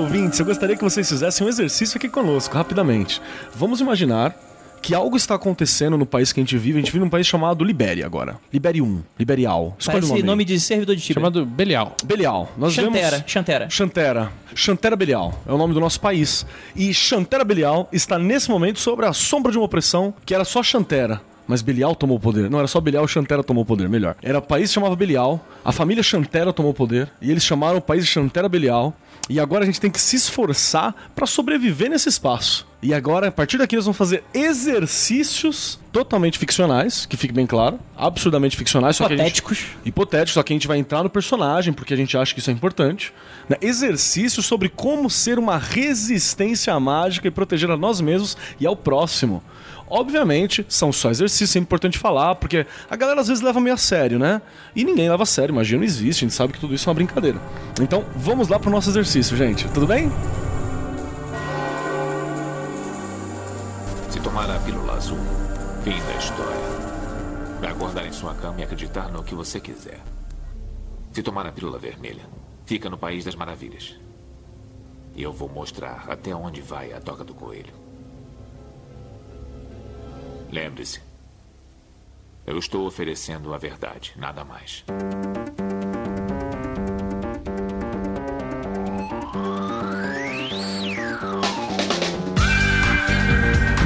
ouvintes, eu gostaria que vocês fizessem um exercício aqui conosco, rapidamente. Vamos imaginar que algo está acontecendo no país que a gente vive. A gente vive num país chamado Libéria agora. Liberium, Liberial. Escolhe Parece o nome. nome, de servidor de Tibia. Chamado Belial. Belial. Nós Chantera, vemos... Chantera. Chantera. Chantera Belial é o nome do nosso país. E Chantera Belial está nesse momento sobre a sombra de uma opressão que era só Chantera. Mas Belial tomou o poder. Não, era só Belial, Chantera tomou o poder, melhor. Era o país que chamava Belial, a família Chantera tomou o poder, e eles chamaram o país de Chantera Belial. E agora a gente tem que se esforçar para sobreviver nesse espaço. E agora, a partir daqui, nós vamos fazer exercícios totalmente ficcionais, que fique bem claro, absurdamente ficcionais, só que gente- Hipotéticos. hipotético, só que a gente vai entrar no personagem, porque a gente acha que isso é importante. Né? Exercício sobre como ser uma resistência mágica e proteger a nós mesmos e ao próximo. Obviamente, são só exercícios, é importante falar, porque a galera às vezes leva meio a sério, né? E ninguém leva a sério, magia não existe, a gente sabe que tudo isso é uma brincadeira. Então, vamos lá pro nosso exercício, gente. Tudo bem? Se tomar a pílula azul, fim da história. Acordar em sua cama e acreditar no que você quiser. Se tomar a pílula vermelha, fica no País das Maravilhas. E eu vou mostrar até onde vai a toca do coelho. Lembre-se. Eu estou oferecendo a verdade, nada mais.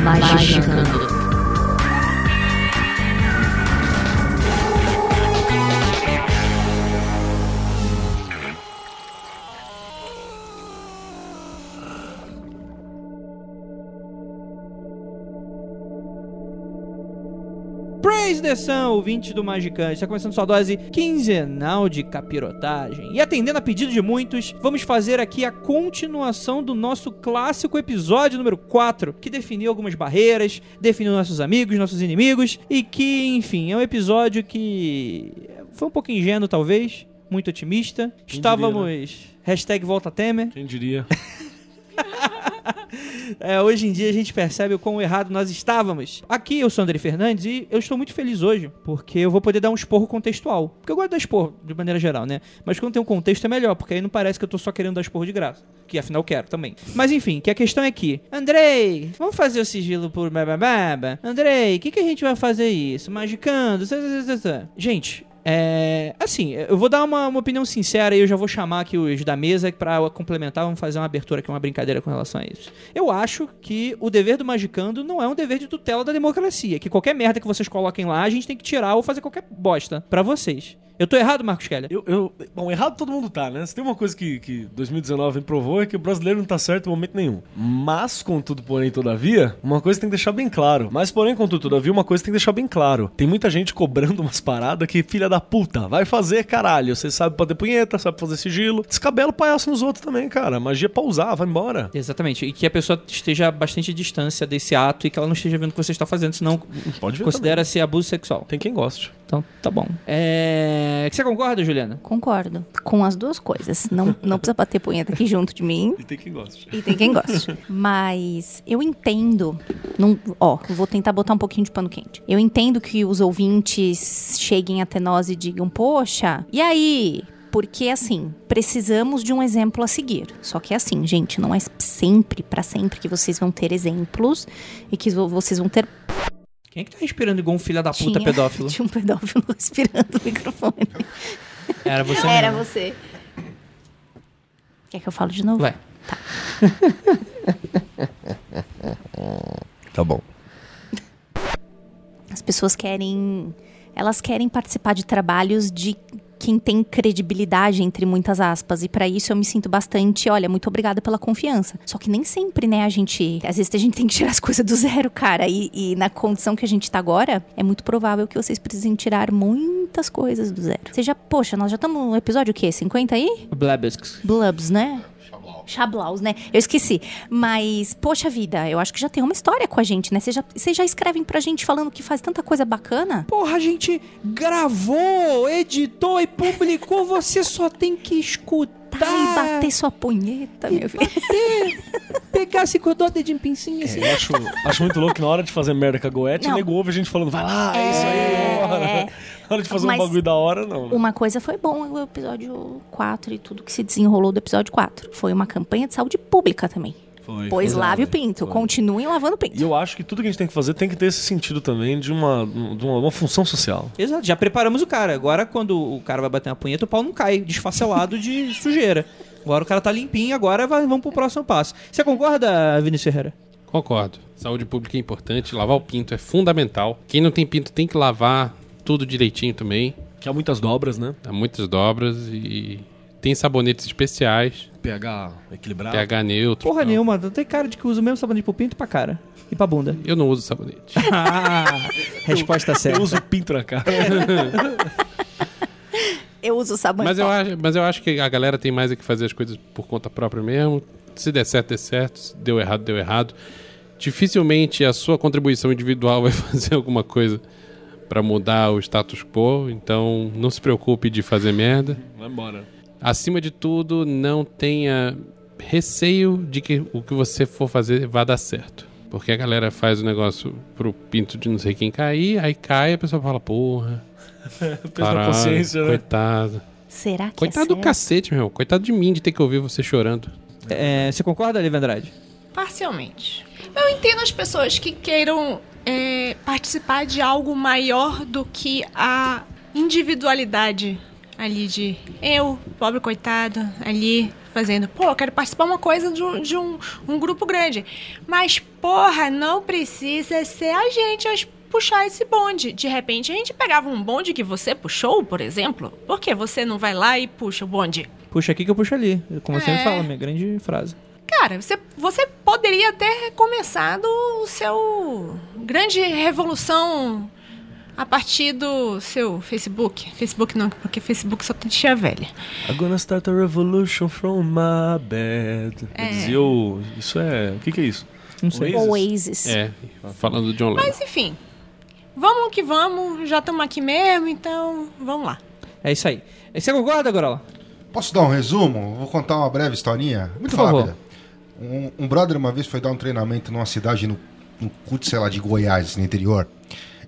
Magicando. The Sun, ouvintes do Magicante. Está começando sua dose quinzenal de capirotagem. E atendendo a pedido de muitos, vamos fazer aqui a continuação do nosso clássico episódio número 4, que definiu algumas barreiras, definiu nossos amigos, nossos inimigos, e que, enfim, é um episódio que foi um pouco ingênuo, talvez, muito otimista. Estávamos... Hashtag volta Temer. Quem diria? É, hoje em dia a gente percebe o quão errado nós estávamos. Aqui eu sou André Fernandes e eu estou muito feliz hoje, porque eu vou poder dar um esporro contextual. Porque eu gosto de dar esporro, de maneira geral, né? Mas quando tem um contexto é melhor, porque aí não parece que eu tô só querendo dar esporro de graça. Que afinal quero também. Mas enfim, que a questão é que, Andrei, vamos fazer o sigilo por babababa? Andrei, o que, que a gente vai fazer isso? Magicando? Gente, é. Assim, eu vou dar uma, uma opinião sincera e eu já vou chamar aqui os da mesa pra complementar. Vamos fazer uma abertura aqui, uma brincadeira com relação a isso. Eu acho que o dever do Magicando não é um dever de tutela da democracia. Que qualquer merda que vocês coloquem lá, a gente tem que tirar ou fazer qualquer bosta pra vocês. Eu tô errado, Marcos Keller? Eu, eu- bom, errado todo mundo tá, né? Se tem uma coisa que, que 2019 provou é que o brasileiro não tá certo em momento nenhum. Mas, contudo, porém, todavia, uma coisa tem que deixar bem claro. Mas, porém, contudo, todavia, uma coisa tem que deixar bem claro. Tem muita gente cobrando umas paradas que, filha da puta, vai fazer, caralho. Você sabe fazer punheta, sabe fazer sigilo. Descabela o palhaço nos outros também, cara. Magia é pra usar, vai embora. Exatamente. E que a pessoa esteja a bastante distância desse ato e que ela não esteja vendo o que você está fazendo, senão Pode ver considera ser abuso sexual. Tem quem goste. Então, tá bom. É... Você concorda, Juliana? Concordo. Com as duas coisas. Não, não precisa bater punheta aqui junto de mim. E tem quem goste. E tem quem goste. Mas eu entendo. Não, ó, vou tentar botar um pouquinho de pano quente. Eu entendo que os ouvintes cheguem até nós e digam, poxa, e aí? Porque assim, precisamos de um exemplo a seguir. Só que assim, gente, não é sempre, pra sempre que vocês vão ter exemplos e que vo- vocês vão ter Quem é que tá respirando igual um filho da puta Tinha- pedófilo? Tinha um pedófilo respirando o microfone. Era você Era mesmo. você. Quer que eu fale de novo? Vai. Tá bom. As pessoas querem. Elas querem participar de trabalhos de quem tem credibilidade, entre muitas aspas. E pra isso eu me sinto bastante, olha, muito obrigada pela confiança. Só que nem sempre, né, a gente. Às vezes a gente tem que tirar as coisas do zero, cara. E, e na condição que a gente tá agora, é muito provável que vocês precisem tirar muitas coisas do zero. Seja, poxa, nós já estamos no episódio o quê? 50 aí? Blabusks. Blubs, né? Chablaus, né? Eu esqueci. Mas, poxa vida, eu acho que já tem uma história com a gente, né? Vocês já, já escrevem pra gente falando que faz tanta coisa bacana? Porra, a gente gravou, editou e publicou. Você só tem que escutar. E bater sua punheta, meu filho. Pegar assim com o dedinho pincinho assim. Eu acho, acho muito louco que na hora de fazer merda com a Goethe, nego ouve a gente falando, vai lá, é, isso aí, bora. Na hora de fazer Mas- um bagulho da hora, não. né? Uma coisa foi bom o episódio 4 e tudo que se desenrolou do episódio 4. Foi uma campanha de saúde pública também. Foi, Pois foi. lave o pinto. Foi. Continuem lavando o pinto. E eu acho que tudo que a gente tem que fazer tem que ter esse sentido também de uma, de uma, uma função social. Exato, já preparamos o cara. Agora, quando o cara vai bater uma punheta, o pau não cai desfacelado de sujeira. Agora o cara tá limpinho, agora vai- vamos pro próximo passo. Você concorda, Vinícius Ferreira? Concordo. Saúde pública é importante, lavar o pinto é fundamental. Quem não tem pinto tem que lavar tudo direitinho também. Que há muitas dobras, né? Há muitas dobras e tem sabonetes especiais, pH equilibrado. pH neutro. Porra tal. nenhuma, não tem cara de que usa o mesmo sabonete pro pinto e pra cara. E pra bunda. Eu não uso sabonete. Ah, resposta certa. Eu uso pinto na cara. Eu uso sabão Mas eu, acho, mas eu acho que a galera tem mais é que fazer as coisas por conta própria mesmo. Se der certo, der certo. Se deu errado, deu errado. Dificilmente a sua contribuição individual vai fazer alguma coisa pra mudar o status quo. Então não se preocupe de fazer merda. Vai embora. Acima de tudo, não tenha receio de que o que você for fazer vá dar certo. Porque a galera faz o negócio pro pinto de não sei quem cair, aí cai a pessoa fala, porra, caralho, consciência, né? coitado. Será que Coitado é do certo? cacete, meu. Coitado de mim de ter que ouvir você chorando. É, você concorda, Liv Andrade? Parcialmente. Eu entendo as pessoas que queiram é, participar de algo maior do que a individualidade ali de eu, pobre coitado, ali fazendo, pô, eu quero participar uma coisa de, um, de um, um grupo grande. Mas, porra, não precisa ser a gente a puxar esse bonde. De repente, a gente pegava um bonde que você puxou, por exemplo. Por que você não vai lá e puxa o bonde? Puxa aqui que eu puxo ali. Como você É. me fala, minha grande frase. Cara, você, você poderia ter começado o seu grande revolução a partir do seu Facebook. Facebook não, porque Facebook só tem tia velha. I'm gonna start a revolution from my bed. É. O... Isso é... O que que é isso? Não sei. Oasis. Oasis. É, falando do John Lennon. Mas enfim, vamos que vamos, já estamos aqui mesmo, então vamos lá. É isso aí. Você concorda, Gorola? Posso dar um resumo? Vou contar uma breve historinha. Muito Por favor. Um, um brother uma vez foi dar um treinamento numa cidade no, no cut, sei lá, de Goiás, no interior.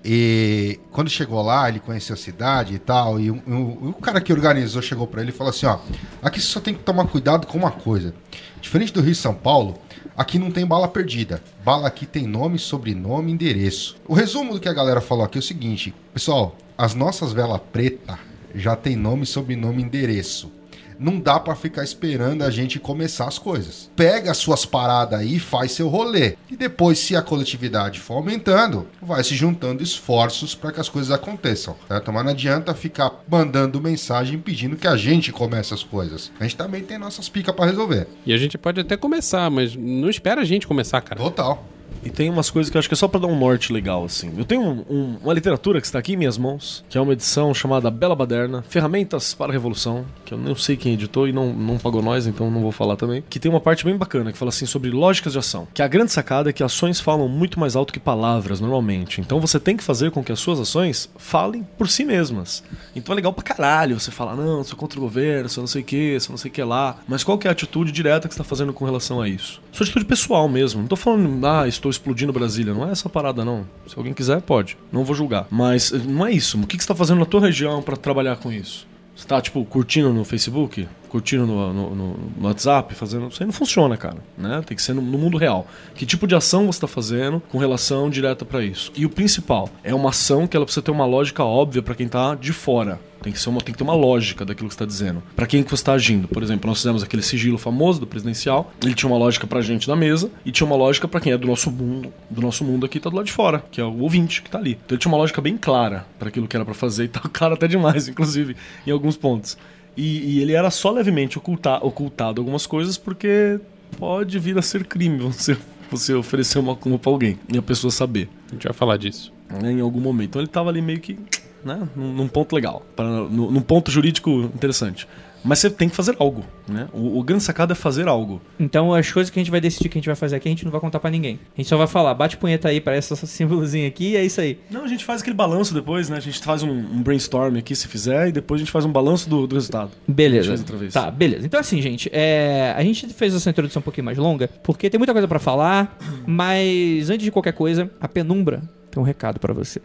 E quando chegou lá, ele conheceu a cidade e tal. E o, o- cara que organizou chegou pra ele e falou assim: Ó, aqui você só tem que tomar cuidado com uma coisa. Diferente do Rio e São Paulo, aqui não tem bala perdida. Bala aqui tem nome, sobrenome, endereço. O resumo do que a galera falou aqui é o seguinte: pessoal, as nossas velas preta já tem nome, sobrenome, endereço não dá pra ficar esperando a gente começar as coisas. Pega as suas paradas aí, faz seu rolê. E depois, se a coletividade for aumentando, vai se juntando esforços para que as coisas aconteçam. Certo? Mas não adianta ficar mandando mensagem pedindo que a gente comece as coisas. A gente também tem nossas picas pra resolver. E a gente pode até começar, mas não espera a gente começar, cara. Total. E tem umas coisas que eu acho que é só pra dar um norte legal, assim. Eu tenho um- um- uma literatura que está aqui em minhas mãos, que é uma edição chamada Bela Baderna, Ferramentas para a Revolução, que eu não sei quem editou e não, não pagou nós, então não vou falar também. Que tem uma parte bem bacana, que fala assim sobre lógicas de ação. Que a grande sacada é que ações falam muito mais alto que palavras, normalmente. Então você tem que fazer com que as suas ações falem por si mesmas. Então é legal pra caralho você falar, não, sou contra o governo, sou não sei o que, sou não sei o que lá. Mas qual que é a atitude direta que você tá fazendo com relação a isso? Sua atitude pessoal mesmo. Não tô falando, ah, estou explodindo Brasília. Não é essa parada, não. Se alguém quiser, pode. Não vou julgar. Mas eh, não é isso. O que você tá fazendo na tua região pra trabalhar com isso? Você tá, tipo, curtindo no Facebook? Curtindo no, no- no- WhatsApp? Fazendo. Isso aí não funciona, cara. Né? Tem que ser no, no mundo real. Que tipo de ação você tá fazendo com relação direta pra isso? E o principal, é uma ação que ela precisa ter uma lógica óbvia pra quem tá de fora. Tem que, ser uma, tem que ter uma lógica daquilo que está dizendo. Pra quem que você está agindo. Por exemplo, nós fizemos aquele sigilo famoso do presidencial. Ele tinha uma lógica pra gente da mesa e tinha uma lógica pra quem é do nosso mundo, do nosso mundo aqui, tá do lado de fora, que é o ouvinte que tá ali. Então ele tinha uma lógica bem clara pra aquilo que era pra fazer e tá claro até demais, inclusive, em alguns pontos. E, e ele era só levemente oculta, ocultado algumas coisas porque pode vir a ser crime você, você oferecer uma culpa pra alguém e a pessoa saber A gente vai falar disso. né, em algum momento. Então ele tava ali meio que, né, num, num ponto legal, pra, num, num ponto jurídico interessante. Mas você tem que fazer algo, né? O, o grande sacado é fazer algo. Então as coisas que a gente vai decidir que a gente vai fazer aqui, a gente não vai contar pra ninguém. A gente só vai falar, bate punheta aí, parece essa símbolozinho aqui e é isso aí. Não, a gente faz aquele balanço depois, né? A gente faz um, um brainstorm aqui, se fizer, e depois a gente faz um balanço do, do resultado. A gente Beleza. faz outra vez. Tá, beleza. Então assim, gente, é, a gente fez essa introdução um pouquinho mais longa, porque tem muita coisa pra falar, mas antes de qualquer coisa, a penumbra tem um recado pra você.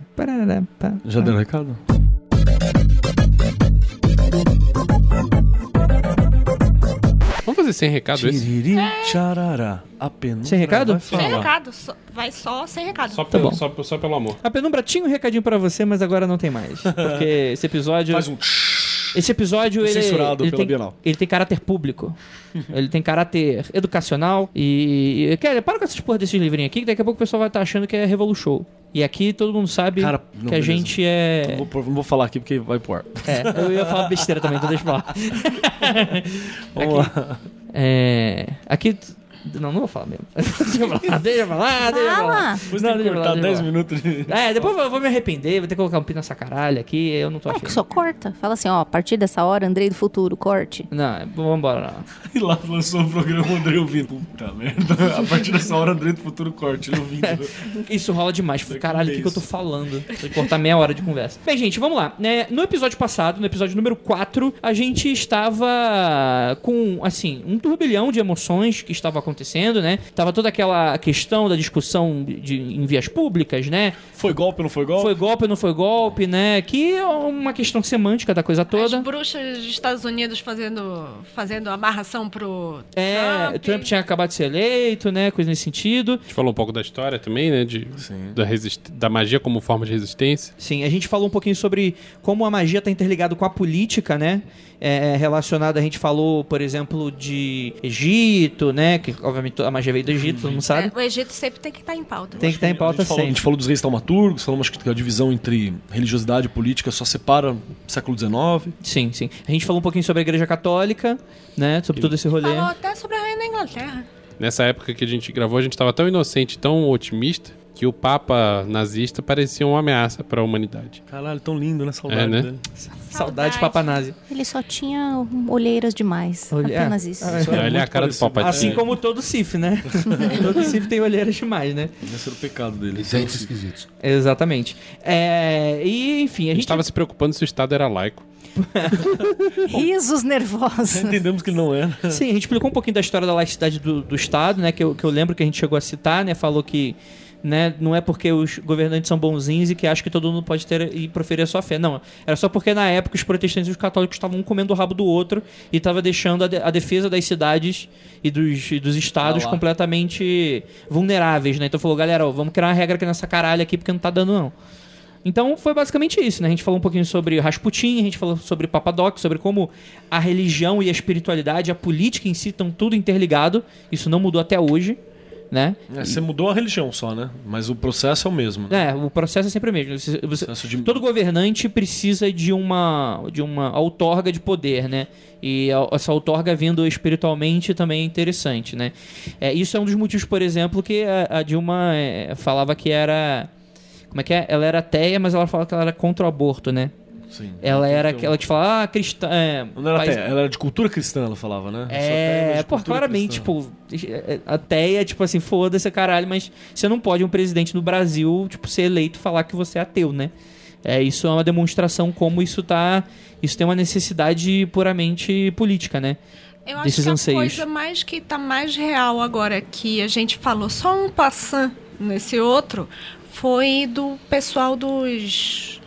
Já pá. deram recado? Fazer sem recado esse? Tiriri, tcharará. A penumbra Sem recado? vai Sem recado, só- vai só sem recado. Só, Tá pelo, só, só pelo amor. A Penumbra tinha um recadinho pra você, mas agora não tem mais. Porque esse episódio. Faz um... Esse episódio ele, Censurado ele pela tem, Bienal. ele tem caráter público. ele tem caráter educacional. E. e- Cara, para com essas porra desses livrinhos aqui, que daqui a pouco o pessoal vai estar achando que é Revolution. E aqui todo mundo sabe Cara, não, que a beleza. gente é. Não vou, não vou falar aqui porque vai pro ar. É, eu ia falar besteira também, então deixa eu falar. Vamos lá. É. Aqui. Não, não vou falar mesmo. deixa pra lá, deixa pra lá, deixa pra lá. Fala. Depois Não, tem que cortar deixa 10 pra lá. minutos de... É, depois eu vou me arrepender, vou ter que colocar um pi nessa caralho aqui, eu não tô É afim. que só corta. Fala assim, ó, a partir dessa hora, Andrei do futuro, corte. Não, vambora lá. E lá lançou o programa o André ouvindo. Puta merda. A partir dessa hora, André do Futuro corte, ele ouvindo. Isso rola demais. Caralho, o que, que eu tô falando? Tem que cortar meia hora de conversa. Bem, gente, vamos lá. né? no episódio passado, no episódio número 4, a gente estava com, assim, um turbilhão de emoções que estava acontecendo, né? Tava toda aquela questão da discussão de, em vias públicas, né? Foi golpe ou não foi golpe? Foi golpe ou não foi golpe, né? Que é uma questão semântica da coisa As toda. bruxas dos Estados Unidos fazendo, fazendo amarração pro É, Trump. Trump tinha acabado de ser eleito, né? Coisa nesse sentido. A gente falou um pouco da história também, né? De, Sim. da, da magia como forma de resistência. Sim, a gente falou um pouquinho sobre como a magia está interligada com a política, né? É, relacionada, a gente falou, por exemplo, de Egito, né? Que obviamente a magia veio do Egito, todo mundo sabe. É, o Egito sempre tem que estar em pauta. Tem que estar em A pauta gente, falou, a sempre. gente falou dos reis taumaturgos, falamos que a divisão entre religiosidade e política só separa século XIX. Sim, sim. A gente falou um pouquinho sobre a Igreja Católica, né? Sobre todo esse rolê. Falou até sobre a rainha da Inglaterra. Nessa época que a gente gravou, a gente estava tão inocente, tão otimista, que o Papa nazista parecia uma ameaça para a humanidade. Caralho, tão lindo, né? Saudade É, né? dele. Saudade de Papanazi. Ele só tinha olheiras demais. Olhe- Apenas é. isso. Ah, era Olha a muito cara do parecido. papai. Assim É. como todo Sif, né? todo Sif tem olheiras demais, né? Esse era o pecado dele. Dentes esquisitos. Exatamente. É, e, enfim, a A gente gente estava se preocupando se o Estado era laico. Risos nervosos. Entendemos que não era. Sim, a gente explicou um pouquinho da história da laicidade do, do Estado, né? Que eu, que eu lembro que a gente chegou a citar, né? Falou que né, não é porque os governantes são bonzinhos e que acham que todo mundo pode ter e proferir a sua fé. Não, era só porque na época os protestantes e os católicos estavam um comendo o rabo do outro e estava deixando a, de- a defesa das cidades e dos, e dos estados completamente vulneráveis, né? Então falou, galera, ó, vamos criar uma regra aqui nessa caralho aqui porque não tá dando não. Então foi basicamente isso, né? A gente falou um pouquinho sobre Rasputin, a gente falou sobre Papadoc, sobre como a religião e a espiritualidade, a política em si estão tudo interligado. Isso não mudou até hoje, né? É, você mudou a religião só, né? Mas o processo é o mesmo. Né? É, o processo é sempre o mesmo. Você- você- de... todo governante precisa de uma de uma outorga de poder, né? E a- essa outorga vindo espiritualmente também é interessante, né? É, isso é um dos motivos, por exemplo, que a, a Dilma é, falava que era como é que é? Ela era ateia, mas ela falava que ela era contra o aborto, né? Sim. Ela era Então, aquela que fala, ah, cristã. É, Não era até, ela era de cultura cristã, ela falava, né? Ateia, É, de pô, claramente, cristã. tipo, é, ateia, tipo assim, foda-se caralho, mas você não pode um presidente no Brasil, tipo, ser eleito e falar que você é ateu, né? É, isso é uma demonstração como isso tá. Isso tem uma necessidade puramente política, né? Eu acho desses que a anseios. coisa mais que tá mais real agora que a gente falou só um passant nesse outro foi do pessoal dos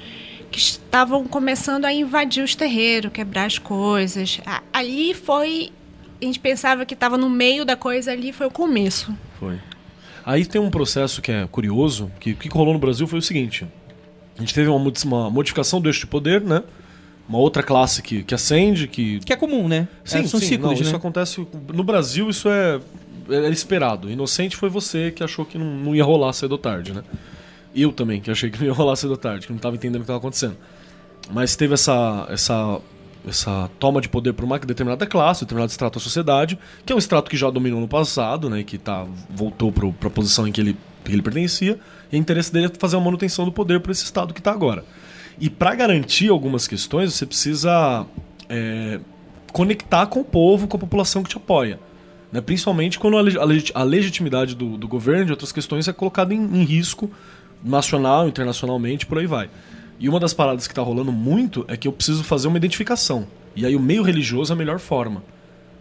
que estavam começando a invadir os terreiros, quebrar as coisas. Ali foi a gente pensava que estava no meio da coisa, ali foi o começo. Foi. Aí tem um processo que é curioso, que o que rolou no Brasil foi o seguinte. A gente teve uma, modi- uma modificação do eixo de poder, né? Uma outra classe que, que ascende, que... Que é comum, né? Sim, É, são sim, ciclos, não, isso né? acontece... No Brasil isso é, é esperado. Inocente foi você que achou que não, não ia rolar cedo ou tarde, né? Eu também, que achei que não ia rolar cedo ou tarde, que não estava entendendo o que estava acontecendo. Mas teve essa, essa, essa toma de poder por uma determinada classe, determinado extrato da sociedade, que é um extrato que já dominou no passado, né, que tá, voltou para a posição em que ele, que ele pertencia, e o interesse dele é fazer uma manutenção do poder para esse estado que está agora. E para garantir algumas questões, você precisa é, conectar com o povo, com a população que te apoia. Né? Principalmente quando a, leg- a legit- a legitimidade do, do governo e outras questões é colocada em, em risco nacional, internacionalmente, por aí vai. E uma das paradas que está rolando muito é que eu preciso fazer uma identificação. E aí o meio religioso é a melhor forma.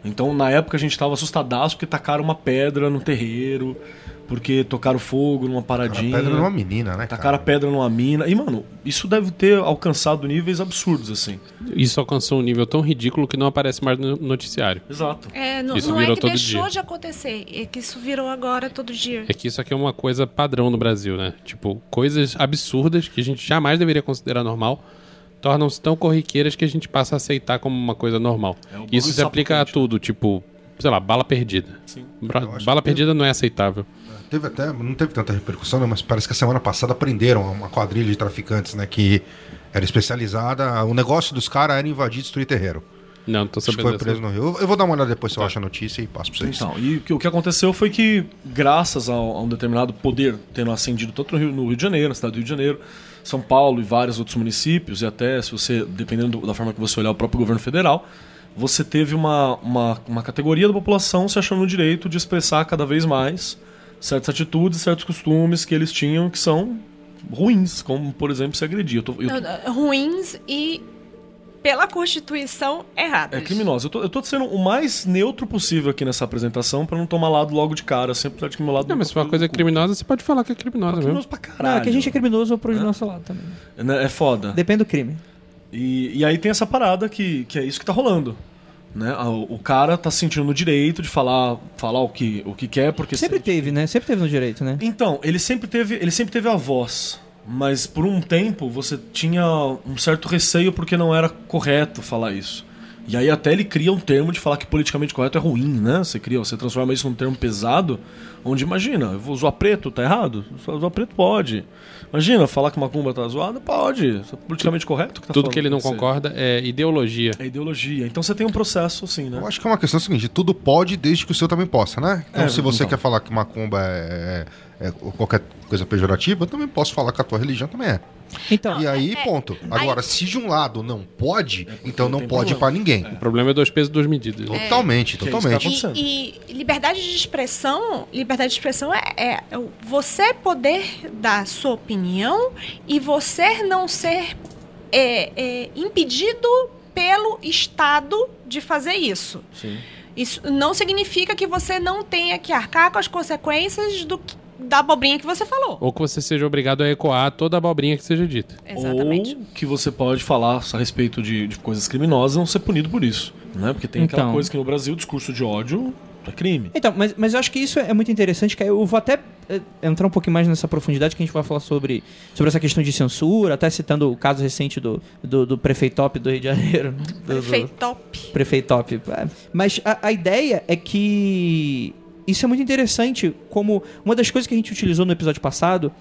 Então, na época, a gente tava assustadaço porque tacaram uma pedra no terreiro, porque tocaram fogo numa paradinha. pedra numa menina, né? Tacaram a pedra numa mina. E, mano, isso deve ter alcançado níveis absurdos, assim. Isso alcançou um nível tão ridículo que não aparece mais no noticiário. Exato. É, não, Isso não é virou que todo deixou dia. de acontecer, é que isso virou agora todo dia. É que isso aqui é uma coisa padrão no Brasil, né? Tipo, coisas absurdas que a gente jamais deveria considerar normal tornam-se tão corriqueiras que a gente passa a aceitar como uma coisa normal. É, isso se aplica a sapocante. tudo, tipo, sei lá, bala perdida. Sim. Bala que- perdida não é aceitável. Teve até, não teve tanta repercussão, né, mas parece que a semana passada prenderam uma quadrilha de traficantes, né, que era especializada. O negócio dos caras era invadir e destruir terreiro. Não, não tô Acho que sabendo foi preso no Rio. Eu- Eu vou dar uma olhada depois se eu acho a notícia e passo pra vocês. Então, e o que- o que aconteceu foi que, graças a, a um determinado poder tendo ascendido tanto no Rio, no Rio de Janeiro, na cidade do Rio de Janeiro, São Paulo e vários outros municípios, e até, se você, dependendo do- da forma que você olhar o próprio governo federal, você teve uma, uma, uma categoria da população se achando no direito de expressar cada vez mais certas atitudes, certos costumes que eles tinham que são ruins, como, por exemplo, se agredir. Eu tô- eu tô- Ruins e, pela Constituição, erradas. É criminoso. Eu tô, eu tô sendo o mais neutro possível aqui nessa apresentação pra não tomar lado logo de cara, sempre apesar de que meu lado Não, mas se for uma coisa criminosa, você pode falar que é criminosa mesmo. criminoso pra caralho. Não, é que a gente é criminoso pro nosso lado também. Né, É foda. Depende do crime. E, e aí tem essa parada que, que é isso que tá rolando. Né? A- O, cara tá se sentindo no direito de falar, falar o, que, o que quer, porque Sempre sente- teve, né? Sempre teve no direito, né? Então, ele sempre teve, ele sempre teve a voz, mas por um tempo você tinha um certo receio porque não era correto falar isso. E aí até ele cria um termo de falar que politicamente correto é ruim, né? Você cria, você transforma isso num termo pesado, onde imagina, eu vou zoar preto, tá errado? Zoar preto pode. Imagina, falar que macumba tá zoada, pode. Isso é politicamente correto que tá Tudo falando que ele não concorda é ideologia. É ideologia. Então você tem um processo assim, né? Eu acho que é uma questão seguinte, tudo pode desde que o seu também possa, né? Então É, se você então. quer falar que macumba é, é- é qualquer coisa pejorativa, eu também posso falar que a tua religião também é. Então, E aí, ponto. Agora, se de um lado não pode, então não tem pode pra ninguém. O problema é dois pesos, duas medidas. Totalmente, é tá totalmente. E, e liberdade de expressão, liberdade de expressão é, é você poder dar sua opinião e você não ser é, é, impedido pelo Estado de fazer isso. Sim. Isso não significa que você não tenha que arcar com as consequências do, que- da abobrinha que você falou. Ou que você seja obrigado a ecoar toda a abobrinha que seja dita. Exatamente. Ou que você pode falar a respeito de, de coisas criminosas e não ser punido por isso. Né? Porque tem aquela Então. coisa que no Brasil o discurso de ódio é crime. Então, mas, mas eu acho que isso é muito interessante, que aí eu vou até eh, entrar um pouquinho mais nessa profundidade, que a gente vai falar sobre, sobre essa questão de censura, até citando o caso recente do, do, do prefeitop do Rio de Janeiro. né? Do- do- Prefeitop. Prefeitop. É. Mas a, a ideia é que isso é muito interessante, como uma das coisas que a gente utilizou no episódio passado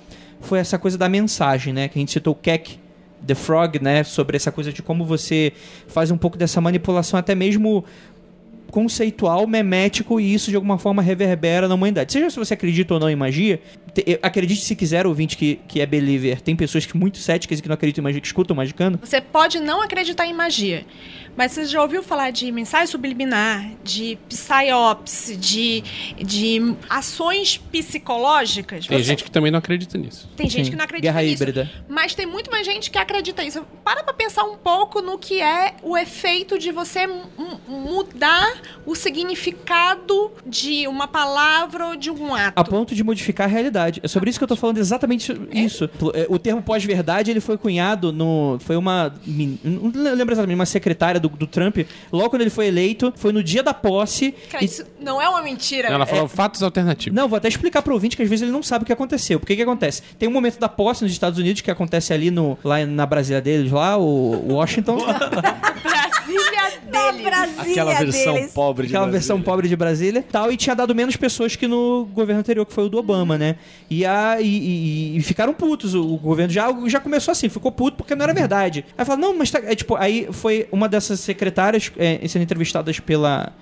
foi essa coisa da mensagem, né? Que a gente citou o Keck, The Frog, né? Sobre essa coisa de como você faz um pouco dessa manipulação até mesmo conceitual, memético, e isso de alguma forma reverbera na humanidade. Seja se você acredita ou não em magia, te- acredite se quiser, ouvinte que, que é believer. Tem pessoas que muito céticas e que não acreditam em magia, que escutam magicando. Você pode não acreditar em magia, mas você já ouviu falar de mensagem subliminar, de psyops, de, de ações psicológicas? Tem Você- gente que também não acredita nisso. tem gente Sim, que não acredita guerra nisso. híbrida. Mas tem muito mais gente que acredita nisso. Para pra pensar um pouco no que é o efeito de você mu- mudar o significado de uma palavra ou de um ato. A ponto de modificar a realidade. É sobre isso que eu tô falando exatamente isso. É, O termo pós-verdade, ele foi cunhado no... Foi uma... Não lembro exatamente, uma secretária do, do Trump. Logo quando ele foi eleito, foi no dia da posse. Cara, e- isso não é uma mentira. Ela é- falou fatos alternativos. Não, vou até explicar pro ouvinte que às vezes ele não sabe o que aconteceu. Por que que acontece? Tem um momento da posse nos Estados Unidos que acontece ali no, lá na Brasília deles, lá, o Washington. Brasília dele. Aquela versão pobre de Aquela Brasília. versão pobre de Brasília tal, e tinha dado menos pessoas que no governo anterior, que foi o do Obama, né? E, a, e, e- e ficaram putos. O, o governo já, já começou assim, ficou puto porque não era verdade. Aí fala, não, mas tá. É, tipo, aí foi uma dessas secretárias é, sendo entrevistadas pela.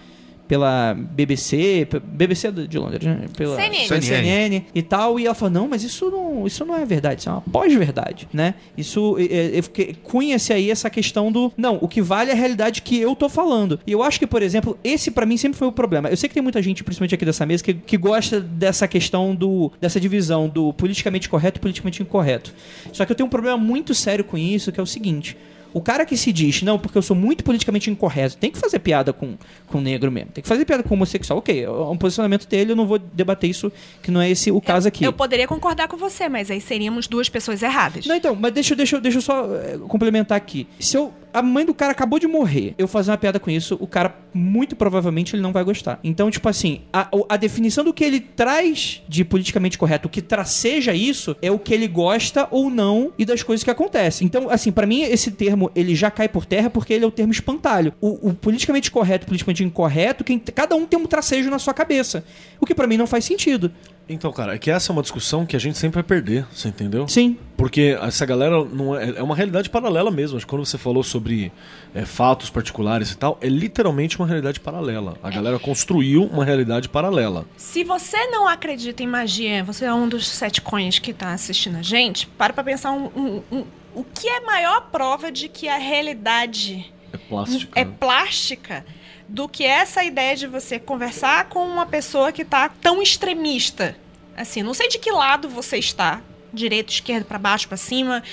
Pela BBC, BBC de Londres, né? Pela CNN. CNN. CNN e tal, e ela falou, não, mas isso não, isso não é verdade, isso é uma pós-verdade, né? Isso, é, é, cunha-se aí essa questão do, não, o que vale é a realidade que eu tô falando. E eu acho que, por exemplo, esse pra mim sempre foi o problema. Eu sei que tem muita gente, principalmente aqui dessa mesa, que, que gosta dessa questão do, dessa divisão do politicamente correto e politicamente incorreto. Só que eu tenho um problema muito sério com isso, que é o seguinte, O cara que se diz, não, porque eu sou muito politicamente incorreto, tem que fazer piada com, com negro mesmo, tem que fazer piada com homossexual. Ok, é um posicionamento dele, eu não vou debater isso, que não é esse o caso aqui. Eu poderia concordar com você, mas aí seríamos duas pessoas erradas. Não, então, mas deixa, eu- deixa, eu- deixa eu só eh, complementar aqui. Se eu. A mãe do cara acabou de morrer. Eu fazer uma piada com isso, o cara, muito provavelmente, ele não vai gostar. Então, tipo assim, a, a definição do que ele traz de politicamente correto, o que traceja isso, é o que ele gosta ou não e das coisas que acontecem. Então, assim, pra mim, esse termo, ele já cai por terra porque ele é o termo espantalho. O, o politicamente correto, politicamente incorreto, quem, cada um tem um tracejo na sua cabeça. O que pra mim não faz sentido. Então, cara, é que essa é uma discussão que a gente sempre vai perder, você entendeu? Sim. Porque essa galera não é, é uma realidade paralela mesmo. Acho que quando você falou sobre é, fatos particulares e tal, é literalmente uma realidade paralela. A galera construiu uma realidade paralela. Se você não acredita em magia, você é um dos sete coins que tá assistindo a gente, para pra pensar um, um- um- o que é a maior prova de que a realidade É plástica. é né? plástica do que essa ideia de você conversar com uma pessoa que tá tão extremista. Assim, não sei de que lado você está, direito, esquerdo, para baixo, para cima,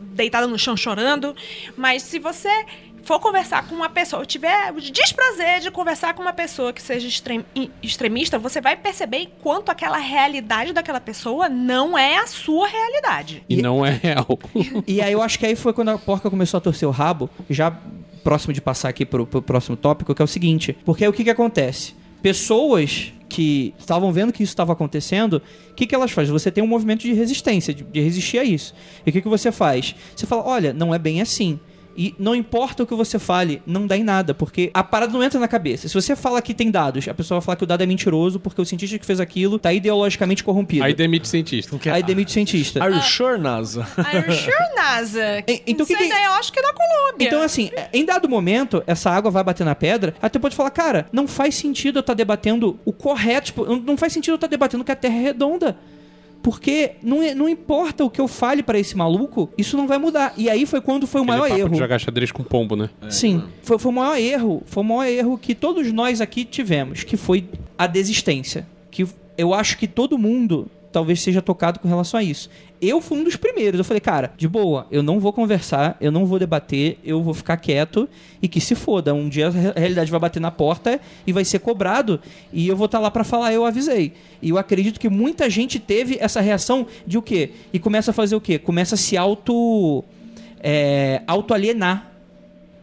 deitada no chão chorando, mas se você for conversar com uma pessoa, tiver o desprazer de conversar com uma pessoa que seja extremista, você vai perceber quanto aquela realidade daquela pessoa não é a sua realidade. E, não é real. E aí eu acho que aí foi quando a porca começou a torcer o rabo, já próximo de passar aqui pro, pro próximo tópico, que é o seguinte. Porque aí o que que acontece? Pessoas que estavam vendo que isso estava acontecendo, o que, que elas fazem? Você tem um movimento de resistência, de, de resistir a isso. E o que, que você faz? Você fala, olha, não é bem assim. E não importa o que você fale, não dá em nada, porque a parada não entra na cabeça. Se você fala que tem dados, a pessoa vai falar que o dado é mentiroso porque o cientista que fez aquilo tá ideologicamente corrompido. Aí demite cientista. Porque Aí demite o cientista. Are you sure, NASA? Are you sure, NASA? E- então Isso que que- ainda eu acho que é da Colômbia. Então, assim, em dado momento, essa água vai bater na pedra, até pode falar, cara, não faz sentido eu estar debatendo o correto, tipo, não- não faz sentido eu estar debatendo que a Terra é redonda. Porque não, é- não importa o que eu fale pra esse maluco, isso não vai mudar. E aí foi quando foi o Aquele maior papo erro. de jogar xadrez com pombo, né? Sim, foi, foi o maior erro. Foi o maior erro que todos nós aqui tivemos, que foi a desistência. Que eu acho que todo mundo talvez seja tocado com relação a isso. Eu fui um dos primeiros. Eu falei, cara, de boa, eu não vou conversar, eu não vou debater, eu vou ficar quieto e que se foda. Um dia a re- a realidade vai bater na porta e vai ser cobrado e eu vou estar lá pra falar, eu avisei. E eu acredito que muita gente teve essa reação de o quê? E começa a fazer o quê? Começa a se auto é, autoalienar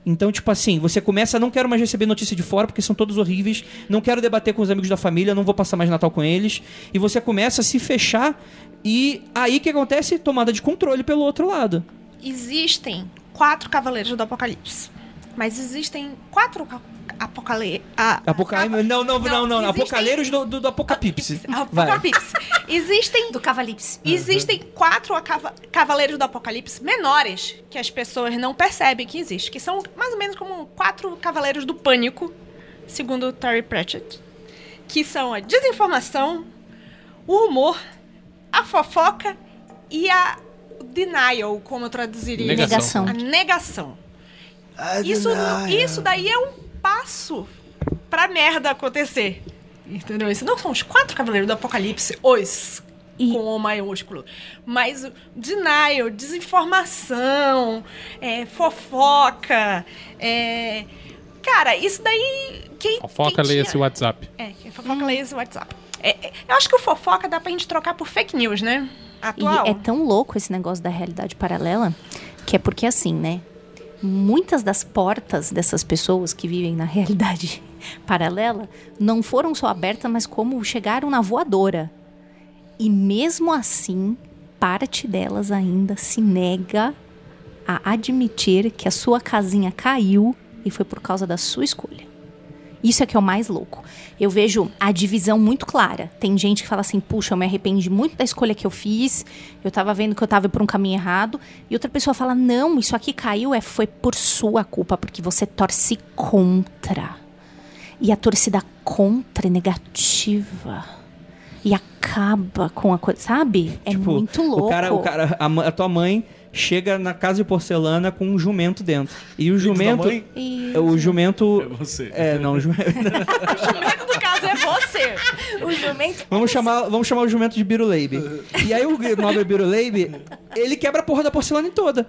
então, tipo assim, você começa, não quero mais receber notícia de fora porque são todos horríveis, não quero debater com os amigos da família, não vou passar mais Natal com eles, e você começa a se fechar e aí que acontece? Tomada de controle pelo outro lado. Existem quatro cavaleiros do Apocalipse. Mas existem quatro apocalipse. Apocalipse, não, não, não, não, existem- apocaleiros do, do, do apocalipse. Vai. Apocalipse. Existem Do Cavalipse. Existem quatro acava- cavaleiros do apocalipse menores que as pessoas não percebem que existem, que são mais ou menos como quatro cavaleiros do pânico, segundo Terry Pratchett, que são a desinformação, o rumor, a fofoca e a denial, como eu traduziria. Negação. Negação. A negação. Isso, isso daí é um passo pra merda acontecer. Entendeu? Isso não são os quatro cavaleiros do apocalipse, os E- com o maiúsculo. Mas o denial, desinformação, é, fofoca, é... Cara, isso daí... Quem, Fofoca, quem leia tinha- esse WhatsApp. É, quem fofoca, leia esse WhatsApp. É, é, eu acho que o fofoca dá pra gente trocar por fake news, né? Atual. E é tão louco esse negócio da realidade paralela, que é porque assim, né? Muitas das portas dessas pessoas que vivem na realidade paralela não foram só abertas, mas como chegaram na voadora. E mesmo assim, parte delas ainda se nega a admitir que a sua casinha caiu e foi por causa da sua escolha. Isso é que é o mais louco. Eu vejo a divisão muito clara. Tem gente que fala assim: puxa, eu me arrependi muito da escolha que eu fiz, eu tava vendo que eu tava por um caminho errado. E outra pessoa fala: não, isso aqui caiu, é, foi por sua culpa, porque você torce contra. E a torcida contra é negativa. E acaba com a coisa, sabe? É muito louco. Tipo, O cara, o cara, a, a tua mãe chega na casa de porcelana com um jumento dentro. E o jumento. E O jumento. É você. É, não, o jumento. O jumento do caso é você. O jumento. Vamos chamar, vamos chamar o jumento de Biruleibe. E aí o nobre Biruleibe, ele quebra a porra da porcelana em toda.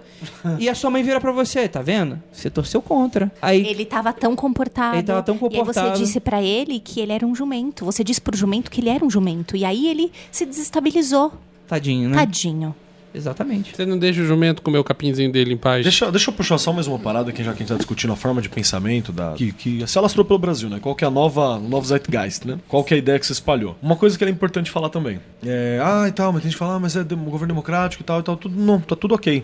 E a sua mãe vira pra você, tá vendo? Você torceu contra. Aí ele tava tão comportado. Ele tava tão E aí comportado. você disse pra ele que ele era um jumento. Você disse pro jumento que ele era um jumento. E aí ele se desestabilizou. Tadinho, né? Tadinho. Exatamente. Você não deixa o jumento comer o capinzinho dele em paz. Deixa, deixa eu puxar só mais uma parada aqui, já que a gente tá discutindo a forma de pensamento da, que, que se alastrou pelo Brasil, né? Qual que é a nova, o novo Zeitgeist, né? Qual que é a ideia que se espalhou? Uma coisa que é importante falar também. É, ah, e tal, mas tem gente que fala, ah, mas é dem- governo democrático e tal, e tal, tudo. Não, tá tudo ok.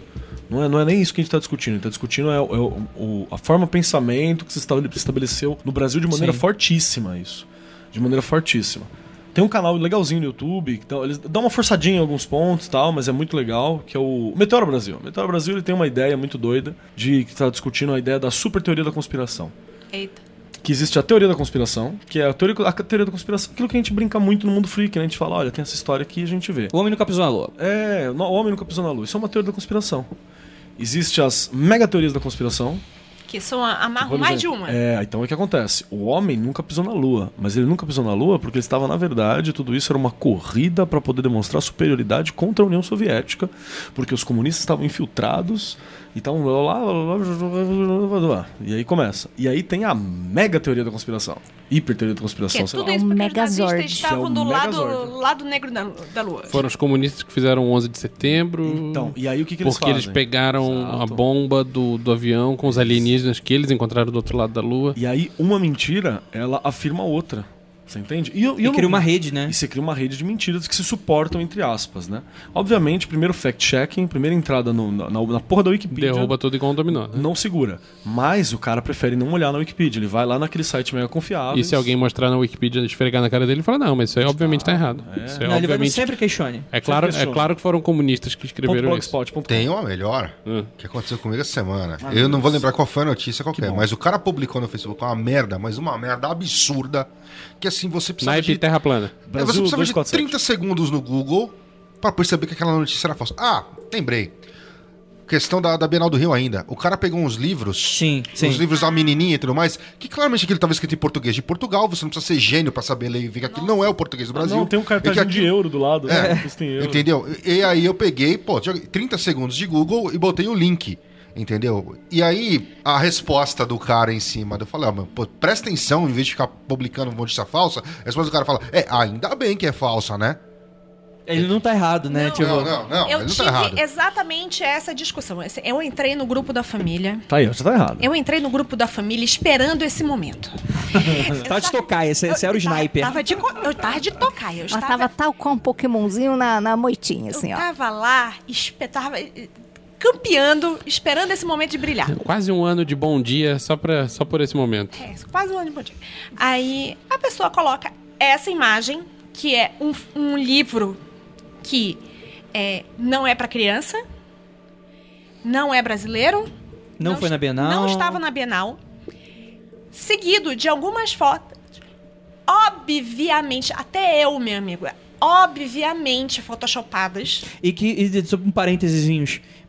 Não é, não é nem isso que a gente tá discutindo. A gente tá discutindo é, é o- o- a forma de pensamento que se estabele- estabeleceu no Brasil de maneira Sim. fortíssima, isso. De maneira fortíssima. Tem um canal legalzinho no YouTube, então eles dão uma forçadinha em alguns pontos e tal, mas é muito legal, que é o Meteoro Brasil. O Meteoro Brasil ele tem uma ideia muito doida de que tá discutindo a ideia da super teoria da conspiração. Eita. Que existe a teoria da conspiração, que é a teoria, a teoria da conspiração, aquilo que a gente brinca muito no mundo freak, né? A gente fala, olha, tem essa história aqui e a gente vê. O homem nunca pisou na lua. É, o homem nunca pisou na lua. Isso é uma teoria da conspiração. Existe as mega teorias da conspiração, Que são amarram por mais de uma. É, então o que acontece? O homem nunca pisou na Lua, mas ele nunca pisou na Lua porque ele estava, na verdade, tudo isso era uma corrida para poder demonstrar superioridade contra a União Soviética, porque os comunistas estavam infiltrados e estavam lá, lá, lá, lá, lá, lá. E aí começa. E aí tem a mega teoria da conspiração. Hiper teoria da Que conspiração, é sei tudo lá. isso porque os Megazord. nazistas estavam Que é o do lado, lado negro da, da lua. Foram os comunistas que fizeram o 11 de setembro. Então, e aí o que, que eles porque eles fazem? pegaram Exato. a bomba do, do avião com os alienígenas que eles encontraram do outro lado da Lua. E aí uma mentira, ela afirma a outra. Você entende? E, eu, E eu cria não- uma rede, né? E você cria uma rede de mentiras que se suportam, entre aspas, né? Obviamente, primeiro fact-checking, primeira entrada no- na, na, na porra da Wikipedia. Derruba tudo igual um dominó. né? Não segura. Mas o cara prefere não olhar na Wikipedia. Ele vai lá naquele site mega confiável. E se alguém mostrar na Wikipedia esfregar na cara dele, ele fala: Não, mas isso aí obviamente tá errado. Isso aí, Não, ele vai obviamente. sempre questione. É claro, é claro que foram comunistas que escreveram isso. Tem uma melhor Hum. que aconteceu comigo essa semana. Ah, eu não vou lembrar qual foi a notícia qualquer, mas o cara publicou no Facebook uma merda, mas uma merda absurda. Que assim você precisa Naipe de, Terra Plana. é, Brasil você precisava de 247. 30 segundos no Google pra perceber que aquela notícia era falsa. Ah, lembrei. Questão da, da Bienal do Rio ainda. O cara pegou uns livros. Sim, sim. Os livros da menininha e tudo mais. Que claramente aquilo estava escrito em português de Portugal. Você não precisa ser gênio pra saber ler e ver que aquilo não é o português do Brasil. Não, tem um que cartazinho de euro do lado. É, né? Tem euro. Entendeu? E e aí eu peguei, pô, joguei 30 segundos de Google e botei o link. Entendeu? E aí, a resposta do cara em cima, eu falei, ó, mano, pô, presta atenção, em vez de ficar publicando notícia falsa, a resposta do cara fala, é, ainda bem que é falsa, né? Ele não tá errado, né? Não. Tipo, Não, não, não, eu ele não tive tá errado. exatamente essa discussão. Eu entrei no grupo da família. Tá aí, você tá errado. Eu entrei no grupo da família esperando esse momento. Tava de tocar, esse, esse era o Eu sniper. Tava de, eu tava de tocar. Eu Ela estava, tava tal com um Pokémonzinho na, na moitinha, assim, eu ó. tava lá, espe- tava eh, campeando, esperando esse momento de brilhar. Quase um ano de bom dia só, pra, só por esse momento. É, quase um ano de bom dia. Aí a pessoa coloca essa imagem, que é um, um livro que é, não é para criança, não é brasileiro. Não foi est- na Bienal. Não estava na Bienal. Seguido de algumas fotos. Obviamente, até eu, meu amigo, obviamente photoshopadas. E que, e, sobre um parênteses,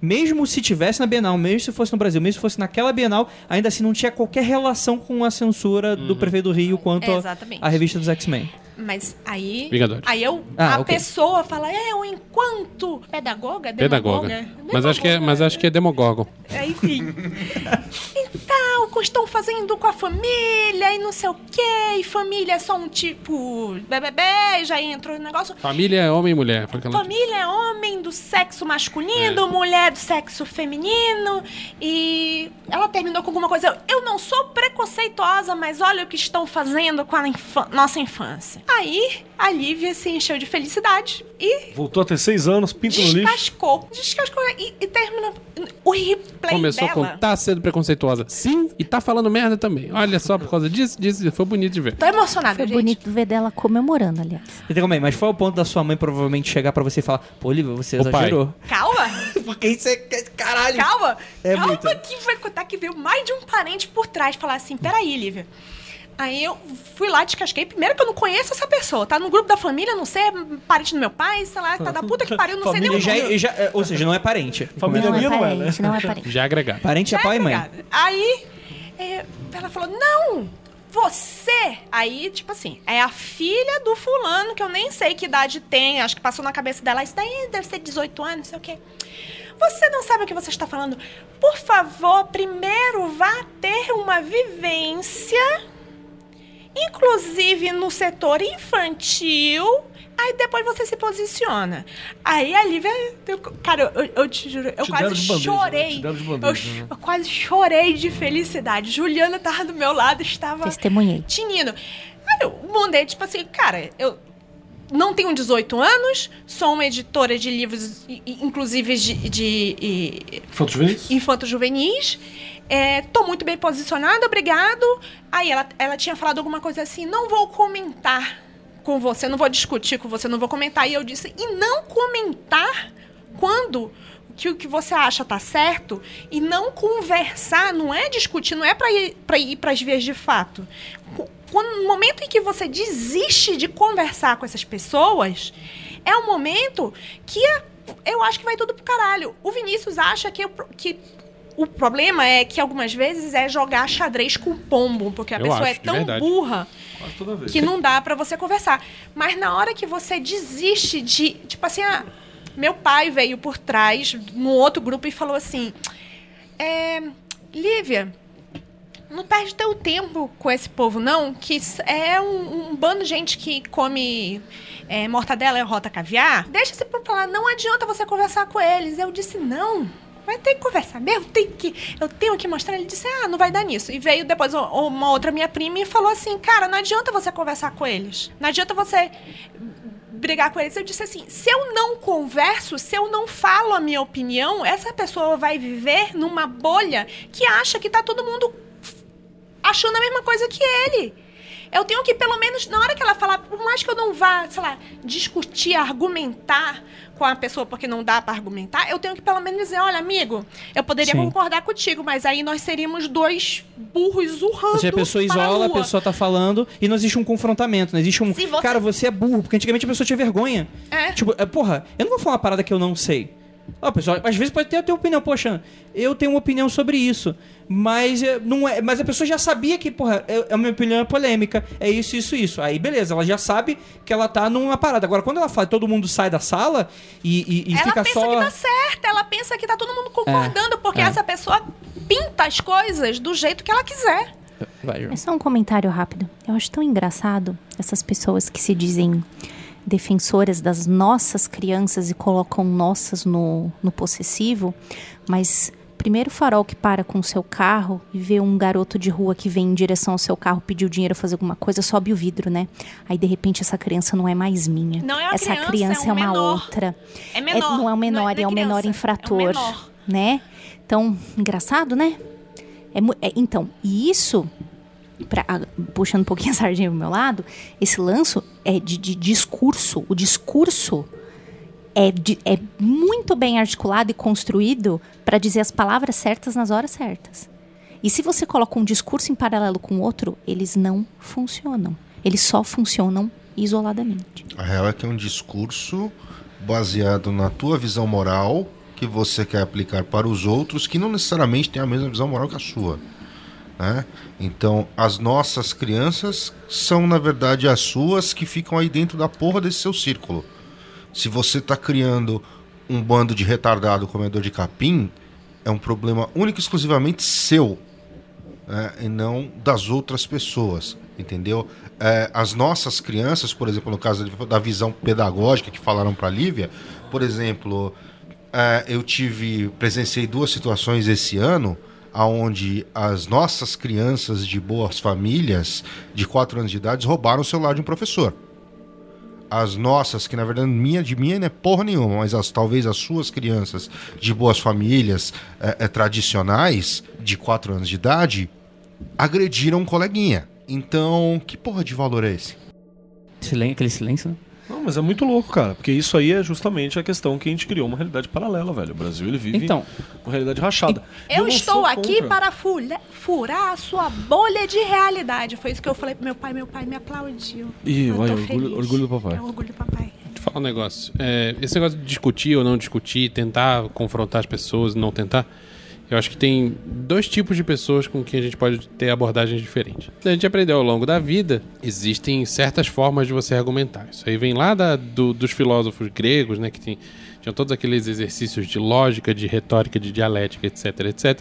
mesmo se tivesse na Bienal, mesmo se fosse no Brasil, mesmo se fosse naquela Bienal, ainda assim não tinha qualquer relação com a censura do prefeito do Rio quanto Exatamente. a revista dos X-Men. Mas aí. Vingadores. Aí eu. Ah, a ok. pessoa fala, é, eu enquanto pedagoga, Pedagoga. demagoga, Mas acho que é, mas acho que é Demogorgon. É, Enfim. então, o que estão fazendo com a família e não sei o quê. E família é só um tipo. Bebê, e já entrou no negócio. Família é homem e mulher. Família é homem do sexo masculino, mulher do sexo feminino. E ela terminou com alguma coisa. Eu não sou preconceituosa, mas olha o que estão fazendo com a infa- nossa infância. Aí a Lívia se encheu de felicidade e Voltou a ter seis anos, pinto no lixo. descascou. Descascou e, e termina. O replay Começou dela. com tá sendo preconceituosa. Sim, e tá falando merda também. Olha só, por causa disso, disso, foi bonito de ver. Tô emocionada, Foi gente. bonito ver dela comemorando, aliás. Então, calma aí, mas foi o ponto da sua mãe provavelmente chegar pra você e falar: Pô, Olivia, você O pai. exagerou. Calma, Porque isso é. Caralho! calma. É calma muito. que vai contar que veio mais de um parente por trás falar assim: peraí, Lívia. Aí eu fui lá, descasquei. Primeiro que eu não conheço essa pessoa. Tá no grupo da família, não sei, é parente do meu pai, sei lá, tá da puta que pariu, não sei nem o E já, nome. e já- é, ou seja, não é parente. Família Não é minha não é, né? parente, não é parente. Já agregado. Parente é pai e mãe. Aí é, ela falou: Não, você. Aí, tipo assim, é a filha do fulano, que eu nem sei que idade tem, acho que passou na cabeça dela. Isso daí deve ser 18 anos, não sei o quê. Você não sabe o que você está falando. Por favor, primeiro vá ter uma vivência, inclusive no setor infantil. Aí depois você se posiciona. Aí a Lívia. eu- cara, eu, eu te juro, eu Te deram quase de bandeja, né? chorei. Te deram de eu, né? eu quase chorei de felicidade. Juliana tava do meu lado, estava Testemunhei. tinindo. Aí eu mandei, tipo assim, cara, eu não tenho 18 anos, sou uma editora de livros, inclusive de, de, i- Fotos juvenis? infantos juvenis. É, tô muito bem posicionada, obrigado. Aí ela, ela tinha falado alguma coisa assim, não vou comentar com você, não vou discutir com você, não vou comentar. E eu disse, e não comentar quando que o que você acha tá certo e não conversar, não é discutir, não é para ir para as vias de fato. Qu- Quando, no momento em que você desiste de conversar com essas pessoas, é um momento que eu acho que vai tudo pro caralho. O Vinícius acha que, eu- que o problema é que algumas vezes é jogar xadrez com pombo, porque a Eu pessoa é acho, de tão burra que não dá pra você conversar. Mas na hora que você desiste de, tipo assim, ah, meu pai veio por trás no outro grupo e falou assim: é, Lívia, não perde teu tempo com esse povo, não, que é um, um bando de gente que come é, mortadela e rota caviar. Deixa esse povo lá, não adianta você conversar com eles. Eu disse, não. Vai ter que conversar mesmo, tem que, eu tenho que mostrar. Ele disse, ah, não vai dar nisso. E veio depois uma- outra minha prima e falou assim, cara, não adianta você conversar com eles. Não adianta você brigar com eles. Eu disse assim: se eu não converso, se eu não falo a minha opinião, essa pessoa vai viver numa bolha que acha que tá todo mundo achando a mesma coisa que ele. Eu tenho que, pelo menos, na hora que ela falar, por mais que eu não vá, sei lá, discutir, argumentar com a pessoa porque não dá pra argumentar, eu tenho que pelo menos dizer, olha, amigo, eu poderia Sim. concordar contigo, mas aí nós seríamos dois burros urrando. Se a pessoa para isola, a lua. pessoa tá falando e não existe um confrontamento, não existe um. Você- Cara, você é burro, porque antigamente a pessoa tinha vergonha. É. Tipo, é, porra, eu não vou falar uma parada que eu não sei. Ó, pessoal, às vezes pode ter a tua opinião, poxa, eu tenho uma opinião sobre isso. Mas é, não é, mas a pessoa já sabia que, porra, é, a minha opinião é polêmica, é isso, isso, isso. Aí beleza, ela já sabe que ela tá numa parada. Agora, quando ela fala, todo mundo sai da sala e, e, e ela fica pensa só. que tá certa, ela pensa que tá todo mundo concordando, porque é. essa pessoa pinta as coisas do jeito que ela quiser. É só um comentário rápido. Eu acho tão engraçado essas pessoas que se dizem defensoras das nossas crianças e colocam nossas no, no possessivo, mas primeiro farol que para com o seu carro e vê um garoto de rua que vem em direção ao seu carro pediu dinheiro fazer alguma coisa, sobe o vidro, né? Aí de repente essa criança não é mais minha. Não é uma essa criança, criança é um é uma menor. outra. É menor. É- não é o menor, não é, o menor criança, infrator, É o menor. né? Então, engraçado, né? É é, então, e isso, pra- puxando um pouquinho a sardinha pro meu lado, esse lanço é de, de discurso. O discurso é, de- é muito bem articulado e construído para dizer as palavras certas nas horas certas. E se você coloca um discurso em paralelo com outro, eles não funcionam. Eles só funcionam isoladamente. A real é que é um discurso baseado na tua visão moral que você quer aplicar para os outros que não necessariamente têm a mesma visão moral que a sua. Né? Então, as nossas crianças são, na verdade, as suas que ficam aí dentro da porra desse seu círculo. Se você está criando um bando de retardado comedor de capim, é um problema único e exclusivamente seu né, e não das outras pessoas, entendeu? É, as nossas crianças, por exemplo, no caso da visão pedagógica que falaram para Lívia, por exemplo, é, eu tive presenciei duas situações esse ano aonde as nossas crianças de boas famílias de 4 anos de idade roubaram o celular de um professor. As nossas, que na verdade minha de minha não é porra nenhuma, mas as, talvez as suas crianças de boas famílias é, é, tradicionais, de 4 anos de idade, agrediram um coleguinha. Então, que porra de valor é esse? Silen- aquele silêncio, né? Não, mas é muito louco, cara. Porque isso aí é justamente a questão que a gente criou uma realidade paralela, velho. O Brasil, ele vive Então. uma realidade rachada. E Eu, não estou aqui contra. para furar a sua bolha de realidade. Foi isso que eu falei pro meu pai. Meu pai me aplaudiu. Ih, Eu vai, orgulho- orgulho do papai. É orgulho do papai. Deixa eu falar um negócio. É, esse negócio de discutir ou não discutir, tentar confrontar as pessoas, não tentar. Eu acho que tem dois tipos de pessoas com quem a gente pode ter abordagens diferentes. A gente aprendeu ao longo da vida, existem certas formas de você argumentar. Isso aí vem lá da- do- dos filósofos gregos, né, que tem, tinham todos aqueles exercícios de lógica, de retórica, de dialética, etc, etc.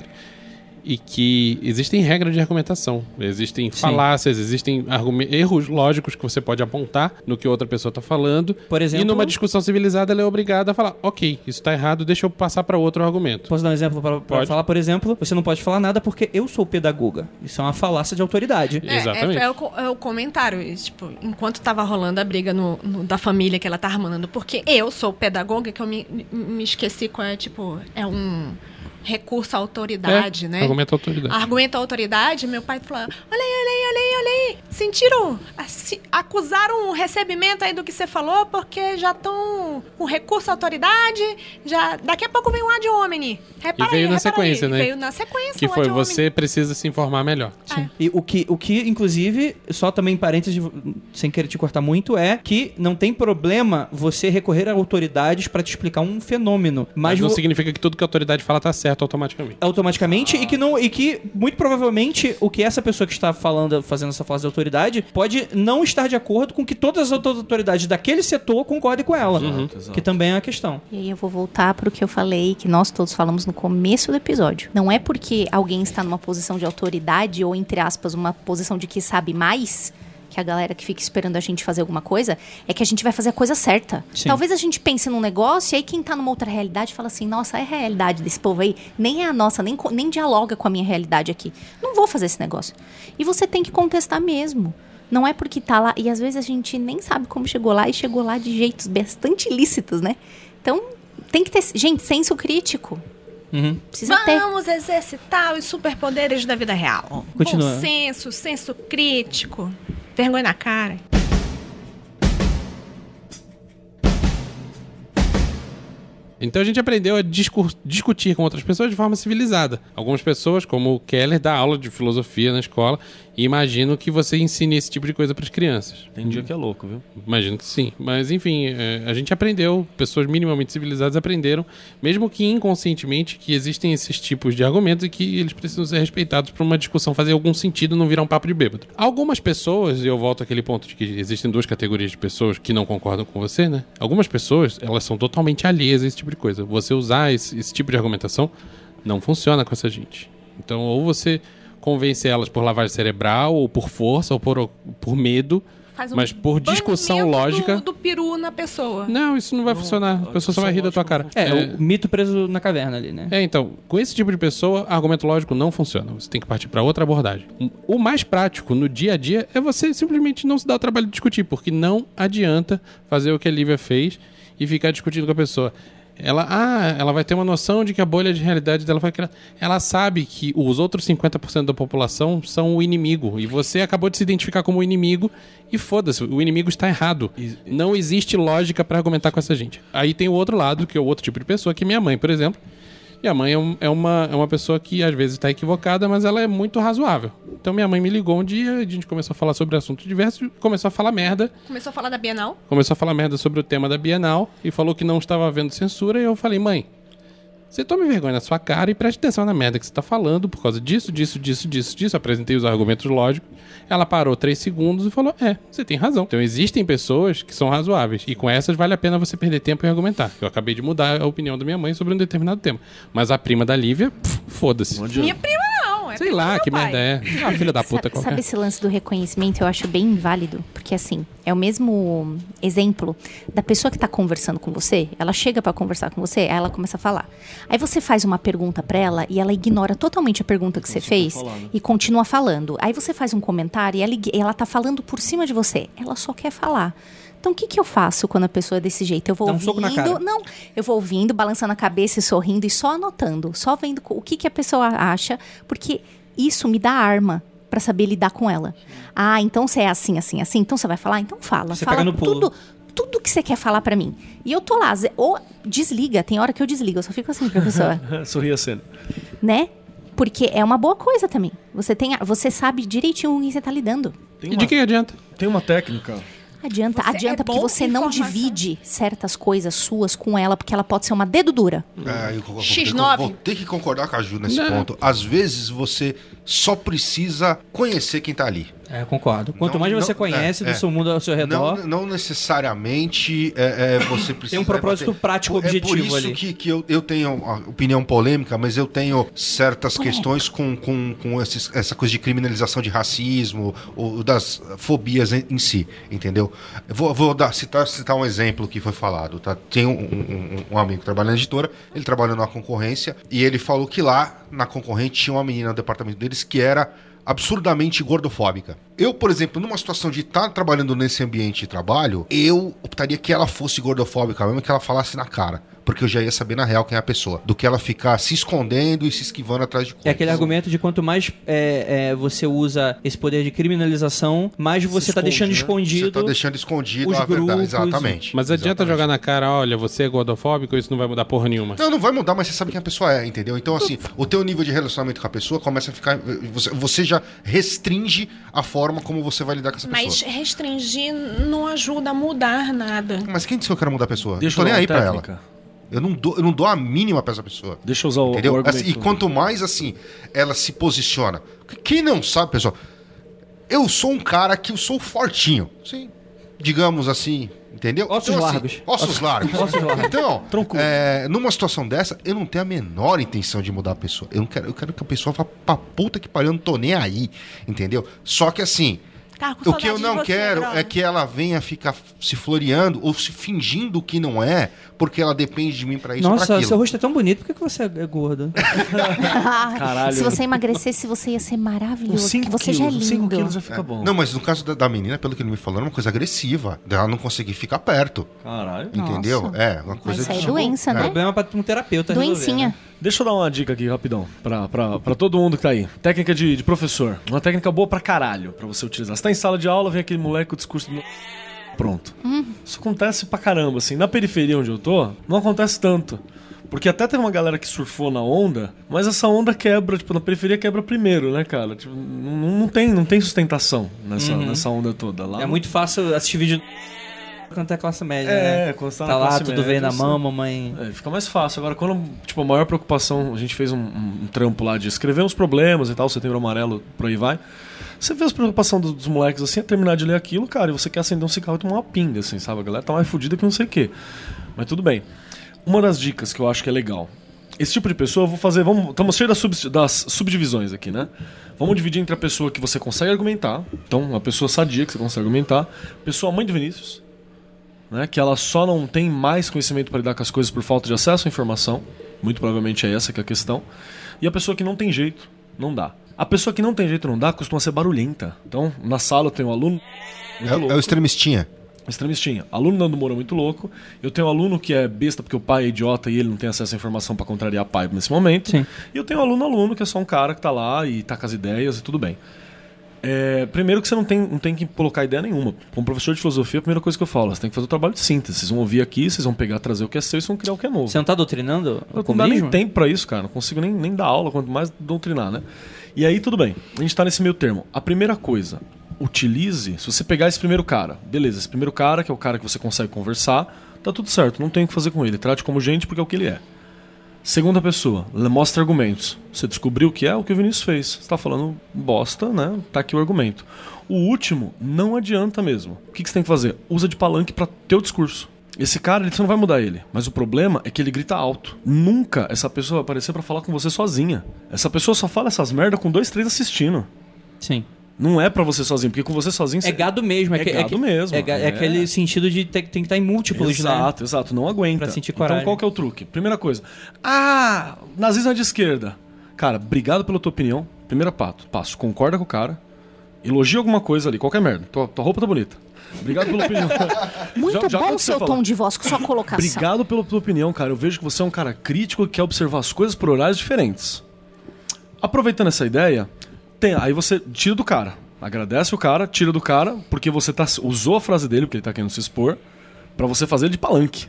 E que existem regras de argumentação, existem falácias, existem erros lógicos que você pode apontar no que outra pessoa está falando. Por exemplo- E numa discussão civilizada, ela é obrigada a falar: ok, isso está errado, deixa eu passar para outro argumento. Posso dar um exemplo para falar? Por exemplo, você não pode falar nada porque eu sou pedagoga. Isso é uma falácia de autoridade. É, Exatamente. É, é o, é o comentário. Tipo, enquanto tava rolando a briga no, no- da família que ela tá armando, porque eu sou pedagoga, que eu me, me esqueci qual é, tipo, é um recurso à autoridade, É, né? argumento à autoridade. Argumento à autoridade, meu pai falou: olha aí, olha aí, olha aí, olha aí. Sentiram? acusaram o recebimento aí do que você falou, porque já estão com recurso à autoridade. Já, daqui a pouco vem um ad hominem. Repara E veio aí, na sequência, aí. né? Veio na sequência Que um foi você precisa se informar melhor. É. E o que, o que, inclusive, só também parênteses, sem querer te cortar muito, é que não tem problema você recorrer a autoridades para te explicar um fenômeno. Mas, Mas, não vo- significa que tudo que a autoridade fala tá certo automaticamente. automaticamente e que não e que muito provavelmente o que essa pessoa que está falando fazendo essa fase de autoridade pode não estar de acordo com que todas as outras autoridades daquele setor concordem com ela que também é a questão E aí eu vou voltar para o que eu falei, que nós todos falamos no começo do episódio. Não é porque alguém está numa posição de autoridade ou, entre aspas, uma posição de que sabe mais, que a galera que fica esperando a gente fazer alguma coisa, é que a gente vai fazer a coisa certa. Sim. Talvez a gente pense num negócio e aí quem tá numa outra realidade fala assim, nossa, é a realidade desse povo aí, nem é a nossa, nem, nem dialoga com a minha realidade aqui. Não vou fazer esse negócio. E você tem que contestar mesmo. Não é porque tá lá. E às vezes a gente nem sabe como chegou lá e chegou lá de jeitos bastante ilícitos, né? Então, tem que ter. Gente, senso crítico. Uhum. Precisa ter. Vamos exercitar os superpoderes da vida real. Continua. Bom senso, senso crítico, vergonha na cara. Então a gente aprendeu a discutir com outras pessoas de forma civilizada. Algumas pessoas, como o Keller, dá aula de filosofia na escola e imagino que você ensine esse tipo de coisa para as crianças. Tem dia que é louco, viu? Imagino que sim. Mas, enfim, é, a gente aprendeu, pessoas minimamente civilizadas aprenderam, mesmo que inconscientemente, que existem esses tipos de argumentos e que eles precisam ser respeitados para uma discussão fazer algum sentido não virar um papo de bêbado. Algumas pessoas, e eu volto àquele ponto de que existem duas categorias de pessoas que não concordam com você, né? Algumas pessoas, elas são totalmente alheias a esse tipo de coisa. Você usar esse, esse tipo de argumentação não funciona com essa gente. Então, ou você convence elas por lavagem cerebral, ou por força, ou por, por medo, Faz um mas por discussão lógica. Do, do peru na pessoa. Não, isso não vai funcionar. A pessoa só vai rir da tua cara. é, o mito preso na caverna ali né É, então, com esse tipo de pessoa, argumento lógico não funciona. Você tem que partir para outra abordagem. O mais prático no dia a dia é você simplesmente não se dar o trabalho de discutir, porque não adianta fazer o que a Lívia fez e ficar discutindo com a pessoa. Ela, ah, ela vai ter uma noção de que a bolha de realidade dela foi criada. Ela sabe que os outros 50% da população são o inimigo. E você acabou de se identificar como o inimigo. E foda-se, o inimigo está errado. Não existe lógica para argumentar com essa gente. Aí tem o outro lado, que é o outro tipo de pessoa, que é minha mãe, por exemplo. Minha mãe é, um- é uma, é uma pessoa que às vezes está equivocada, mas ela é muito razoável. Então minha mãe me ligou um dia, a gente começou a falar sobre assuntos diversos, e começou a falar merda, Começou a falar da Bienal. começou a falar merda sobre o tema da Bienal e falou que não estava havendo censura. E eu falei, mãe, você tome vergonha na sua cara e preste atenção na merda que você está falando por causa disso, disso, disso, disso, disso. Apresentei os argumentos lógicos. Ela parou três segundos e falou: É, você tem razão. Então existem pessoas que são razoáveis. E com essas vale a pena você perder tempo e argumentar. Eu acabei de mudar a opinião da minha mãe sobre um determinado tema. Mas a prima da Lívia, foda-se. Minha prima não. É Sei lá, que merda é. Ah, filha da puta sabe, qualquer. sabe esse lance do reconhecimento? Eu acho bem válido. Porque, assim, é o mesmo exemplo da pessoa que tá conversando com você. Ela chega pra conversar com você, aí ela começa a falar. Aí você faz uma pergunta pra ela e ela ignora totalmente a pergunta que você fez e continua falando. Aí você faz um comentário e ela, ela tá falando por cima de você. Ela só quer falar. Então, o que, que eu faço quando a pessoa é desse jeito? Eu vou Dá um ouvindo. soco na cara. Não, eu vou ouvindo, balançando a cabeça e sorrindo e só anotando, só vendo o que, que a pessoa acha, porque isso me dá arma pra saber lidar com ela. Ah, então você é assim, assim, assim, então você vai falar? Então fala. Você fala pega no pulo. tudo tudo que você quer falar pra mim. E eu tô lá, ou desliga, tem hora que eu desligo, eu só fico assim, professor, Sorria a cena. né? Porque é uma boa coisa também. Você tem, você sabe direitinho com quem você tá lidando. Tem E uma, de quem adianta? tem uma técnica. Adianta, Você adianta é porque você não informação. divide certas coisas suas com ela, porque ela pode ser uma dedo dura. É, eu vou, vou ter que- X9. vou ter que concordar com a Ju nesse Não. ponto. Às vezes você só precisa conhecer quem tá ali. É, concordo. Quanto Não- mais você não- conhece é, do é. seu mundo ao seu redor, Não, não necessariamente é, é, você precisa. um propósito é, prático é por objetivo isso ali. que, que eu, eu tenho opinião polêmica, mas eu tenho certas questões com, com, com esses- essa coisa de criminalização de racismo, ou das fobias em, em si, entendeu? Eu vou, vou dar, citar, citar um exemplo que foi falado. Tá? Tem um, um- um amigo que trabalha na editora, ele trabalha numa concorrência, e ele falou que lá na concorrente tinha uma menina no departamento deles que era absurdamente gordofóbica. Eu, por exemplo, numa situação de estar trabalhando nesse ambiente de trabalho, eu optaria que ela fosse gordofóbica mesmo, que ela falasse na cara. Porque eu já ia saber na real quem é a pessoa. Do que ela ficar se escondendo e se esquivando atrás de coisas. é aquele argumento de quanto mais é, é, você usa esse poder de criminalização, mais você tá esconde, deixando né? escondido. Você tá deixando escondido os a verdade. grupos, Exatamente. Mas adianta Exatamente. jogar na cara, olha, você é gordofóbico, isso não vai mudar porra nenhuma. Não, não vai mudar, mas você sabe quem a pessoa é, entendeu? Então, assim, o teu nível de relacionamento com a pessoa começa a ficar. Você, você já restringe a forma como você vai lidar com essa Mas pessoa. restringir não ajuda a mudar nada. Mas quem disse que eu quero mudar a pessoa? Deixa eu tô nem aí pra ela. Eu não, dou, eu não dou a mínima pra essa pessoa. Deixa eu usar o, Entendeu? o argumento. Assim, e quanto mais assim ela se posiciona. Quem não sabe, pessoal, eu sou um cara que eu sou fortinho. Sim. Digamos assim, entendeu? Ossos assim, largos. ossos largos. Ossos largos. Então, é, numa situação dessa, eu não tenho a menor intenção de mudar a pessoa. Eu, não quero, eu quero que a pessoa vá pra puta que pariu, eu não tô nem aí, entendeu? Só que assim, Tá com o que eu não você, quero brother. é que ela venha ficar se floreando ou se fingindo que não é, porque ela depende de mim pra isso Nossa, seu rosto é tão bonito, por que, que você é gordo? Caralho. Se você emagrecesse, você ia ser maravilhoso. Uns 5 porque você já é quilos, 5 lindo. quilos já fica bom. Não, mas no caso da, da menina, pelo que ele me falou, era uma coisa agressiva. Dela não conseguir ficar perto. Caralho. Entendeu? Nossa. É, uma coisa Mas isso aí é de- doença, É. né? Problema pra um terapeuta resolver, Doencinha. né? Deixa eu dar uma dica aqui rapidão pra, pra, pra todo mundo que tá aí. Técnica de, de professor. Uma técnica boa pra caralho pra você utilizar. Você tá em sala de aula, vem aquele moleque com o discurso do... Pronto. Isso acontece pra caramba, assim. Na periferia onde eu tô, não acontece tanto. Porque até teve uma galera que surfou na onda, mas essa onda quebra, tipo, na periferia quebra primeiro, né, cara? Tipo, não, não tem, não tem sustentação nessa, nessa onda toda. Lá É muito fácil assistir vídeo quando é classe média, né? É, quando você tá, Tá lá, tudo vem na assim. mão, mamãe. É, fica mais fácil. Agora, quando, tipo, a maior preocupação, a gente fez um, um- um trampo lá de escrever uns problemas e tal, setembro amarelo, por aí vai. Você vê as preocupações dos, dos moleques assim, é terminar de ler aquilo, cara, e você quer acender um cigarro e tomar uma pinga, assim, sabe? A galera tá mais fudida que não sei o quê. Mas tudo bem. Uma das dicas que eu acho que é legal. Esse tipo de pessoa, eu vou fazer. Vamos, estamos cheios das, sub- das subdivisões aqui, né? Vamos dividir entre a pessoa que você consegue argumentar. Então, uma pessoa sadia que você consegue argumentar. Pessoa mãe de Vinícius né, que ela só não tem mais conhecimento para lidar com as coisas por falta de acesso à informação. Muito provavelmente é essa que é a questão. E a pessoa que não tem jeito, não dá. A pessoa que não tem jeito, não dá, costuma ser barulhenta. Então, na sala eu tenho um aluno muito É, louco, é o extremistinha. extremistinha. Aluno dando humor é muito louco. Eu tenho um aluno que é besta porque o pai é idiota e ele não tem acesso à informação para contrariar pai nesse momento. Sim. E eu tenho um aluno aluno que é só um cara que tá lá e tá com as ideias e tudo bem. É, primeiro que você não tem, não tem que colocar ideia nenhuma. Como professor de filosofia, a primeira coisa que eu falo, você tem que fazer o trabalho de síntese. Vocês vão ouvir aqui, vocês vão pegar, trazer o que é seu e vocês vão criar o que é novo. Você não tá doutrinando Eu o não dá nem tempo pra isso, cara. Não consigo nem, nem dar aula, quanto mais doutrinar, né? E aí, tudo bem. A gente tá nesse meio termo. A primeira coisa, utilize. Se você pegar esse primeiro cara, beleza, esse primeiro cara, que é o cara que você consegue conversar, tá tudo certo, não tem o que fazer com ele. Trate como gente porque é o que ele é. Segunda pessoa, mostra argumentos. Você descobriu o que é o que o Vinícius fez. Você tá falando bosta, né? Tá aqui o argumento. O último, não adianta mesmo. O que, que você tem que fazer? Usa de palanque para teu discurso. Esse cara, ele- você não vai mudar ele. Mas o problema é que ele grita alto. Nunca essa pessoa vai aparecer para falar com você sozinha. Essa pessoa só fala essas merda com dois, três assistindo. Sim. Não é para você sozinho, porque com você sozinho É gado mesmo. É, É que- gado que- mesmo, É, é é. aquele sentido de ter, tem que estar em múltiplos, né? Exato, exato, não aguenta. Pra sentir coragem. Então qual que é o truque? Primeira coisa. Ah, nazismo é de esquerda. Cara, obrigado pela tua opinião. Primeiro passo, passo, concorda com o cara. Elogia alguma coisa ali, qualquer merda. Tua, tua roupa tá bonita. Obrigado pela opinião. Muito Já- já bom seu falar. tom de voz com sua colocação. Obrigado pela tua opinião, cara. Eu vejo que você é um cara crítico que quer observar as coisas por horários diferentes. Aproveitando essa ideia, tem, aí você tira do cara. Agradece o cara, tira do cara, porque você tá, usou a frase dele, porque ele tá querendo se expor. Pra você fazer ele de palanque.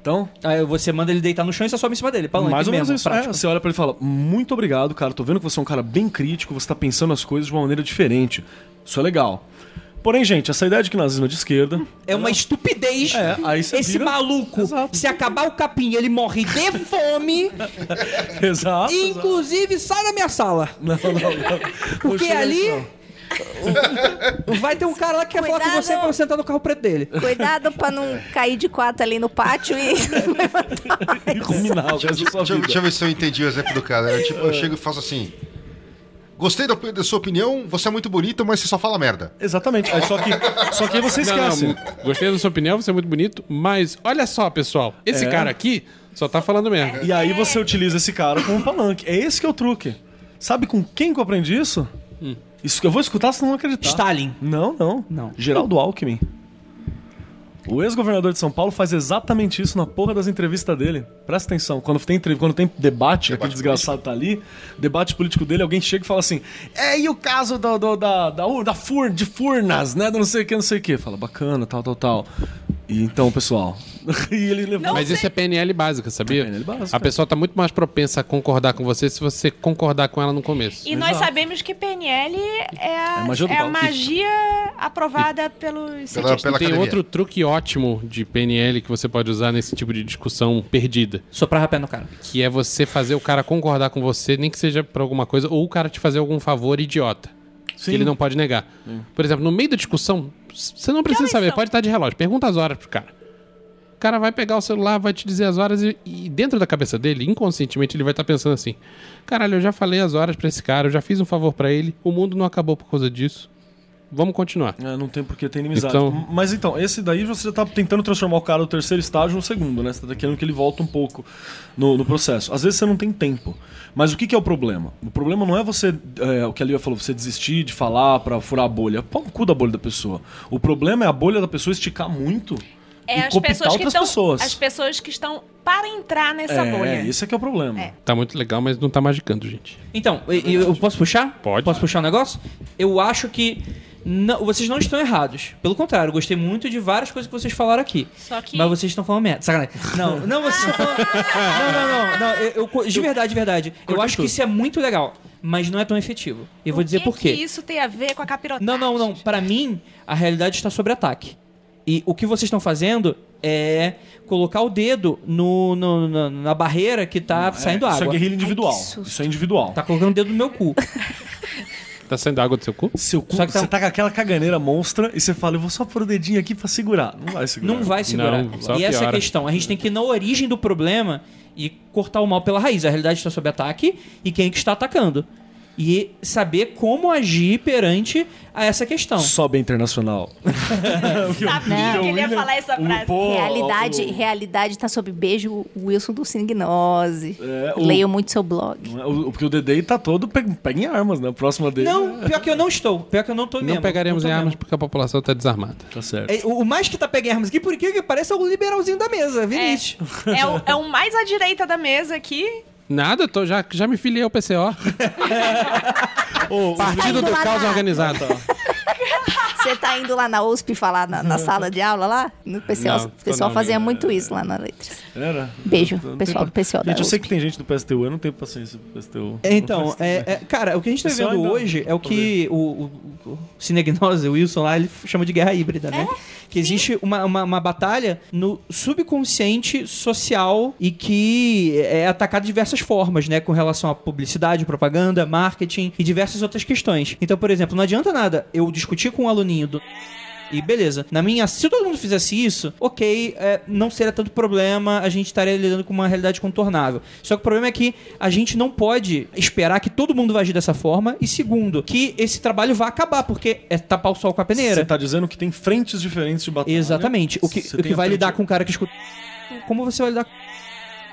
Então, Aí você manda ele deitar no chão e você sobe em cima dele. Palanque mais ou menos mesmo, isso. É, prático. você olha pra ele e fala: Muito obrigado, cara. Tô vendo que você é um cara bem crítico, você tá pensando as coisas de uma maneira diferente. Isso é legal. Porém, gente, essa ideia de que nazismo é de esquerda. É uma estupidez. É, aí você Esse vira- maluco, Exato. se acabar o capim, ele morre de fome. Exato. e, inclusive, sai da minha sala. Não, não, não. Porque ali vai ter um cara lá que quer falar com Cuidado. você pra você sentar no carro preto dele. Cuidado pra não cair de quatro ali no pátio e levantar. E ruminar o resto da sua Deixa, eu- vida. deixa eu ver se eu entendi o exemplo do cara. É tipo, eu chego e faço assim. Gostei da, da sua opinião, você é muito bonita, mas você só fala merda. Exatamente. Aí, só, que, só que aí você Não, esquece. não, gostei da sua opinião, você é muito bonito, mas olha só, pessoal, esse É. cara aqui só tá falando merda. E aí você utiliza esse cara como palanque. É esse que é o truque. Sabe com quem que eu aprendi isso? Isso que eu vou escutar, você não acreditar. Stalin. Não, não. Não. Geraldo Alckmin. O ex-governador de São Paulo faz exatamente isso na porra das entrevistas dele. Presta atenção. Quando tem, quando tem debate, aquele desgraçado tá ali, debate político dele, alguém chega e fala assim: É, e o caso do, do- da, da, da fur, de Furnas, né? Do não sei o que, não sei o que. Fala, bacana, tal, tal, tal. E então, pessoal. e ele levou. Mas isso é PNL básica, sabia? É PNL básica. A pessoa tá muito mais propensa a concordar com você se você concordar com ela no começo. E nós Exato. sabemos que PNL é a, É magia é a magia aprovada pelos Pela, pela E tem outro truque ótimo de PNL que você pode usar nesse tipo de discussão perdida. Soprar rapé no cara. Que é você fazer o cara concordar com você, nem que seja por alguma coisa, ou o cara te fazer algum favor idiota. Sim. Que ele não pode negar. Por exemplo, no meio da discussão, você não precisa horas saber, são? pode estar de relógio. Pergunta as horas pro cara. O cara vai pegar o celular, vai te dizer as horas e, e dentro da cabeça dele, inconscientemente, ele vai estar pensando assim: caralho, eu já falei as horas pra esse cara, eu já fiz um favor pra ele, o mundo não acabou por causa disso. Vamos continuar. É, não tem porque ter inimizade. Então- Mas então, esse daí você já tá tentando transformar o cara do terceiro estágio no segundo, né? Você tá querendo que ele volte um pouco no, no processo. Às vezes você não tem tempo. Mas o que, que é o problema? O problema não é você, é, o que a Lívia falou, você desistir de falar pra furar a bolha. Pau no cu da bolha da pessoa. O problema é a bolha da pessoa esticar muito É as pessoas que outras estão pessoas. as pessoas que estão para entrar nessa é, bolha. esse é que é o problema. É. Tá muito legal, mas não tá magicando, gente. Então, e- e eu posso puxar? Pode. Posso puxar um negócio? Eu acho que não- vocês não estão errados. Pelo contrário, eu gostei muito de várias coisas que vocês falaram aqui. Só que Mas vocês estão falando merda. Sacanagem. Não, não, vocês estão falando. Não, não, não. não eu, eu- de verdade, de verdade. Eu acho que isso é muito legal, mas não é tão efetivo. E eu vou o dizer que por quê. que isso tem a ver com a capirotagem? Não, não, não. Para mim, a realidade está sobre ataque. E o que vocês estão fazendo é colocar o dedo no, no- na, na barreira que tá saindo É, Isso é água. guerrilha individual. Ai, isso é individual. Tá colocando o dedo no meu cu. Tá saindo água do seu cu? Seu cu, Só que tá- você tá com aquela caganeira monstra e você fala, eu vou só pôr o dedinho aqui pra segurar. Não vai segurar. Não vai segurar. Não, e essa é a questão. A gente tem que ir na origem do problema e cortar o mal pela raiz. A realidade está sob ataque e quem é que está atacando. E saber como agir perante a essa questão. Sobe a internacional. Sabia que ele ia falar essa frase. realidade, o- realidade tá sob beijo Wilson do Cignose. É, o- Leio muito seu blog. Não é? O- Porque o Dedei tá todo pe- pega em armas, né? A próxima dele. Não, pior que eu não estou. Pior que eu não estou mesmo. Não pegaremos Não em tô armas mesmo. porque a população tá desarmada. Tá certo. É, o o mais que tá pegando em armas aqui, por que parece é o liberalzinho da mesa, Vinícius. É o, é o mais à direita da mesa aqui. Nada, tô, já, já me filiei ao PCO. Ô, Partido do Caos Organizado. Você tá indo lá na USP falar na, na sala de aula lá? No PCO, Não, o pessoal não, fazia não. muito isso lá na letras. Era? Beijo, Eu pessoal do PCO da Gente, eu sei que tem gente do PSTU, eu não tenho paciência pro PSTU. Então, é, é- cara, o que a gente tá vendo ainda- hoje é o que o, o, o Cinegnose, o Wilson lá, ele chama de guerra híbrida, né? que existe uma, uma, uma batalha no subconsciente social e que é atacada de diversas formas, né? Com relação à publicidade, propaganda, marketing e diversas outras questões. Então, por exemplo, não adianta nada eu discutir com um aluninho do e beleza, na minha. Se todo mundo fizesse isso, ok, é, não seria tanto problema, a gente estaria lidando com uma realidade contornável. Só que o problema é que a gente não pode esperar que todo mundo vai agir dessa forma. E segundo, que esse trabalho vai acabar, porque é tapar o sol com a peneira. Você tá dizendo que tem frentes diferentes de batalha. Exatamente. O que, o que vai lidar com o cara que escuta. Como você vai lidar com.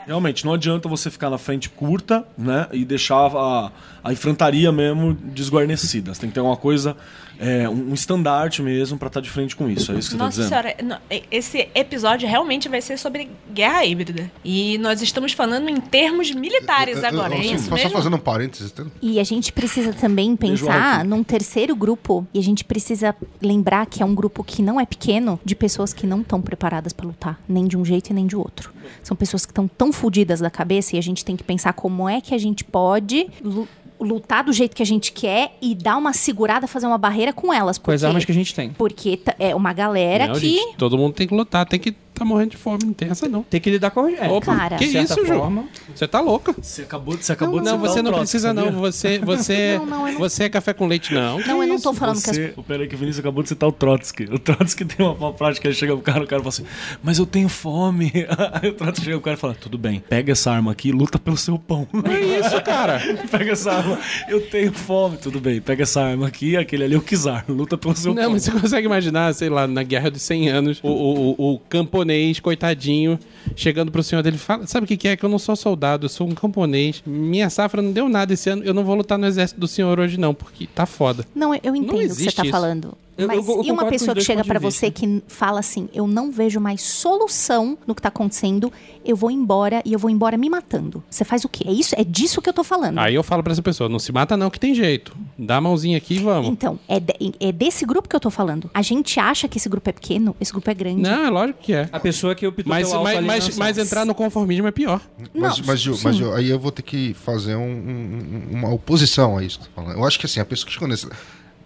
Realmente, não adianta você ficar na frente curta, né? E deixar a, a infantaria mesmo desguarnecida. Você tem que ter uma coisa, é, um estandarte mesmo pra estar de frente com isso. É isso que você tá Nossa dizendo? senhora, esse episódio realmente vai ser sobre guerra híbrida. E nós estamos falando em termos militares Eu- eu- agora, eu- é só- isso Só mesmo? fazendo um parênteses. tá? E a gente precisa também pensar num terceiro grupo, e a gente precisa lembrar que é um grupo que não é pequeno, de pessoas que não estão preparadas para lutar, nem de um jeito e nem de outro. São pessoas que estão tão fodidas da cabeça e a gente tem que pensar como é que a gente pode lu- lutar do jeito que a gente quer e dar uma segurada, fazer uma barreira com elas. Com as armas que a gente tem. Porque é uma galera Não, que. gente, todo mundo tem que lutar, tem que tá morrendo de fome, não tem essa não. Tem que lidar com a é, Opa, cara. que certa isso, Ju? forma. Você tá louca. Você acabou, você acabou de Não, citar você o não precisa não. Você, você, Não, não, não- você é café com leite não. Não, eu não tô falando que as Você, peraí que o Vinícius acabou de citar o Trotsky. O Trotsky tem uma, uma prática, ele chega pro cara, o cara fala assim, mas eu tenho fome. Aí o Trotsky chega pro cara e fala, tudo bem, pega essa arma aqui e luta pelo seu pão. É isso, cara. pega essa arma, eu tenho fome, tudo bem, pega essa arma aqui, aquele ali é o Kizar, luta pelo seu Não, pão. mas você consegue imaginar, sei lá, na Guerra dos 100 Anos, o, o, o- o camponês, coitadinho, chegando pro senhor dele, fala, sabe o que, que é? Que eu não sou soldado, eu sou um camponês. Minha safra não deu nada esse ano, eu não vou lutar no exército do senhor hoje não, porque tá foda. Não, eu entendo o que você tá isso. falando. Eu- Mas eu- eu e uma pessoa que chega de você que fala assim: eu não vejo mais solução no que tá acontecendo, eu vou embora e eu vou embora me matando. Você faz o quê? É isso? É disso que eu tô falando. Aí eu falo pra essa pessoa, não se mata não, que tem jeito. Dá a mãozinha aqui e vamos. Então, é, de- é desse grupo que eu tô falando. A gente acha que esse grupo é pequeno, esse grupo é grande. Não, é lógico que é. A pessoa que optou Mas, pela mas, mas, mas entrar no conformismo é pior. Mas, Não, mas, Gil, sim. mas Gil, aí eu vou ter que fazer um- um- uma oposição a isso que você tá falando. Eu acho que assim, a pessoa que chegou nessa,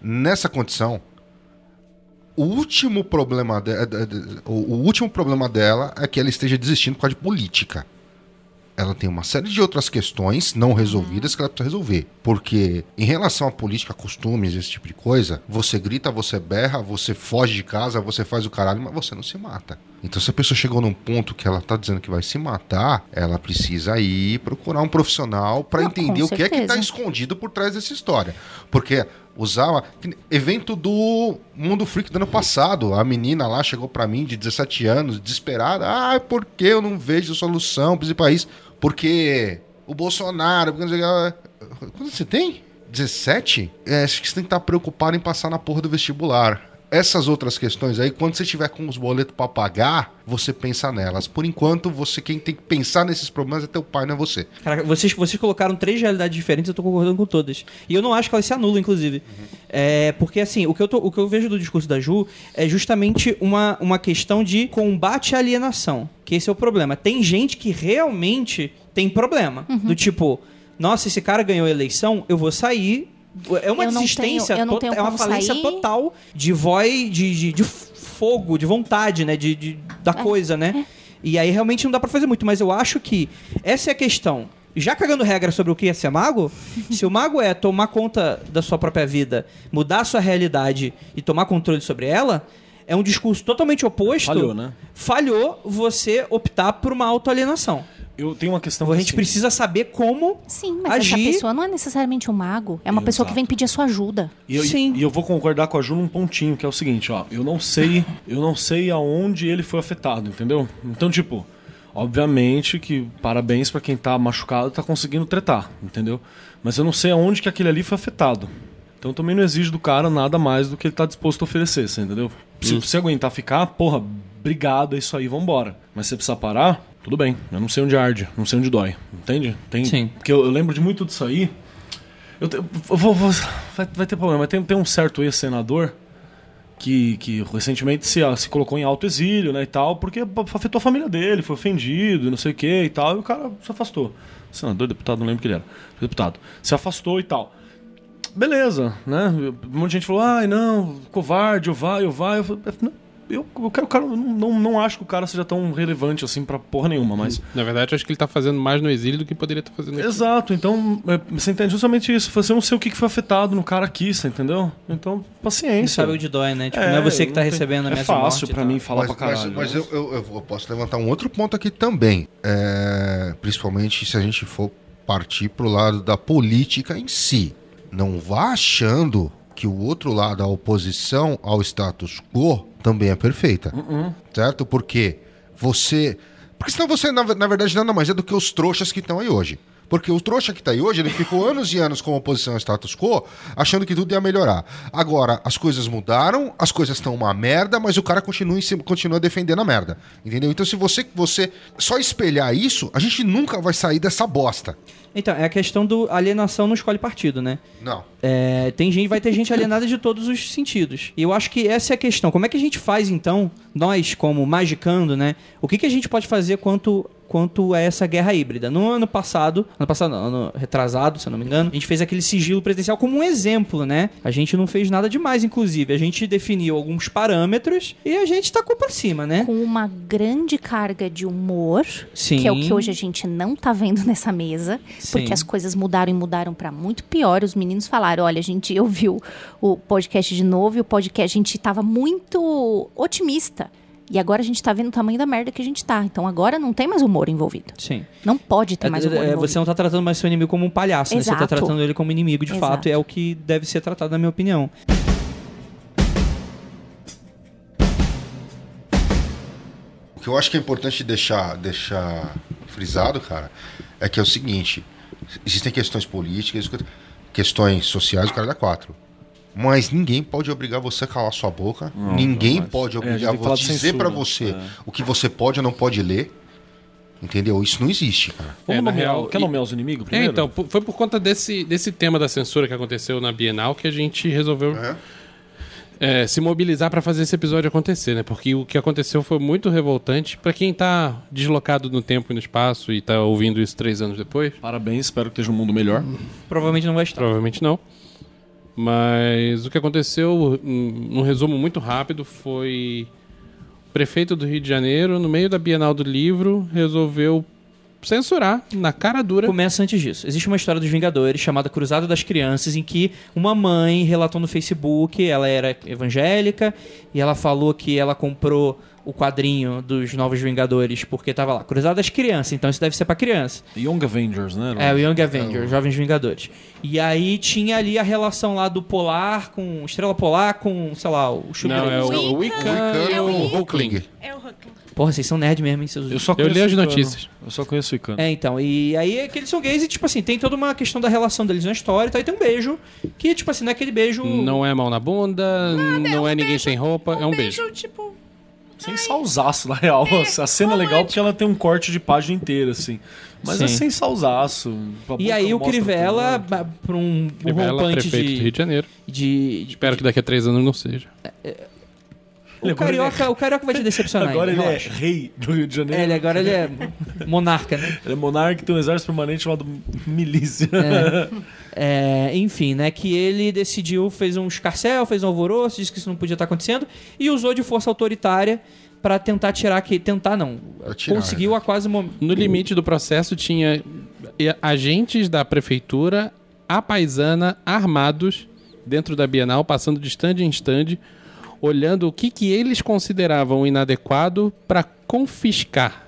nessa condição, o último problema de- de- de- o, último problema dela é que ela esteja desistindo por causa de política. Ela tem uma série de outras questões não resolvidas que ela precisa resolver. Porque, em relação à política, costumes, esse tipo de coisa, você grita, você berra, você foge de casa, você faz o caralho, mas você não se mata. Então, se a pessoa chegou num ponto que ela tá dizendo que vai se matar, ela precisa ir procurar um profissional para Não, entender o que é que tá escondido por trás dessa história. Porque usar uma- evento do Mundo Freak do ano passado, a menina lá chegou pra mim de 17 anos, desesperada, ah, por que eu não vejo solução para esse país? Porque o Bolsonaro, porque não sei o que- quanto você tem? 17? É, acho que você tem que estar preocupado em passar na porra do vestibular. Essas outras questões aí, quando você tiver com os boletos pra pagar, você pensa nelas. Por enquanto, você quem tem que pensar nesses problemas é teu pai, não é você. Caraca, vocês, vocês colocaram três realidades diferentes, eu tô concordando com todas. E eu não acho que elas se anulam, inclusive. É, porque, assim, o que, eu tô- o que eu vejo do discurso da Ju é justamente uma, uma questão de combate à alienação. Que esse é o problema. Tem gente que realmente tem problema. Do tipo, nossa, esse cara ganhou a eleição, eu vou sair. É uma Eu não desistência, tenho- eu não tenho é uma falência sair. total de voz, de, de, de fogo, de vontade, né? De, de- da É. coisa, né? E aí realmente não dá pra fazer muito, mas eu acho que essa é a questão. Já cagando regra sobre o que é ser mago, se o mago é tomar conta da sua própria vida, mudar a sua realidade e tomar controle sobre ela, é um discurso totalmente oposto. Falhou, né? Falhou você optar por uma autoalienação. Eu tenho uma questão a que, gente assim, precisa saber como Sim, mas essa agir. pessoa não é necessariamente um mago. É uma pessoa que Exato. vem pedir a sua ajuda. E eu, Sim. e eu vou concordar com a Ju num pontinho, que é o seguinte, ó. Eu não sei, eu não sei aonde ele foi afetado, entendeu? Então, tipo, obviamente que parabéns pra quem tá machucado e tá conseguindo tretar, entendeu? Mas eu não sei aonde que aquele ali foi afetado. Então também não exijo do cara nada mais do que ele tá disposto a oferecer, você entendeu? Se você aguentar ficar, porra, obrigado, é isso aí, vambora. Mas se você precisar parar, tudo bem. Eu não sei onde arde, não sei onde dói, entende? Tem, Sim. Porque eu, eu lembro de muito disso aí. Eu, te- eu vou, vou- vai, vai ter problema. Tem, tem um certo ex-senador que, que recentemente se, se colocou em alto exílio, né, e tal, porque afetou a família dele, foi ofendido, não sei o que e tal, e o cara se afastou. Senador, deputado, não lembro que ele era. Deputado. Se afastou e tal. Beleza, né? Um monte de gente falou, ai, não, covarde, eu vai, eu vai. Eu, falei, "Não, eu, eu quero o cara, eu não, não, não acho que o cara seja tão relevante assim pra porra nenhuma, mas. Na verdade, eu acho que ele tá fazendo mais no exílio do que poderia estar fazendo aqui. Exato, então é, você entende justamente isso. Você não sei o que foi afetado no cara aqui, você entendeu? Então, Não paciência. sabe onde dói, né? Tipo, não é você que tá não recebendo a É minha fácil pra tá? mim falar mas, pra caralho. mas- mas eu, eu- eu vou- posso levantar um outro ponto aqui também. É, principalmente se a gente for partir pro lado da política em si. Não vá achando que o outro lado, a oposição ao status quo, também é perfeita. Uh-uh. Certo? Porque você Porque senão você, na, na verdade, nada mais é do que os trouxas que estão aí hoje. Porque o trouxa que está aí hoje, ele ficou anos e anos com oposição ao status quo, achando que tudo ia melhorar. Agora, as coisas mudaram, as coisas estão uma merda, mas o cara continua, cima- continua defendendo a merda. Entendeu? Então, se você, você só espelhar isso, a gente nunca vai sair dessa bosta. Então, é a questão do alienação não escolhe partido, né? Não. É, tem gente, vai ter gente alienada de todos os sentidos. E eu acho que essa é a questão. Como é que a gente faz, então, nós, como magicando, né? O que, que a gente pode fazer quanto, quanto a essa guerra híbrida? No ano passado, ano passado, não, ano retrasado, se eu não me engano, a gente fez aquele sigilo presidencial como um exemplo, né? A gente não fez nada demais, inclusive. A gente definiu alguns parâmetros e a gente tacou pra cima, né? Com uma grande carga de humor, Sim. que é o que hoje a gente não tá vendo nessa mesa, porque Sim. as coisas mudaram e mudaram pra muito pior. Os meninos falaram: olha, a gente ouviu o podcast de novo e o podcast a gente tava muito otimista. E agora a gente tá vendo o tamanho da merda que a gente tá. Então agora não tem mais humor envolvido. Sim. Não pode ter mais humor É, envolvido. você não tá tratando mais seu inimigo como um palhaço, né? Você tá Exato. tratando ele como inimigo de Exato. fato, e é o que deve ser tratado, na minha opinião. O que eu acho que é importante deixar, deixar frisado, cara, é que é o seguinte: existem questões políticas, questões sociais, o cara dá quatro. Mas ninguém pode obrigar você a calar sua boca. ninguém pode É, obrigar falar você a dizer pra censura. você É. o que você pode ou não pode ler. Entendeu? Isso não existe, cara. Vamos É, na nomear, real, quer e- nomear os inimigos É, primeiro? então, po- foi por conta desse, desse tema da censura que aconteceu na Bienal que a gente resolveu É. é, se mobilizar pra fazer esse episódio acontecer, né? Porque o que aconteceu foi muito revoltante Pra quem tá deslocado no tempo e no espaço e tá ouvindo isso três anos depois. Parabéns, espero que esteja um mundo melhor. Provavelmente não vai estar. Provavelmente não. Mas o que aconteceu, num resumo muito rápido, foi o prefeito do Rio de Janeiro, no meio da Bienal do Livro, resolveu censurar na cara dura. Começa antes disso. Existe uma história dos Vingadores chamada Cruzada das Crianças, em que uma mãe relatou no Facebook, ela era evangélica, e ela falou que ela comprou o quadrinho dos Novos Vingadores porque tava lá, Cruzada das Crianças, então isso deve ser pra criança. Young Avengers, né? É, o Young Avengers, Jovens Vingadores. E aí tinha ali a relação lá do Polar com Estrela Polar com, sei lá, o Chupa. Não, é o, o Wiccan. E É o o. Hulkling. É o Huckling. Porra, vocês são nerd mesmo, hein, seus... Eu só Eu conheço li as o notícias. Eu só conheço o Icano. É, então, e aí é que eles são gays e, tipo assim, tem toda uma questão da relação deles na história e tal, e tem um beijo, que, tipo assim, não é aquele beijo... Não é mão na bunda, não é ninguém sem roupa, é um beijo. tipo. Sem salsaço, na real. a cena é legal porque ela tem um corte de página inteira, assim. Mas é Sim. sem salsaço. E aí o Crivella, ba- pra um, um Crivella, rompante prefeito do Rio de, de Janeiro. de, de- Espero que daqui a três anos não seja. O carioca, o carioca vai te decepcionar. Agora ele ainda, é relaxa. rei do Rio de Janeiro. É, ele agora ele é monarca, né? Ele é monarca e tem um exército permanente chamado Milícia. É, enfim, né? Que ele decidiu, fez um escarcel, fez um alvoroço, disse que isso não podia estar acontecendo e usou de força autoritária pra tentar tirar que tentar não, Pra tirar, conseguiu a quase mo- No limite do processo tinha agentes da prefeitura, a paisana, armados dentro da Bienal, passando de stand em stand, olhando o que, que eles consideravam inadequado para confiscar.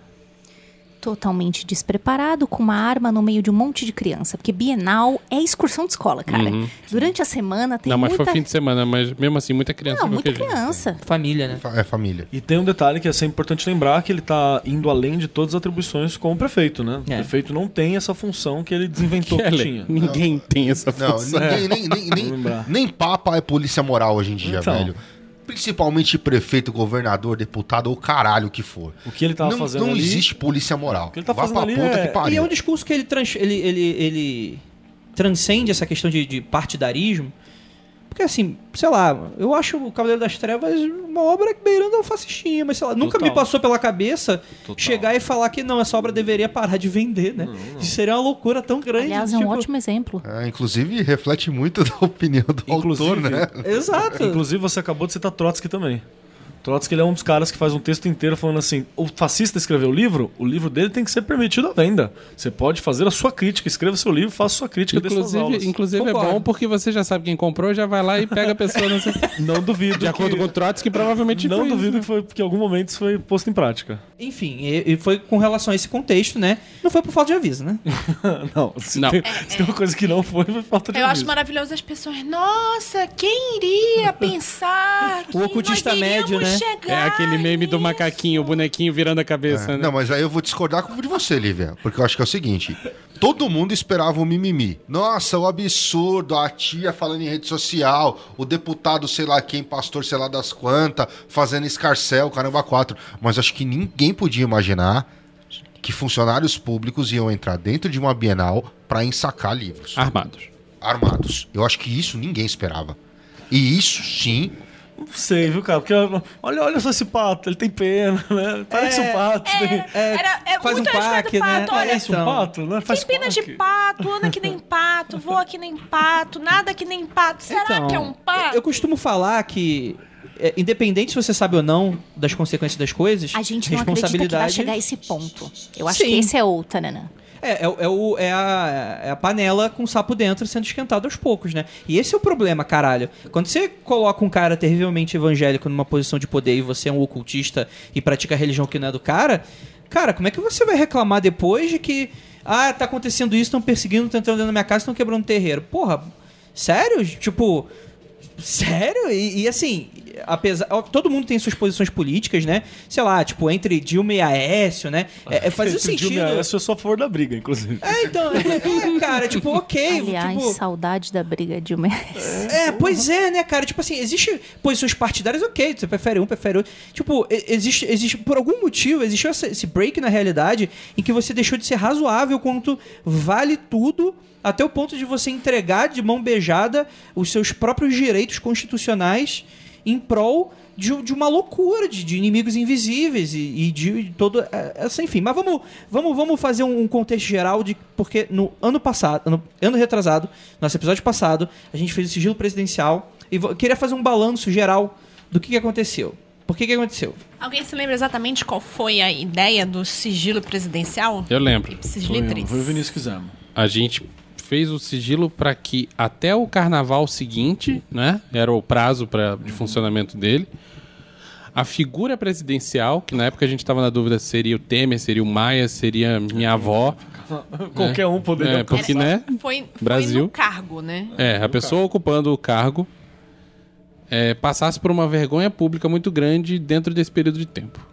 Totalmente despreparado, com uma arma no meio de um monte de criança. Porque Bienal é excursão de escola, cara. Durante a semana tem não, mas muita... foi fim de semana, mas mesmo assim, muita criança. Não, muita jeito. criança. família, né? É família. E tem um detalhe que é sempre importante lembrar, que ele tá indo além de todas as atribuições como prefeito, né? O É. prefeito não tem essa função que ele desinventou que Keller, tinha. ninguém tem essa Não, função. ninguém, nem, nem, nem, nem papa é polícia moral hoje em dia, Então. velho. Principalmente prefeito, governador, deputado ou caralho que for. O que ele tava não fazendo não ali... existe polícia moral. que ele tá Vá fazendo pra ali puta é- que pariu. E é um discurso que ele, trans, ele, ele, ele transcende essa questão de, de partidarismo. Porque, assim, sei lá, eu acho o Cavaleiro das Trevas uma obra beirando a fascistinha, mas sei lá, nunca Total. me passou pela cabeça Total. chegar e falar que não, essa obra deveria parar de vender, né? Isso seria uma loucura tão grande. Aliás, é um tipo- ótimo exemplo. É, inclusive, reflete muito da opinião do Inclusive, autor, né? Exato. Inclusive, você acabou de citar Trotsky também. Trotsky ele é um dos caras que faz um texto inteiro falando assim: o fascista escreveu o livro, o livro dele tem que ser permitido à venda. Você pode fazer a sua crítica, escreva seu livro, faça sua crítica. Inclusive, inclusive é bom porque você já sabe quem comprou, já vai lá e pega a pessoa. Nessa... Não duvido. De acordo que... com o Trotsky, provavelmente Não foi isso, duvido né? que foi porque em algum momento isso foi posto em prática. Enfim, e, e foi com relação a esse contexto, né? Não foi por falta de aviso, né? não, se, Não. Tem, se tem uma coisa que não foi, foi falta de Eu acho aviso. maravilhoso as pessoas. Nossa, quem iria pensar que O ocultista nós médio, iríamos chegar. É aquele meme do macaquinho, o bonequinho virando a cabeça, né? Não, mas aí eu vou discordar com o de você, Lívia. Porque eu acho que é o seguinte: todo mundo esperava o mimimi. Nossa, o absurdo, a tia falando em rede social, o deputado, sei lá quem, pastor, sei lá das quantas, fazendo escarcel, caramba, quatro. Mas acho que ninguém podia imaginar que funcionários públicos iam entrar dentro de uma Bienal para ensacar livros Armados. armados. Eu acho que isso ninguém esperava. E isso sim Não sei, viu, cara? Porque olha, olha só esse pato, ele tem pena, né? Parece um pato. tem- É, Era, é faz um do né? pato, olha. Parece um então. pato, né? Faz Tem pena de pato, anda que nem pato, voa que nem pato, nada que nem pato. Será Então, que é um pato? Eu costumo falar que, é, independente se você sabe ou não das consequências das coisas, A gente não acredita que vai responsabilidade. chegar a esse ponto. Eu acho Sim. que esse é outra, Nana. É, é, o- é, o- é a, é a panela com sapo dentro sendo esquentada aos poucos, né? E esse é o problema, caralho. Quando você coloca um cara terrivelmente evangélico numa posição de poder e você é um ocultista e pratica a religião que não é do cara, cara, como é que você vai reclamar depois de que. Ah, tá acontecendo isso, estão perseguindo, estão entrando da minha casa, estão quebrando terreiro. Porra, sério? Tipo. Sério? E, e, assim, apesar. Todo mundo tem suas posições políticas, né? Sei lá, tipo, entre Dilma e Aécio, né? É, é, faz Esse sentido. Dilma Aécio, eu sou a favor da briga, inclusive. É, então, é, é, cara, tipo, ok. Aliás, tipo, saudade da briga de uma. é, pois é, né, cara? Tipo assim, existe posições partidárias, ok, você prefere um, prefere outro. Tipo, e- existe, existe por algum motivo, existiu essa- esse break na realidade em que você deixou de ser razoável quanto vale tudo até o ponto de você entregar de mão beijada os seus próprios direitos constitucionais em prol de, de uma loucura, de, de inimigos invisíveis e, e de todo. é, Essa, enfim, mas vamos, vamos, vamos fazer um, um contexto geral de. Porque no ano passado, ano, ano retrasado, nosso episódio passado, a gente fez o sigilo presidencial e queria fazer um balanço geral do que, que aconteceu. Por que, que aconteceu? Alguém se lembra exatamente qual foi a ideia do sigilo presidencial? Eu lembro. Foi, foi o Vinícius que fizemos. A gente fez o sigilo para que até o carnaval seguinte, né? Era o prazo pra, de funcionamento dele. A figura presidencial, que na época a gente estava na dúvida se seria o Temer, seria o Maia, seria minha avó. Qualquer um poderia É, porque, né? Foi, foi Brasil. no cargo, né? É, a pessoa ocupando o cargo é, passasse por uma vergonha pública muito grande dentro desse período de tempo.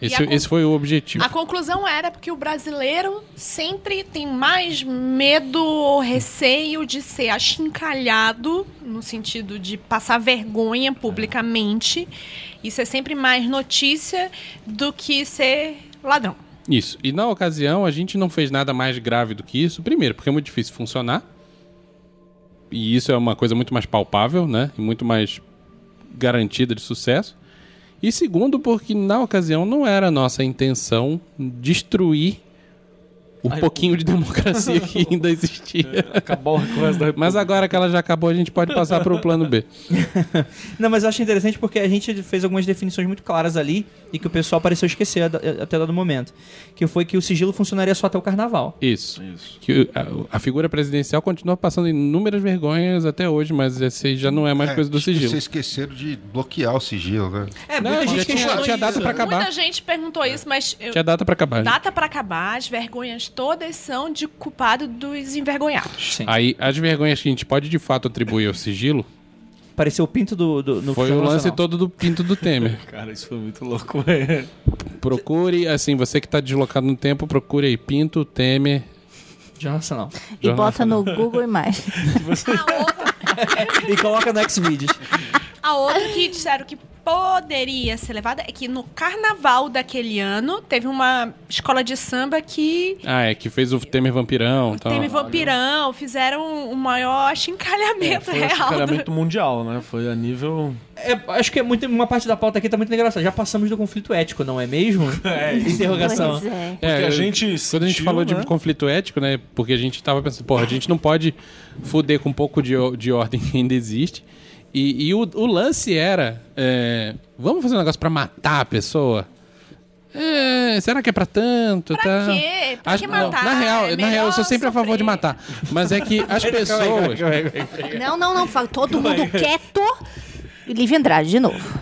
Esse, esse foi o objetivo. A conclusão era porque o brasileiro sempre tem mais medo ou receio de ser achincalhado, no sentido de passar vergonha publicamente. Isso é sempre mais notícia do que ser ladrão. Isso. E na ocasião a gente não fez nada mais grave do que isso. Primeiro, porque é muito difícil funcionar. E isso é uma coisa muito mais palpável, né? E muito mais garantida de sucesso. E segundo, porque na ocasião não era nossa intenção destruir o pouquinho de democracia que ainda existia. Acabou com o resto da Mas agora que ela já acabou, a gente pode passar para o plano B. Não, mas eu acho interessante porque a gente fez algumas definições muito claras ali e que o pessoal pareceu esquecer a- até dado momento. Que foi que o sigilo funcionaria só até o carnaval. Isso. Isso. Que a, a figura presidencial continua passando inúmeras vergonhas até hoje, mas esse já não é mais coisa do sigilo. Vocês esqueceram de bloquear o sigilo, né? É, Não, muita gente tinha- tinha data pra acabar. Muita gente perguntou isso, mas eu- Tinha data para acabar. data pra acabar, as vergonhas todas são de culpado dos envergonhados. Sim. Aí, as vergonhas que a gente pode de fato atribuir ao sigilo Pareceu o pinto do, do no foi o lance Nacional. todo do pinto do Temer. Cara, isso foi muito louco, velho. Procure, assim, você que tá deslocado no tempo, procure aí pinto Temer. Jornal Nacional. E Jornal bota no Google Imagens. A outra, e coloca no Xvideos. a outra que disseram que poderia ser levada é que no carnaval daquele ano teve uma escola de samba que Ah, é, que fez o Temer vampirão. Então, teve vampirão, fizeram o maior achincalhamento Foi um real. do- achincalhamento mundial, né? Foi a nível... É, acho que é muito, uma parte da pauta aqui tá muito engraçada. Já passamos do conflito ético, não é mesmo? É, Interrogação. Pois é. Porque a gente Quando a gente falou né? de conflito ético, né? Porque a gente tava pensando, porra, a gente não pode fuder com um pouco de, o- de ordem que ainda existe. E, e o, o lance era: é, vamos fazer um negócio pra matar a pessoa? É, será que é pra tanto? Pra tá? quê? Pra Acho- que não, matar? na real, É na real, eu sou sempre a favor de sofrer. matar. Mas é que as pessoas. Não, não, não. Todo mundo quieto. E Lívia Andrade, de novo.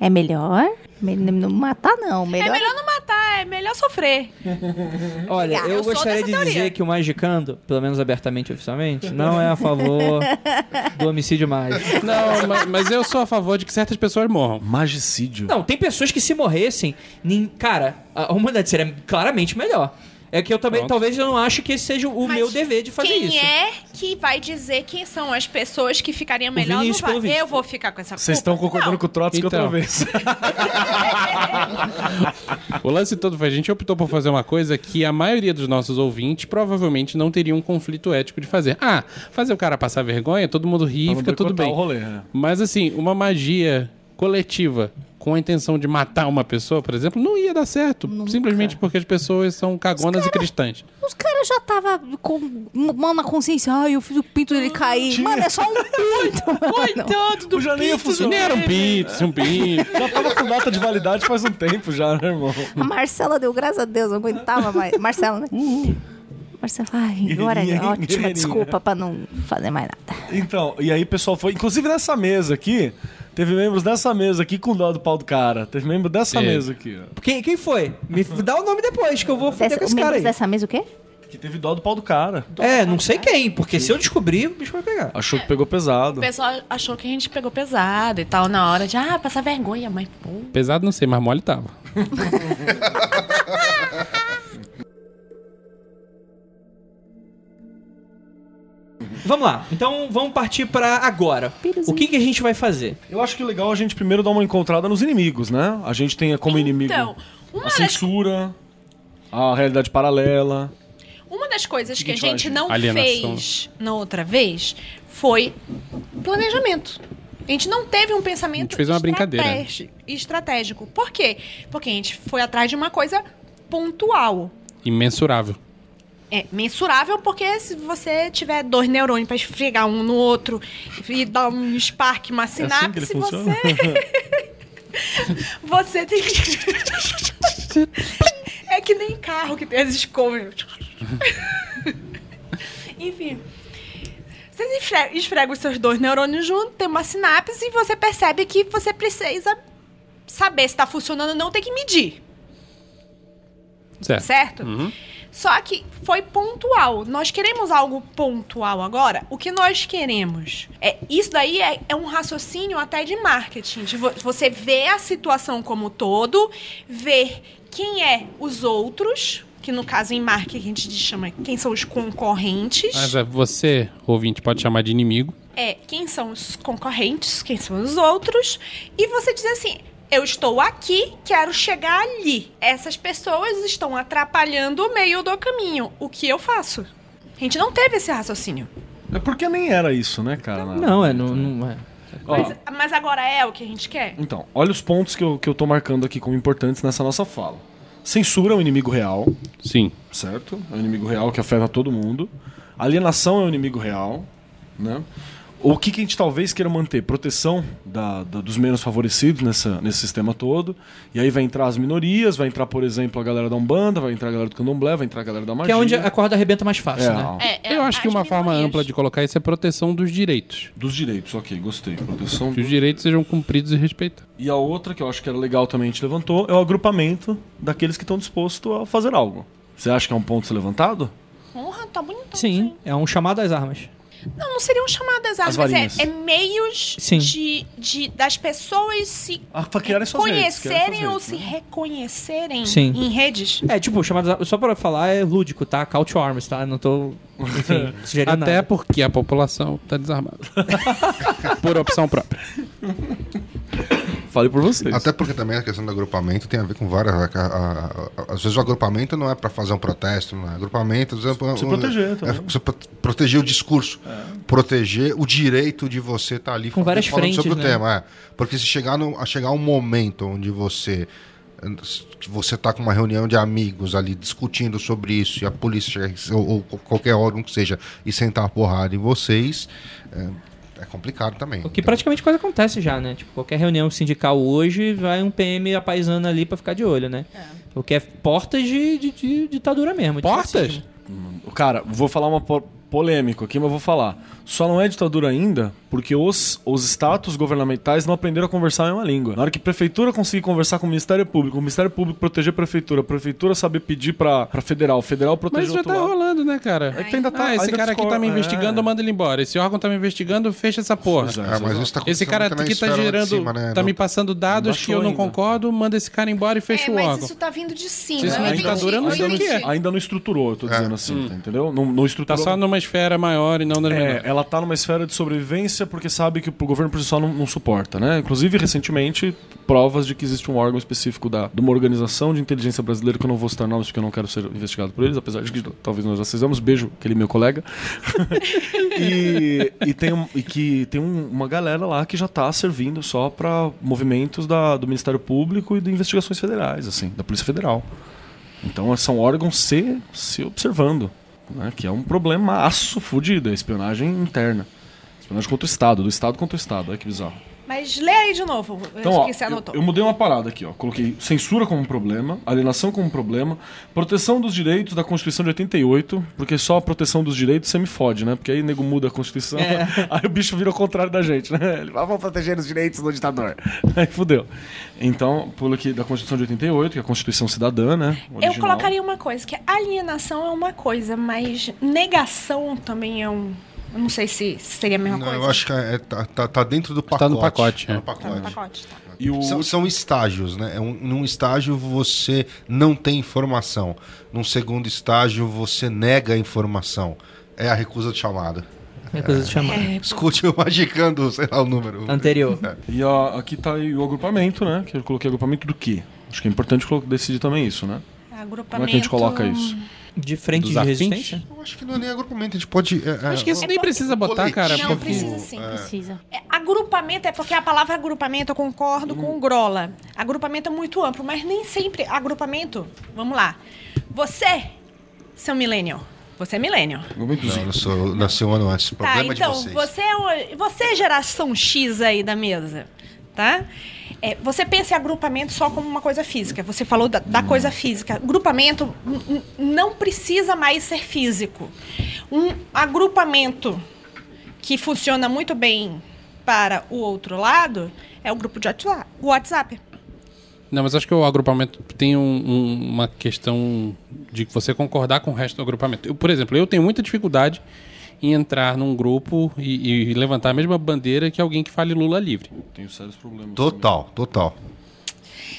É melhor Me- Não matar, não. É Melhor... melhor não matar, é melhor sofrer. Olha, Eu eu gostaria de teoria. dizer que o Magicando, pelo menos abertamente e oficialmente, não é a favor do homicídio mágico. Não, mas, mas eu sou a favor de que certas pessoas morram. Magicídio. Não, tem pessoas que se morressem, nin- cara, a humanidade seria claramente melhor. É que eu também, Pronto. talvez eu não acho que esse seja o Mas meu dever de fazer quem isso. é que vai dizer quem são as pessoas que ficariam melhor no. Eu vou ficar com essa Vocês estão concordando Não. com o Trotsky Então. outra vez. O lance todo foi a gente optou por fazer uma coisa que a maioria dos nossos ouvintes provavelmente não teria um conflito ético de fazer. Ah, fazer o cara passar vergonha, todo mundo ri, não fica tudo bem. o rolê, né? Mas assim, uma magia coletiva com a intenção de matar uma pessoa, por exemplo, não ia dar certo. Simplesmente porque as pessoas são cagonas e cristãs. Os caras já tava com mão na consciência. Ai, eu fiz o pinto dele cair. Mano, é só um pinto. Coitado do já pinto funcionar. Nem era um pinto, se um pinto. Já tava com data de validade faz um tempo já, né, irmão? A Marcela deu graças a Deus, não aguentava mais. Marcela, né? Marcela, ai, agora é ótima desculpa pra não fazer mais nada. Então, e aí o pessoal foi. Inclusive nessa mesa aqui, teve membros dessa mesa aqui com dó do pau do cara. Teve membro dessa Teve. mesa aqui, ó. Quem, quem foi? Me dá o nome depois, que eu vou foder Dessa, com esse cara membros aí. dessa mesa o quê? Que teve dó do pau do cara. É, não sei quem, porque se eu descobrir, o bicho vai pegar. Achou que pegou pesado. O pessoal achou que a gente pegou pesado e tal, na hora de, ah, passar vergonha, mas pô. Pesado não sei, mas mole tava. Vamos lá, então vamos partir pra agora. O que, que a gente vai fazer? Eu acho que é legal a gente primeiro dar uma encontrada nos inimigos, né? A gente tem como inimigo Então, uma a censura, a realidade paralela. uma das coisas que a Seguinte, gente não Alienação. fez na outra vez foi planejamento. A gente não teve um pensamento A gente fez uma brincadeira. estratégico. Por quê? Porque a gente foi atrás de uma coisa pontual. Imensurável. É mensurável porque se você tiver dois neurônios pra esfregar um no outro e dar um spark, uma É assim sinapse, você. você tem que. é que nem carro que tem as escovas. Enfim. Você esfrega, esfrega os seus dois neurônios juntos, tem uma sinapse e você percebe que você precisa saber se tá funcionando ou não, tem que medir Certo. certo? Só que foi pontual. Nós queremos algo pontual agora. O que nós queremos é isso daí é, é um raciocínio até de marketing. De vo- você ver a situação como um todo, ver quem é os outros, que no caso em marketing a gente chama quem são os concorrentes. Mas é, você, ouvinte, pode chamar de inimigo. É, quem são os concorrentes, quem são os outros, e você dizer assim: eu estou aqui, quero chegar ali. Essas pessoas estão atrapalhando o meio do caminho. O que eu faço? A gente não teve esse raciocínio. É porque nem era isso, né, cara? na- Não, é, não, não é. Mas, mas agora é o que a gente quer? Então, olha os pontos que eu, que eu tô marcando aqui como importantes nessa nossa fala. Censura é um inimigo real, Sim. certo? É um inimigo real que afeta todo mundo. Alienação é um inimigo real, né? O que, que a gente talvez queira manter? Proteção da- da- dos menos favorecidos nessa, nesse sistema todo. E aí vai entrar as minorias, vai entrar, por exemplo, a galera da Umbanda, vai entrar a galera do Candomblé, vai entrar a galera da magia. Que é onde a corda arrebenta mais fácil, É, né? É, é Eu acho que uma forma minorias. ampla de colocar isso é proteção dos direitos. Dos direitos, ok, gostei. Proteção Que os do... direitos sejam cumpridos e respeitados. E a outra, que eu acho que era legal também, a gente levantou, é o agrupamento daqueles que estão dispostos a fazer algo. Você acha que é um ponto ser levantado? Porra, tá bonito. Sim, é um chamado às armas. Não, não seriam chamadas armas, varinhas. é, é meios de, de das pessoas se conhecerem ou se né? reconhecerem Sim. em redes. É, tipo, chamado às- só pra falar é lúdico, tá? Call to arms, tá? Não tô, enfim, sugerindo Até nada. porque a população tá desarmada. Por opção própria. Fale por vocês. Até porque também a questão do agrupamento tem a ver com várias. a- a- a- às vezes o agrupamento não é para fazer um protesto, não é? Agrupamento às vezes, é Se um- proteger é, também. você pro- proteger o discurso, proteger o direito de você estar ali Com várias falando frentes, sobre o né? tema. É. Porque se chegar, no, a chegar um momento onde você que você está com uma reunião de amigos ali discutindo sobre isso e a polícia chegar, ou, ou qualquer órgão que seja e sentar a porrada em vocês é, é complicado também. O que praticamente quase acontece já, né? Tipo, qualquer reunião sindical hoje vai um PM apaisando ali pra ficar de olho, né? O que é portas de, de- de ditadura mesmo. de Portas? fascismo. Cara, vou falar uma po polêmico aqui, mas vou falar. Só não é ditadura ainda Porque os, os status governamentais não aprenderam a conversar a mesma língua. Na hora que a prefeitura conseguir conversar com o Ministério Público, o Ministério Público proteger a prefeitura, a prefeitura saber pedir pra, pra federal, o federal proteger Mas já tá lado. rolando, né, cara? É que ainda tá- ah, esse ainda cara aqui tá me discorda- investigando, é. manda ele embora. Esse órgão tá me investigando, fecha essa porra. É. Ah, mas isso tá Esse cara aqui tá gerando, cima, né? tá Não- me passando dados que eu não ainda. concordo, manda esse cara embora e fecha É, o mas órgão. isso tá vindo de cima. Isso é entendi, ditadura, eu não sei o que é. Ainda não estruturou, eu tô dizendo assim, tá, entendeu? Não, não Tá estruturou. só numa esfera maior e não nas É, ela tá numa esfera de sobrevivência porque sabe que o governo por si só não, não suporta, né? Inclusive, recentemente, provas de que existe um órgão específico da, de uma organização de inteligência brasileira, que eu não vou citar nomes porque eu não quero ser investigado por eles, apesar de que talvez nós já sejamos. Beijo, aquele meu colega. e, e tem, um- e que tem um- uma galera lá que já tá servindo só para movimentos da, do Ministério Público e de investigações federais, assim, da Polícia Federal. Então são órgãos se, se observando, né? que é um problema aço fudido, é espionagem interna. Espionagem contra o Estado, do Estado contra o Estado, olha que bizarro. Mas lê aí de novo. Então, ó, que você eu, anotou. eu mudei uma parada aqui, ó. Coloquei censura como problema, alienação como problema, proteção dos direitos da Constituição de 88, porque só a proteção dos direitos você me fode, né? Porque aí o nego muda a Constituição, aí o bicho vira o contrário da gente, né? Ele fala, vamos proteger os direitos do ditador. Aí fudeu. Então, pulo aqui da Constituição de 88, que é a Constituição cidadã, né? Eu original. colocaria uma coisa, que alienação é uma coisa, mas negação também é um. Eu não sei se seria a mesma Não, coisa. eu acho que é- tá, tá- tá dentro do pacote. Tá no pacote, Tá é. no Tá pacote. no pacote, tá. E o São, são estágios, né? É um- num estágio você não tem informação. Num segundo estágio você nega a informação. É a recusa de chamada. É coisa de chamar. Escute o magicando, sei lá o número. Anterior. E a- aqui tá aí o agrupamento, né? Que eu coloquei agrupamento do quê? Acho que é importante decidir também isso, né? Agrupamento... Como é que a gente coloca isso? De frente de afins? resistência? Eu acho que não é nem agrupamento, a gente pode. é, é, Acho que isso nem precisa botar, cara. Não, porque- precisa sim. Precisa. É, agrupamento é porque a palavra agrupamento, eu concordo com o Grola. Agrupamento é muito amplo, mas nem sempre agrupamento. Vamos lá. Você, seu millennial. Você é millennial. Agrupamento Não, eu sou, nasci um ano antes. Tá, Problema então, de vocês. você é, o- você é geração X aí da mesa, tá? É, você pensa em agrupamento só como uma coisa física. Você falou da, da coisa física. Grupamento n- n- não precisa mais ser físico. Um agrupamento que funciona muito bem para o outro lado é o grupo de WhatsApp. Não, mas acho que o agrupamento tem um- um- uma questão de você concordar com o resto do agrupamento. Eu, por exemplo, eu tenho muita dificuldade em entrar num grupo e, e levantar a mesma bandeira que alguém que fale Lula livre. Tenho sérios problemas. Total, total.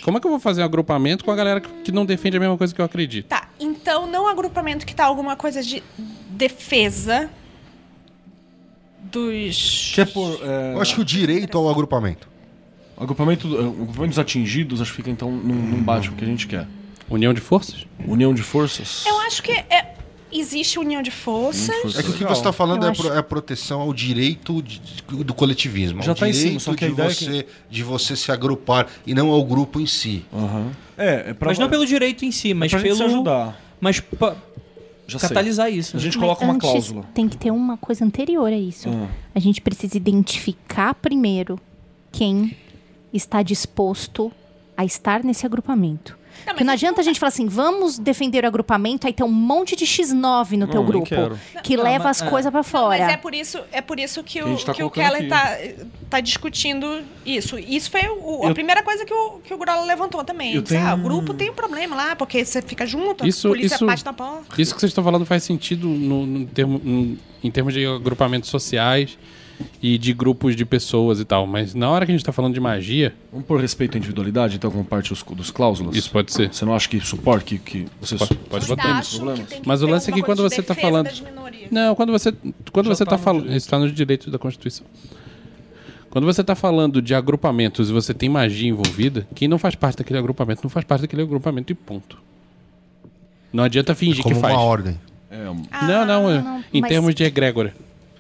Como é que eu vou fazer um agrupamento com a galera que não defende a mesma coisa que eu acredito? Tá, então não agrupamento que tá alguma coisa de defesa dos... Que é por. é, Eu acho que o direito ao agrupamento. agrupamento, é, agrupamento dos atingidos, acho que fica então num, num bate com o que a gente quer. União de forças? União de forças. Eu acho que é- existe união de forças. União de forças É que o que você está falando é, acho- pro- é a proteção ao direito de- do coletivismo. Já ao tá em cima, direito só que a de ideia é você, de você se agrupar e não ao grupo em si. Aham. É, é pra, Mas não pelo direito em si, mas pra gente pelo. se ajudar. Mas pra Já sei. catalisar isso. A gente Mas coloca uma antes cláusula. Tem que ter uma coisa anterior a isso. Ah. A gente precisa identificar primeiro quem está disposto a estar nesse agrupamento. Não, Porque não adianta a gente falar assim, vamos defender o agrupamento, aí tem um monte de X9 no teu Não, grupo quero. que Não, leva mas- as coisas pra Não, fora. mas é por isso, é por isso que, Que a o, tá que o Keller tá, tá discutindo isso. Isso foi o- a Eu- primeira coisa que o, que o Grola levantou também. Disse, ah, tenho- o grupo tem um problema lá, porque você fica junto, Isso- a polícia isso- bate na porta. Isso que vocês estão falando faz sentido no, no termo, no- em termos de agrupamentos sociais e de grupos de pessoas e tal. Mas na hora que a gente está falando de magia, Vamos por respeito à individualidade, então, como parte dos, dos cláusulas? isso pode ser. Você não acha que suporta que, que vocês Pode- pode botar problemas? tem que Mas o lance é que quando você tá defesa falando-. Não, quando você quando Já você tá está no falando, direito. está nos direitos da Constituição. Quando você está falando de agrupamentos e você tem magia envolvida, quem não faz parte daquele agrupamento não faz parte daquele agrupamento e ponto. Não adianta fingir como que faz. uma ordem. É, um- Ah, não, não, não, em mas- termos de egrégora.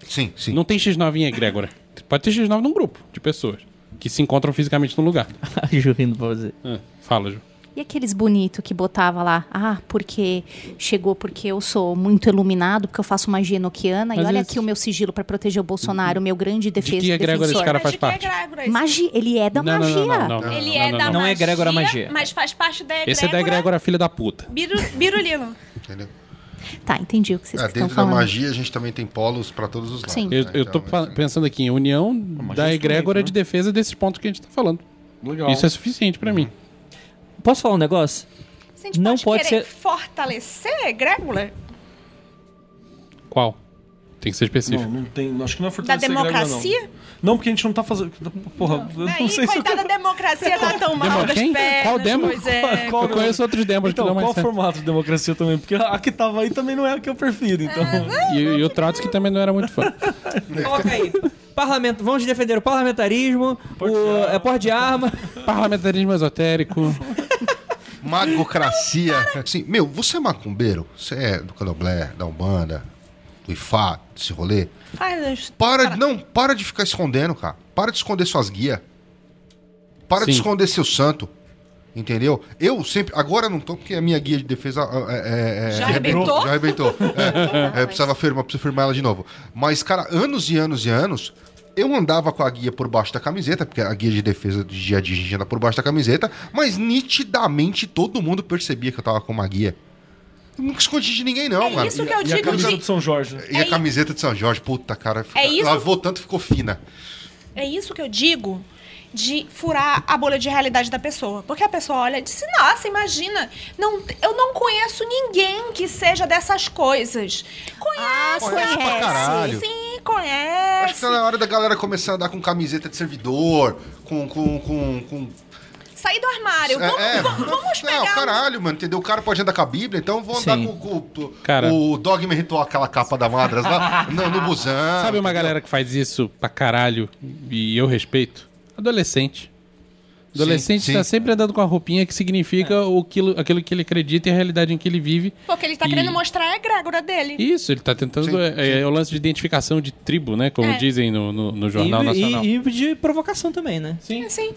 Sim, sim. Não tem X9 em egrégora. Pode ter X9 num grupo de pessoas que se encontram fisicamente no lugar. Ju rindo pra você. Ah, fala, Ju. E aqueles bonitos que botava lá, ah, porque chegou porque eu sou muito iluminado, porque eu faço magia enoquiana, Mas e olha esse- aqui o meu sigilo pra proteger o Bolsonaro, o meu grande defesa que egrégora esse defensor. cara Mas faz de que parte? egrégora é? Magia, ele é da Não, magia. não, não, não, Ele é da não. Não magia, é egrégora magia. mas faz parte da egrégora Esse é da egrégora filha da puta. biru- birulino. Entendeu? Tá, entendi o que vocês É, estão dentro da falando. magia a gente também tem polos pra todos os lados. Sim. Eu, né? eu tô Então, assim, pensando aqui em união da egrégora né? de defesa desses pontos que a gente tá falando. Legal. Isso é suficiente pra mim. Posso falar um negócio? Se a gente Não pode, pode querer ser- fortalecer a egrégora Qual? Tem que ser Não, específico. não tem. Acho que não é da fortalecer a egrégora, democracia, Não. Não, porque a gente não tá fazendo. Porra, eu não Aí, sei se eu coitada da democracia tá tão mal Demo das quem? pernas. Qual demo? Pois é. Qual- eu conheço outros demos Então, que dão qual mais certo. formato de democracia também? Porque a que tava aí também não é a que eu prefiro, então. E, e o Trotsky também não era muito fã. Coloca aí. Parlamento, vamos defender o parlamentarismo, o é porte de arma. Parlamentarismo esotérico. Magocracia. Assim, meu, você é macumbeiro? Você é do candomblé, da Umbanda, do Ifá, desse rolê? Faz Para, de- não, para de ficar escondendo, cara. Para de esconder suas guias. Para de Sim. esconder seu santo. Entendeu? Eu sempre. Agora não tô, porque a minha guia de defesa. ah, É, é, Já arrebentou. Já arrebentou. É, é, eu precisava firmar, preciso firmar ela de novo. Mas, cara, anos e anos e anos. Eu andava com a guia por baixo da camiseta, porque a guia de defesa de dia a dia a gente anda por baixo da camiseta, mas nitidamente todo mundo percebia que eu tava com uma guia. Nunca escondi de ninguém, não, É mano. isso que eu E a digo camisa de do São Jorge. E É a camiseta de São Jorge, puta, cara, fica- É isso? lavou tanto ficou fina. É isso que eu digo de furar a bolha de realidade da pessoa. Porque a pessoa olha e diz, nossa, imagina, não, eu não conheço ninguém que seja dessas coisas. Conhece, conhece pra caralho. Sim, Acho que conhece. tá na hora da galera começar a andar com camiseta de servidor, com. com, com, com... Sair do armário. É, vamos, é, vamos, vamos não, pegar... um- caralho, mano, entendeu? O cara pode andar com a Bíblia, então vou andar Sim. com, com, com Cara. o Dogma Ritual, aquela capa da Madras lá, no, no busão. Sabe uma entendeu? galera que faz isso pra caralho e eu respeito? Adolescente. Adolescente Sim, tá sim. sempre andando com a roupinha que significa o aquilo, aquilo que ele acredita e a realidade em que ele vive. Porque ele tá E- querendo mostrar a egrégora dele. Isso, ele tá tentando. Sim, é, é o lance de identificação de tribo, né? Como É. dizem no, no, no Jornal e, Nacional. e- e de provocação também, né? Sim. Sim.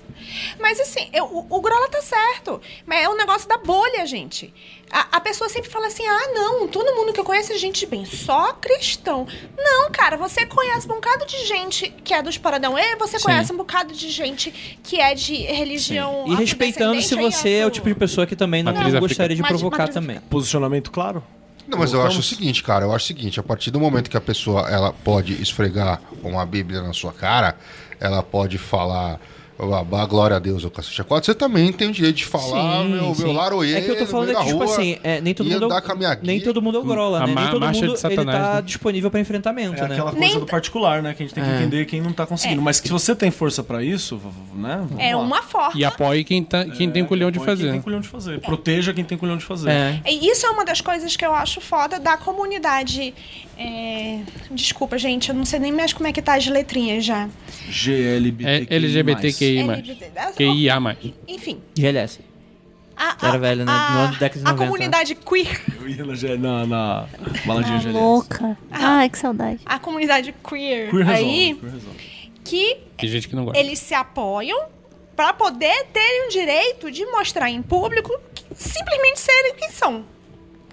Mas assim, eu- o, o Grola tá certo. Mas é um negócio da bolha, gente. A, a pessoa sempre fala assim: ah, não, todo mundo que eu conheço é gente de bem, só cristão. Não, cara, você conhece um bocado de gente que é dos Paranauê, você Sim. conhece um bocado de gente que é de religião. E respeitando se você é o tipo de pessoa que também não Matriz gostaria de provocar Matriz também. Posicionamento claro? Não, mas eu acho o seguinte, cara, eu acho o seguinte, a partir do momento que a pessoa ela pode esfregar uma Bíblia na sua cara, ela pode falar a, glória a Deus, o cacete a quatro, você também tem o direito de falar Sim, meu, sim. meu laroê É que eu tô falando é que, tipo rua, assim, é, nem todo e mundo é nem todo mundo é o Grola, né? Nem todo marcha mundo de Satanás, ele tá né? disponível pra enfrentamento, É né? aquela coisa Nem- do particular, né? Que a gente tem que É. entender quem não tá conseguindo. É. Mas que você tem força pra isso, né? Vamos É lá. uma forma. E apoie quem, tá, quem tem culhão de Põe Quem fazer. tem culhão de fazer. Proteja quem tem culhão de fazer. É. E Isso é uma das coisas que eu acho foda da comunidade. É, Desculpa, gente, eu não sei nem mais como é que tá as letrinhas já. É GLBTQI+. LGBTQI+. LGBT. QIA+. Enfim. GLS. A, Era velho, né? No ano de década de a 90. comunidade queer. Eu ia na, na, baladinha Ah, GLS. louca. Ai, que saudade. A comunidade queer, Queer resolve, aí, queer resolve. que Tem gente que não gosta. eles se apoiam para poder terem o direito de mostrar em público que simplesmente serem quem são.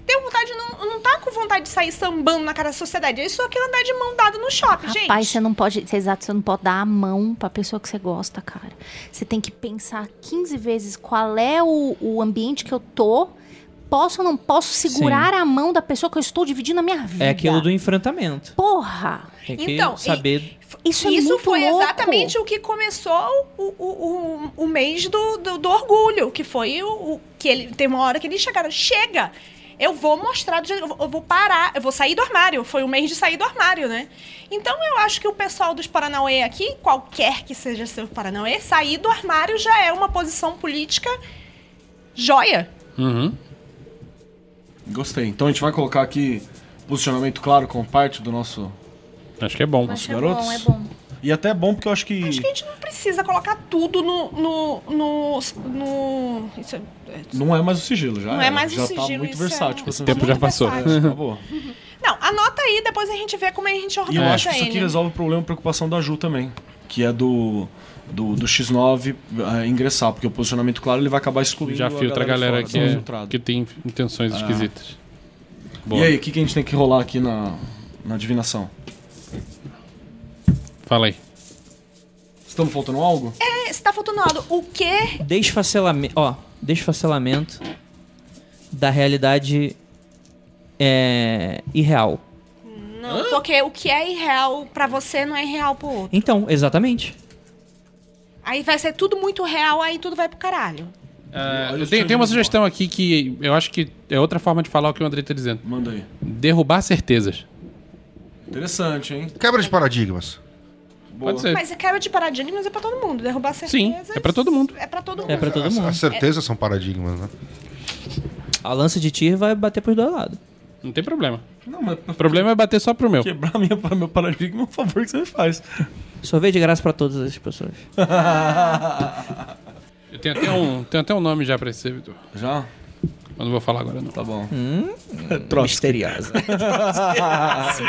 Ter vontade, não, não tá com vontade de sair sambando na cara da sociedade. Eles só querem andar de mão dada no shopping, gente. Rapaz, você não pode. você- Exato, você não pode dar a mão pra pessoa que você gosta, cara. Você tem que pensar 15 vezes qual é o, o ambiente que eu tô. Posso ou não posso segurar a mão da pessoa que eu estou dividindo a minha vida? É aquilo do enfrentamento. Porra! Tem que Então, e- saber. Isso é Isso muito foi louco. exatamente o que começou o, o, o, o mês do, do, do orgulho, que foi o, o- que ele tem uma hora que eles chegaram, chega, eu vou mostrar, do jeito- eu vou- parar, eu vou sair do armário. Foi o mês de sair do armário, né? Então eu acho que o pessoal dos Paranauê aqui, qualquer que seja seu Paranauê, sair do armário já é uma posição política joia. Uhum. Gostei. Então a gente vai colocar aqui posicionamento claro como parte do nosso. Acho que é bom. Acho é garotos? bom, é bom. E até é bom porque eu acho que. Acho que a gente não precisa colocar tudo no. no, no, no- isso é- é- Não é mais o sigilo, já. Não é era. mais o já sigilo, tá muito é versátil. um- pra ser tempo muito já passou. Acabou. Não, anota aí, depois a gente vê como a gente E eu organiza acho que isso aqui ele. resolve o problema e preocupação da Ju também. Que é do, do, do X9 eh, ingressar, porque o posicionamento claro ele vai acabar excluindo Já filtra a galera fora, que, dá uma é, que tem intenções esquisitas. E Boa. aí, o que, que a gente tem que rolar aqui na, na divinação? Fala aí. Estamos faltando algo? É, você tá faltando algo. O quê? Desfacelamento. Ó, desfacelamento da realidade é irreal. Não, porque o que é irreal pra você não é real pro outro. Então, exatamente. Aí vai ser tudo muito real, aí tudo vai pro caralho. Olha eu tenho, tenho uma sugestão aqui que eu acho que é outra forma de falar o que o André tá dizendo. Manda aí. Derrubar certezas. Interessante, hein? Quebra de paradigmas. Pode ser. Mas a quebra de paradigmas é pra todo mundo. Derrubar certezas... é pra todo mundo. É pra todo mundo. É pra todo mundo. as certezas são paradigmas, né? A lança de tir vai bater pros dois lados. Não tem problema. Não, mas O problema é bater só pro meu. quebrar minha, meu paradigma é um favor que você me faz. Sorvete de graça pra todas as pessoas. Eu tenho até um, tenho até um nome já pra esse servidor. Já? Mas não vou falar agora não. Tá bom. Misteriosa.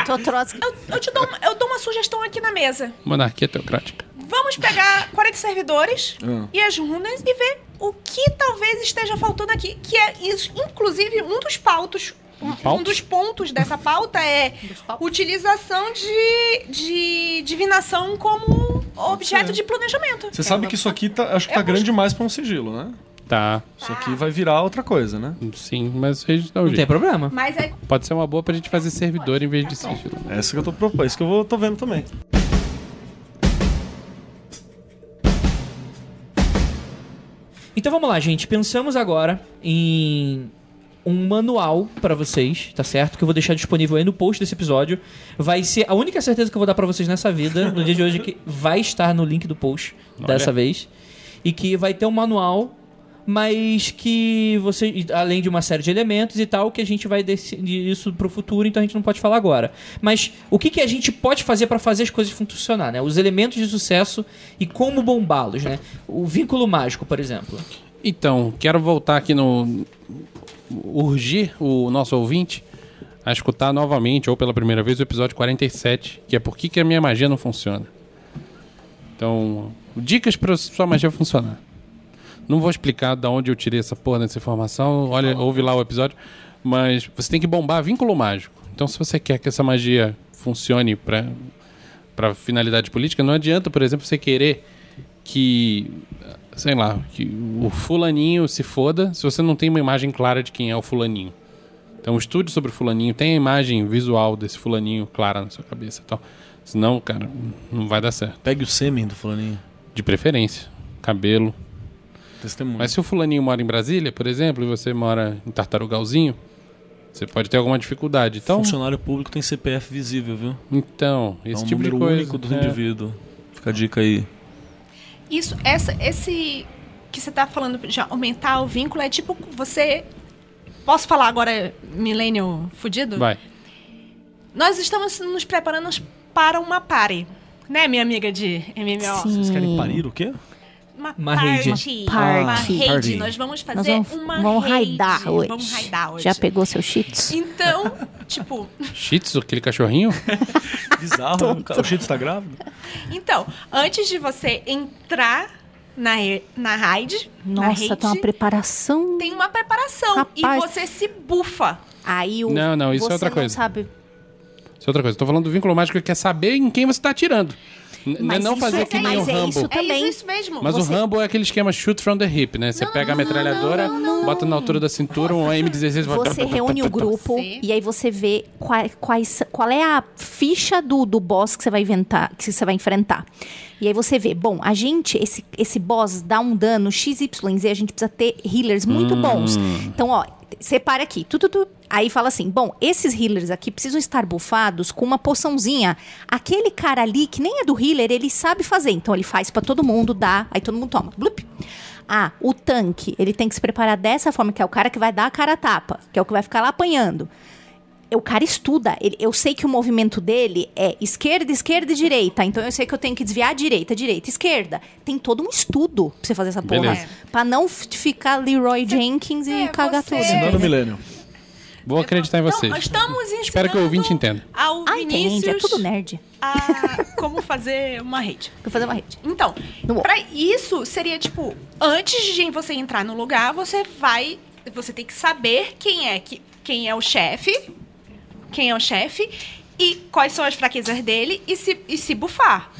Tô Trotsky. Eu, eu te dou, uma- eu dou uma sugestão aqui na mesa. Monarquia teocrática. Vamos pegar 40 servidores Ah. e as runas e ver o que talvez esteja faltando aqui. Que é isso, inclusive, um dos pautos. Um, Pautos? um dos pontos dessa pauta é utilização de, de divinação como objeto de planejamento. Você sabe que isso aqui tá, acho que tá Eu grande demais pra um sigilo, né? Tá. Isso aqui vai virar outra coisa, né? Sim, mas a gente dá um Não tem jeito. problema. Mas é Pode ser uma boa pra gente fazer servidor em vez de sigilo. É essa que eu tô propondo, isso que eu vou, tô vendo também. Então vamos lá, gente. Pensamos agora em um manual pra vocês, tá certo? Que eu vou deixar disponível aí no post desse episódio. Vai ser a única certeza que eu vou dar pra vocês nessa vida, no dia de hoje, é que vai estar no link do post dessa vez. E que vai ter um manual, mas que você, além de uma série de elementos e tal, que a gente vai decidir isso pro futuro, então a gente não pode falar agora. Mas o que, que a gente pode fazer pra fazer as coisas funcionar, né? Os elementos de sucesso e como bombá-los, né? O vínculo mágico, por exemplo. Então, quero voltar aqui no. urgir o nosso ouvinte a escutar novamente, ou pela primeira vez, o episódio 47, que é por que, que a minha magia não funciona. Então, dicas para sua magia funcionar. Não vou explicar de onde eu tirei essa porra dessa informação, olha, ouve lá o episódio, mas você tem que bombar vínculo mágico. Então, se você quer que essa magia funcione para para finalidade política, não adianta, por exemplo, você querer que, sei lá, que o fulaninho se foda se você não tem uma imagem clara de quem é o fulaninho. Então estude sobre o fulaninho, tenha a imagem visual desse fulaninho clara na sua cabeça e tal. Senão, cara, não vai dar certo. Pegue o sêmen do fulaninho. De preferência, cabelo. Testemunho. Mas se o fulaninho mora em Brasília, por exemplo, e você mora em Tartarugalzinho, você pode ter alguma dificuldade. Então, Funcionário público tem CPF visível, viu? então É esse um tipo de número coisa. único do é. indivíduo. Fica a dica aí. Isso, essa, esse que você tá falando de aumentar o vínculo é tipo você. Posso falar agora, milênio fudido? Vai. Nós estamos nos preparando para uma party. Né, minha amiga de MMO? Vocês querem parir o quê? Uma, Uma party. Party. Uma. Party. Nós vamos Nós fazer vamos, uma vamos raid. raidar hoje. Vamos raidar hoje. Já pegou seu cheats? Então, tipo, Shih Tzu, aquele cachorrinho? Bizarro, né? O Cheetos tá grávido? então, antes de você entrar na, na raid, na Nossa, raid, tem uma preparação. tem uma preparação Rapaz. e você se bufa. Aí o. Não, não, isso é outra não coisa. Sabe. Isso é outra coisa. Tô falando do vínculo mágico que é saber em quem você tá atirando. Mas não fazer é- que nem o mas é Rambo. isso É Também. isso, isso mesmo. Mas Você- o Rambo é aquele esquema shoot from the hip, né? Você pega a metralhadora, bota na altura da cintura um M16 e vai- Você reúne o grupo e aí você vê quais, qual é a ficha do, do boss que você vai inventar, que você vai enfrentar. E aí você vê, bom, a gente, esse, esse boss dá um dano XYZ, a gente precisa ter healers muito Hum. bons. Então, ó, separa aqui, tu, tu, tu. Aí fala assim, bom, esses healers aqui precisam estar bufados com uma poçãozinha. Aquele cara ali, que nem é do healer, ele sabe fazer. Então ele faz pra todo mundo, dá, aí todo mundo toma. Blup. Ah, o tanque, ele tem que se preparar dessa forma, que é o cara que vai dar a cara a tapa, que é o que vai ficar lá apanhando. O cara estuda, ele- eu sei que o movimento dele é esquerda, esquerda e direita. Então eu sei que eu tenho que desviar direita, direita, esquerda. Tem todo um estudo pra você fazer essa porra. Beleza. Pra não ficar Leroy Jenkins e é, cagar você- tudo. Ensinando o milênio. Vou acreditar em Então, vocês. nós estamos ensinando Espero que o ouvinte entenda. ao Ah, entende, Vinícius é tudo nerd. a como fazer uma rede. Vou fazer uma rede. Então, pra isso seria tipo, antes de você entrar no lugar, você vai, você tem que saber quem é que quem é o chefe, quem é o chefe e quais são as fraquezas dele e se, e se bufar.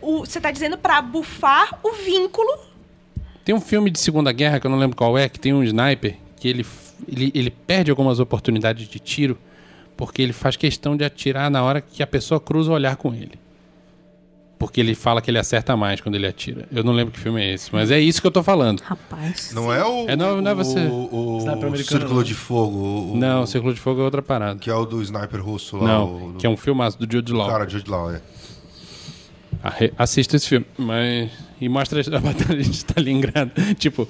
Você tá dizendo pra bufar o vínculo. Tem um filme de Segunda Guerra, que eu não lembro qual é, que tem um sniper, que ele, ele, ele perde algumas oportunidades de tiro porque ele faz questão de atirar na hora que a pessoa cruza o olhar com ele. Porque ele fala que ele acerta mais quando ele atira. Eu não lembro que filme é esse, mas é isso que eu tô falando. Rapaz. Não é o. É, não- não é você. O, o Círculo não. de Fogo. O, Não, o Círculo de Fogo é outra parada. Que é o do sniper russo lá. Não, o, que é um filmaço do Jude Law. Cara, Jude Law, é. Arre- Assista esse filme, mas. E mostra a batalha de Stalingrado. tipo,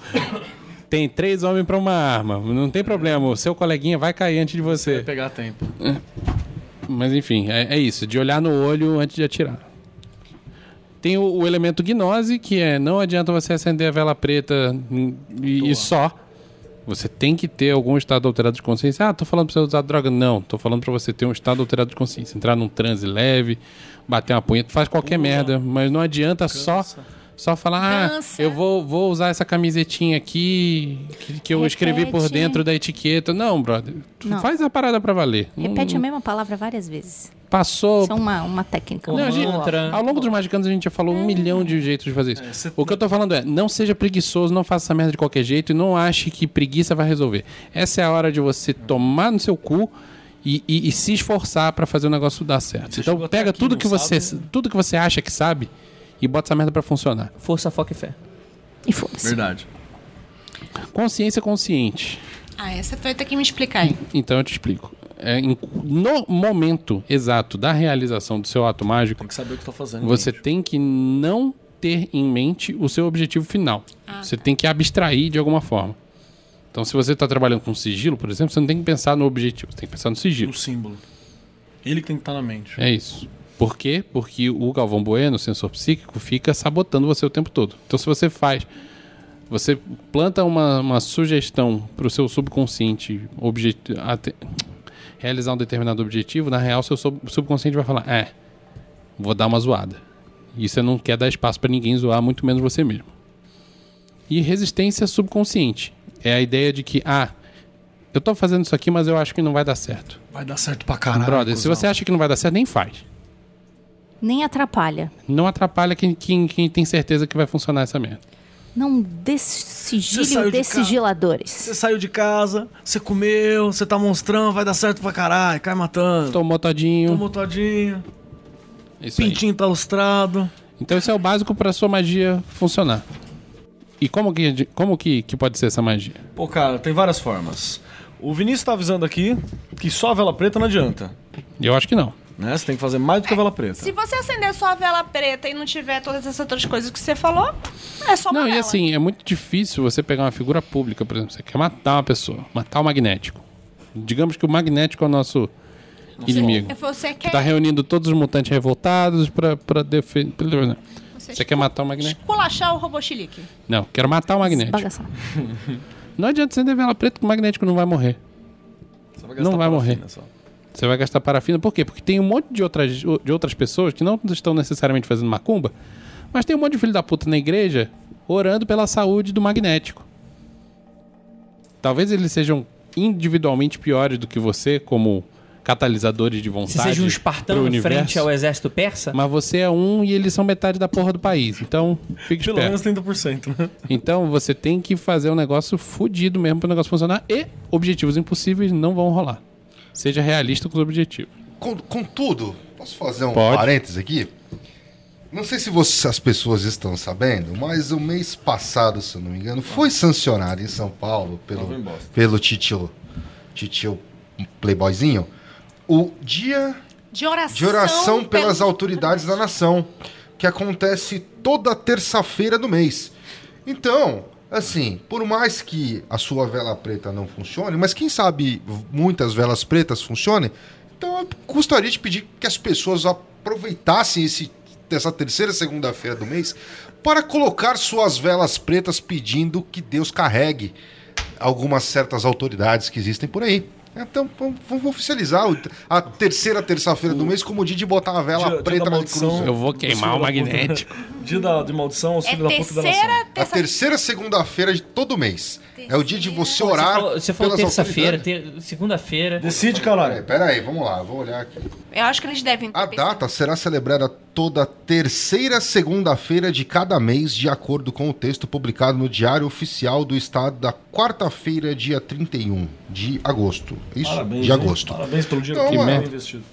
tem três homens pra uma arma. Não tem problema, o seu coleguinha vai cair antes de Vai você. pegar tempo. Mas enfim, é, é isso, de olhar no olho antes de atirar. Tem o, o elemento gnose, que é não adianta você acender a vela preta e, e só. Você tem que ter algum estado alterado de consciência. Ah, tô falando pra você usar droga. Não, tô falando pra você ter um estado alterado de consciência. Entrar num transe leve, bater uma punheta, faz qualquer merda. Mas não adianta só só falar, Cansa. ah, eu vou, vou usar essa camisetinha aqui que, que eu escrevi por Repete. dentro da etiqueta. Não, brother. Não. Faz a parada pra valer. Repete Não- a mesma palavra várias vezes. Passou, Isso é uma, uma técnica. não, a gente- ao longo dos Magicanos a gente já falou um milhão de jeitos de fazer isso. É, cê- O que eu tô falando é, não seja preguiçoso, não faça essa merda de qualquer jeito e não ache que preguiça vai resolver. Essa é a hora de você tomar no seu cu e, e- e se esforçar pra fazer o negócio dar certo. Então pega tudo que você, tudo que você acha que sabe e bota essa merda pra funcionar. Força, foco e fé. E foda-se. Verdade. Consciência consciente. Ah, essa tu vai ter que me explicar aí. Então eu te explico. É, em- no momento exato da realização do seu ato mágico, Tem que saber o que tá fazendo. Você gente. tem que não ter em mente o seu objetivo final. você tem que abstrair de alguma forma. Então, se você está trabalhando com sigilo, por exemplo, você não tem que pensar no objetivo, você tem que pensar no sigilo. No símbolo. Ele que tem que estar na mente. É isso. Por quê? Porque o Galvão Bueno, o sensor psíquico, fica sabotando você o tempo todo. Então, se você faz. Você planta uma, uma sugestão para o seu subconsciente ate- realizar um determinado objetivo, na real, seu sub- subconsciente vai falar: É, vou dar uma zoada. E você não quer dar espaço para ninguém zoar, muito menos você mesmo. E resistência subconsciente. É a ideia de que, ah, eu tô fazendo isso aqui, mas eu acho que não vai dar certo. Vai dar certo pra caralho. Brother, se você acha que não vai dar certo, nem faz. Nem atrapalha. Não atrapalha quem, quem, quem tem certeza que vai funcionar essa merda. Não Você saiu dessigilho de dessigiladores. Você saiu de casa, você comeu, você tá monstrão, vai dar certo pra caralho, cai matando. Tomou todinho. Tomou todinho, Isso aí. pintinho tá lustrado. Então esse é o básico para sua magia funcionar. E como que, como que, que pode ser essa magia? Pô, cara, tem várias formas. O Vinícius tá avisando aqui que só a vela preta não adianta. Eu acho que não. Né? Você tem que fazer mais do que a vela preta. Se você acender só a vela preta e não tiver todas essas outras coisas que você falou, é só uma Não, e vela. assim, é muito difícil você pegar uma figura pública, por exemplo, você quer matar uma pessoa, matar o magnético. Digamos que o magnético é o nosso inimigo. É Você quer Que tá reunindo todos os mutantes revoltados pra, pra defender. Você quer matar o magnético? esculachar o robô chilique. Não, quero matar o magnético. Não adianta você vela preta que o magnético não vai morrer. Você não vai morrer. Você vai gastar parafina. Por quê? Porque tem um monte de outras, de outras pessoas que não estão necessariamente fazendo macumba, mas tem um monte de filho da puta na igreja orando pela saúde do magnético. Talvez eles sejam individualmente piores do que você, como catalisadores de vontade. Se seja um espartano universo, frente ao exército persa, Mas você é um e eles são metade da porra do país. Então, fique Pelo esperto. menos 30%, né? Então você tem que fazer um negócio fudido mesmo para o negócio funcionar e objetivos impossíveis não vão rolar. Seja realista com os objetivos. Com- Contudo, posso fazer um Pode. parênteses aqui? Não sei se você- as pessoas estão sabendo, mas o mês passado, se eu não me engano, foi sancionado em São Paulo pelo, pelo titio, titio Playboyzinho o dia De oração. de oração pelas pelos- autoridades da nação, que acontece toda terça-feira do mês. Então, assim, por mais que a sua vela preta não funcione, mas quem sabe muitas velas pretas funcionem, então eu gostaria de pedir que as pessoas aproveitassem esse, essa terceira segunda-feira do mês para colocar suas velas pretas pedindo que Deus carregue algumas certas autoridades que existem por aí. Então, vamos, oficializar o- a terceira terça-feira do mês como dia de botar uma vela Dia- dia preta da na maldição. cruz. Eu vou queimar o puta. magnético. Dia da, de maldição aos É da puta da terceira, nação. A terça terceira segunda-feira de todo mês. É o dia de você orar. você falou, você falou terça-feira, ter- segunda-feira. Decide, Peraí, caralho. peraí, vamos lá, vou olhar aqui. Eu acho que eles devem. A data será celebrada toda terceira segunda-feira de cada mês, de acordo com o texto publicado no Diário Oficial do Estado da quarta-feira, dia 31 de agosto. Isso, Parabéns, de hein? agosto. Parabéns pelo dinheiro Então, que é. investido.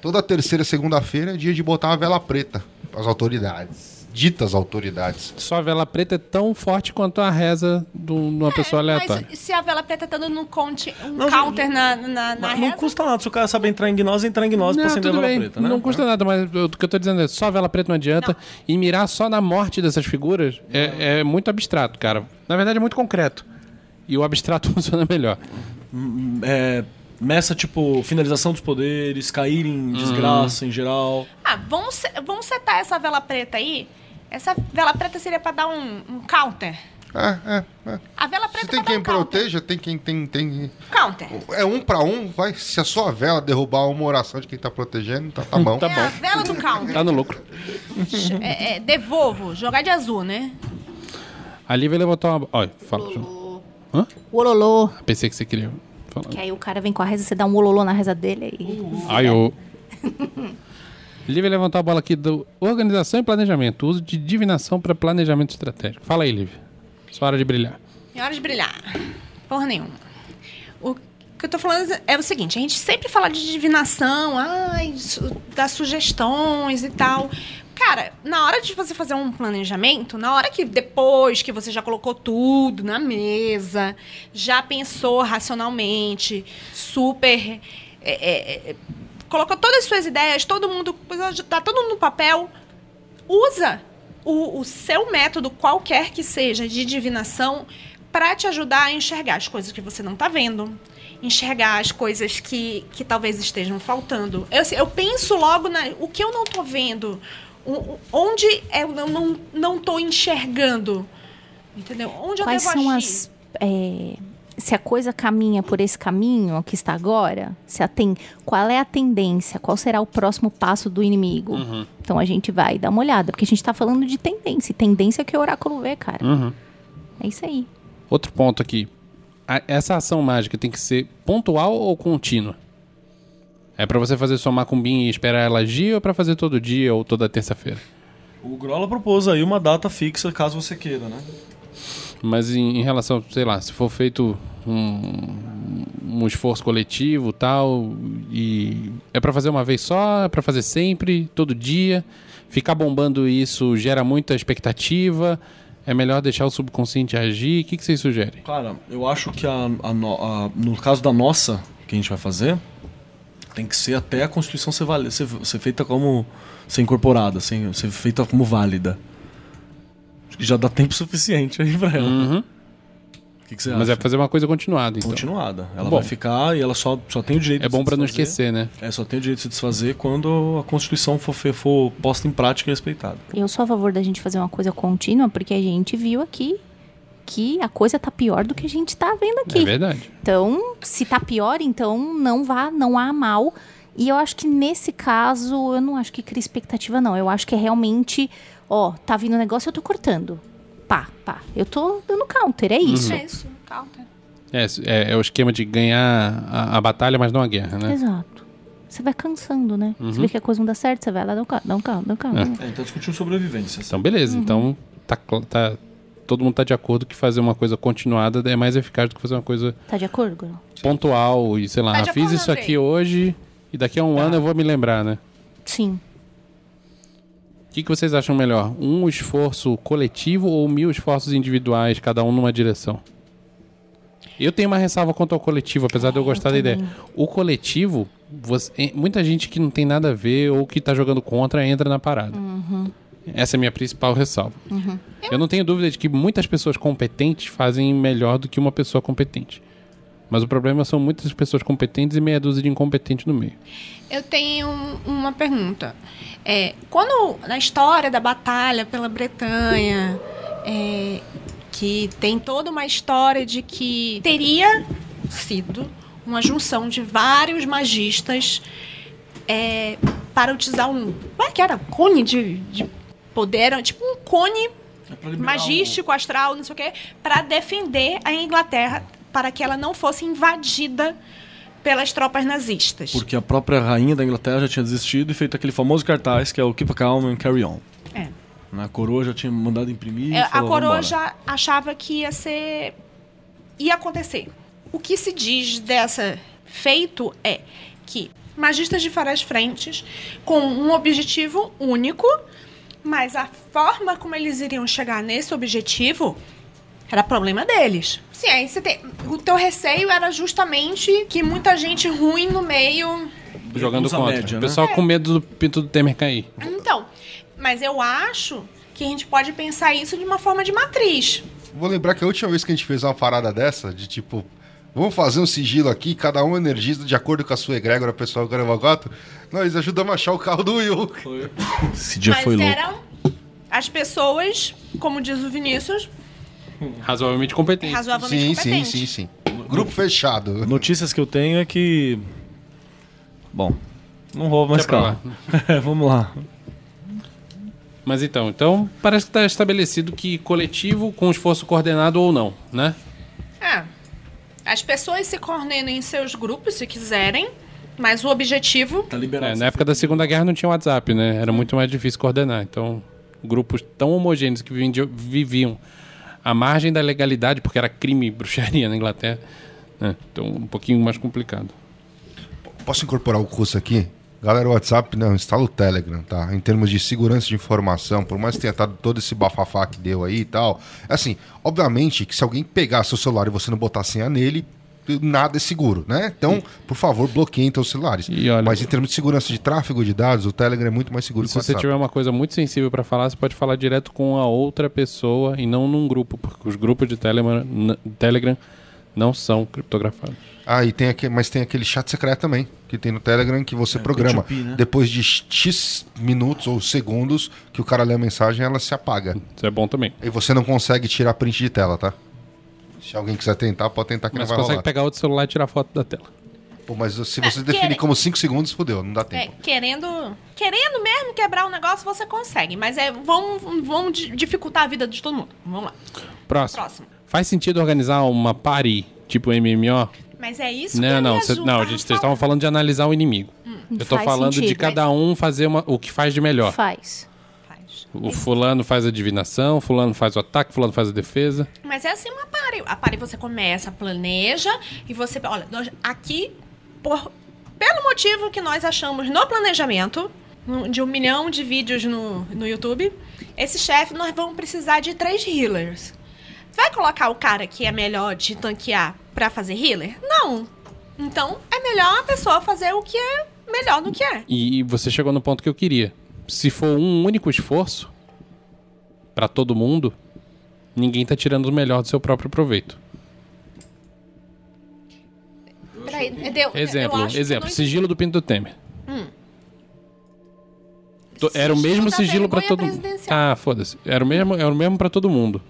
Toda terceira segunda-feira é dia de botar uma vela preta para as autoridades. Ditas autoridades. Só a vela preta é tão forte quanto a reza de uma pessoa aleatória. Mas se a vela preta tá dando um, conte, um Não, counter na, na, na Mas não reza, custa nada. Se o cara sabe entrar em gnose, entrar em gnose pra acender a vela bem. preta, né? Não custa nada, mas eu- o que eu tô dizendo é só a vela preta não adianta. E mirar só na morte dessas figuras é, é muito abstrato, cara. Na verdade é muito concreto. E o abstrato funciona melhor. É, meça, tipo, finalização dos poderes, cair em desgraça em geral. Ah, vamos, vamos setar essa vela preta aí. Essa vela preta seria pra dar um, um counter. É, é, é. A vela Se preta tem pra quem dar um counter. proteja, tem quem tem, tem. Counter. É um para um, vai. Se a sua vela derrubar uma oração de quem tá protegendo, tá, tá bom. Tá é bom. a vela do counter. Tá no lucro. É, é, devolvo, jogar de azul, né? A Lívia levantou uma. Olha, fala. João. Hã? Ololô. Pensei que você queria falar. Que aí o cara vem com a reza, você dá um ololô na reza dele aí. Ai, ô. Lívia levantou a bola aqui do organização e planejamento. Uso de divinação para planejamento estratégico. Fala aí, Lívia. Sua hora de brilhar. É hora de brilhar. Porra nenhuma. O que eu tô falando é o seguinte: a gente sempre fala de divinação, ai, das sugestões e tal. Cara, na hora de você fazer um planejamento, na hora que depois que você já colocou tudo na mesa, já pensou racionalmente, super. é, é, é, colocou todas as suas ideias, todo mundo. Tá todo mundo no papel. Usa o, o seu método, qualquer que seja, de divinação, para te ajudar a enxergar as coisas que você não está vendo. Enxergar as coisas que, que talvez estejam faltando. Eu, assim, eu penso logo na. O que eu não estou vendo? O- o- onde eu não, não, não tô enxergando? Entendeu? Onde Quais eu devo são agir? as. é, se a coisa caminha por esse caminho que está agora, se a tem, qual é a tendência? Qual será o próximo passo do inimigo? Então a gente vai dar uma olhada, porque a gente está falando de tendência. e Tendência é que o oráculo vê, cara. Uhum. É isso aí. Outro ponto aqui. A- essa ação mágica tem que ser pontual ou contínua? É pra você fazer sua macumbinha e esperar ela agir ou pra fazer todo dia ou toda terça-feira? O Grola propôs aí uma data fixa, caso você queira, né? Mas em, em relação, sei lá, se for feito um, um esforço coletivo tal, e é pra fazer uma vez só, é pra fazer sempre, todo dia, ficar bombando isso gera muita expectativa, é melhor deixar o subconsciente agir, o que, que vocês sugerem? Cara, eu acho que a, a no- a- no caso da nossa, que a gente vai fazer, tem que ser até a Constituição ser, vali- ser, ser feita como. ser incorporada, ser, ser feita como válida. Acho que já dá tempo suficiente aí pra ela. Uhum. Que, que você Mas é acha? pra fazer uma coisa continuada, então. Continuada. Ela Bom. vai ficar e ela só, só tem o direito É de bom pra não esquecer, né? É, só tem o direito de se desfazer quando a Constituição for, for posta em prática e respeitada. Eu sou a favor da gente fazer uma coisa contínua, porque a gente viu aqui que a coisa tá pior do que a gente tá vendo aqui. É verdade. Então, se tá pior, então não vá, não há mal. E eu acho que nesse caso, eu não acho que cria expectativa, não. Eu acho que é realmente, ó, tá vindo um negócio, eu tô cortando. Pá, pá. Eu tô dando counter, é isso. É isso, counter. É, é, é o esquema de ganhar a, a batalha, mas não a guerra, né? Exato. Você vai cansando, né? Uhum. Você vê que a coisa não dá certo, você vai lá, dá um counter, dá um counter, dá um counter. É, então discutiu sobrevivência. Então, beleza. Então, tá, tá, todo mundo tá de acordo que fazer uma coisa continuada é mais eficaz do que fazer uma coisa Tá de acordo, Guru? pontual e, sei lá, Tá ah, fiz acordo, isso aqui hoje e daqui a um ano eu vou me lembrar, né? Sim. O que, que vocês acham melhor? Um esforço coletivo ou mil esforços individuais, cada um numa direção? Eu tenho uma ressalva quanto ao coletivo, apesar de eu gostar da ideia. O coletivo, você- muita gente que não tem nada a ver ou que tá jogando contra entra na parada. Essa é a minha principal ressalva. Eu não tenho dúvida de que muitas pessoas competentes fazem melhor do que uma pessoa competente. Mas o problema são muitas pessoas competentes e meia dúzia de incompetentes no meio. Eu tenho um- uma pergunta. É, quando na história da batalha pela Bretanha, é, que tem toda uma história de que teria sido uma junção de vários magistas é, para utilizar um. Como é que era? Cone de, de poder? Tipo um cone magístico, astral, não sei o quê, para defender a Inglaterra, para que ela não fosse invadida pelas tropas nazistas. Porque a própria rainha da Inglaterra já tinha desistido e feito aquele famoso cartaz que é o Keep Calm and Carry On. É. A coroa já tinha mandado imprimir. e É, a falou, coroa "Vambora." já achava que ia ser. ia acontecer. O que se diz dessa feito é que magistas de várias frentes, com um objetivo único, mas a forma como eles iriam chegar nesse objetivo era problema deles. Sim, aí você tem. O teu receio era justamente que muita gente ruim no meio. Jogando Usa contra. média, o né? pessoal com medo do pinto do Temer cair. Então, mas eu acho que a gente pode pensar isso de uma forma de matriz. Vou lembrar que a última vez que a gente fez uma parada dessa, de tipo, vamos fazer um sigilo aqui, cada um energiza de acordo com a sua egrégora pessoal do Caravagoto, nós ajudamos a achar o carro do Will. Esse dia mas foi louco. eram as pessoas, como diz o Vinícius, Razoavelmente competente. razoavelmente Sim, sim, competentes. sim, sim. Grupo fechado. Notícias que eu tenho é que. Bom, não vou mais calma. É, Vamos lá. Mas então, então parece que está estabelecido que coletivo com esforço coordenado ou não, né? É. As pessoas se coordenam em seus grupos, se quiserem, mas o objetivo. Tá liberado. É, na época da Segunda Guerra não tinha WhatsApp, né? Era muito mais difícil coordenar. Então, grupos tão homogêneos que viviam, viviam à margem da legalidade, porque era crime e bruxaria na Inglaterra, né? Então, um pouquinho mais complicado. Posso incorporar o curso aqui? Galera, o WhatsApp não, instala o Telegram, tá? Em termos de segurança de informação, por mais que tenha todo esse bafafá que deu aí e tal. Assim, obviamente que se alguém pegar seu celular e você não botar senha nele, nada é seguro, né? Então, por favor, bloqueiem os celulares. E olha- Mas em termos de segurança de tráfego de dados, o Telegram é muito mais seguro que se o você WhatsApp. tiver uma coisa muito sensível para falar, você pode falar direto com a outra pessoa e não num grupo, porque os grupos de Telegram, não são criptografados. Ah, e tem aquele, mas tem aquele chat secreto também, que tem no Telegram, que você programa. P2P, né? Depois de X minutos ou segundos que o cara lê a mensagem, ela se apaga. Isso é bom também. E você não consegue tirar print de tela, tá? Se alguém quiser tentar, pode tentar que Mas não vai consegue rolar. pegar outro celular e tirar foto da tela. Pô, mas se você É, definir quer- como 5 segundos, fodeu, não dá É, tempo. querendo, querendo mesmo quebrar o negócio, você consegue. Mas é, vão, vão di- dificultar a vida de todo mundo. Vamos lá. Próximo. Próximo. Faz sentido organizar uma party tipo MMO? Mas é isso que Não, a não, cê- não, a gente vocês estavam falando de analisar o inimigo. Eu tô Faz falando de sentido, cada um fazer uma- o que faz de melhor. Faz. O fulano faz a divinação, fulano faz o ataque, fulano faz a defesa. Mas é assim uma pare. A pare você começa, planeja e você. Olha, nós- aqui, por, pelo motivo que nós achamos no planejamento, de um milhão de vídeos no, no YouTube, esse chefe nós vamos precisar de três healers. Vai colocar o cara que é melhor de tanquear pra fazer healer? Não. Então é melhor a pessoa fazer o que é melhor do que é. E você chegou no ponto que eu queria. Se for um único esforço pra todo mundo, ninguém tá tirando o melhor do seu próprio proveito. Peraí, deu- eu Exemplo, exemplo, não sigilo do Pinto do Temer. To- Era o mesmo sigilo vergonha todo mundo. Ah, foda-se. Era o mesmo, era o mesmo para todo mundo.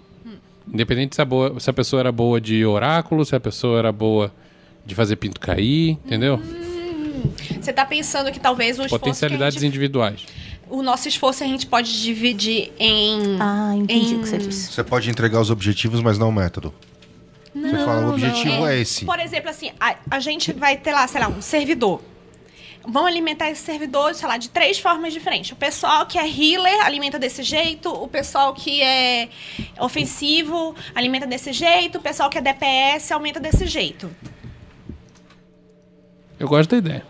Independente se a, boa- se a pessoa era boa de oráculo, se a pessoa era boa de fazer pinto cair, entendeu? Você tá pensando que talvez o esforço que a Potencialidades gente individuais. O nosso esforço a gente pode dividir em. Ah, entendi em- o que você disse. Você pode entregar os objetivos, mas não o método. você fala, o objetivo é, esse. Por exemplo, assim, a, a gente vai ter lá, sei lá, um servidor. Vão alimentar esse servidor, sei lá, de três formas diferentes. O pessoal que é healer alimenta desse jeito, o pessoal que é ofensivo alimenta desse jeito, o pessoal que é DPS aumenta desse jeito. Eu gosto da ideia.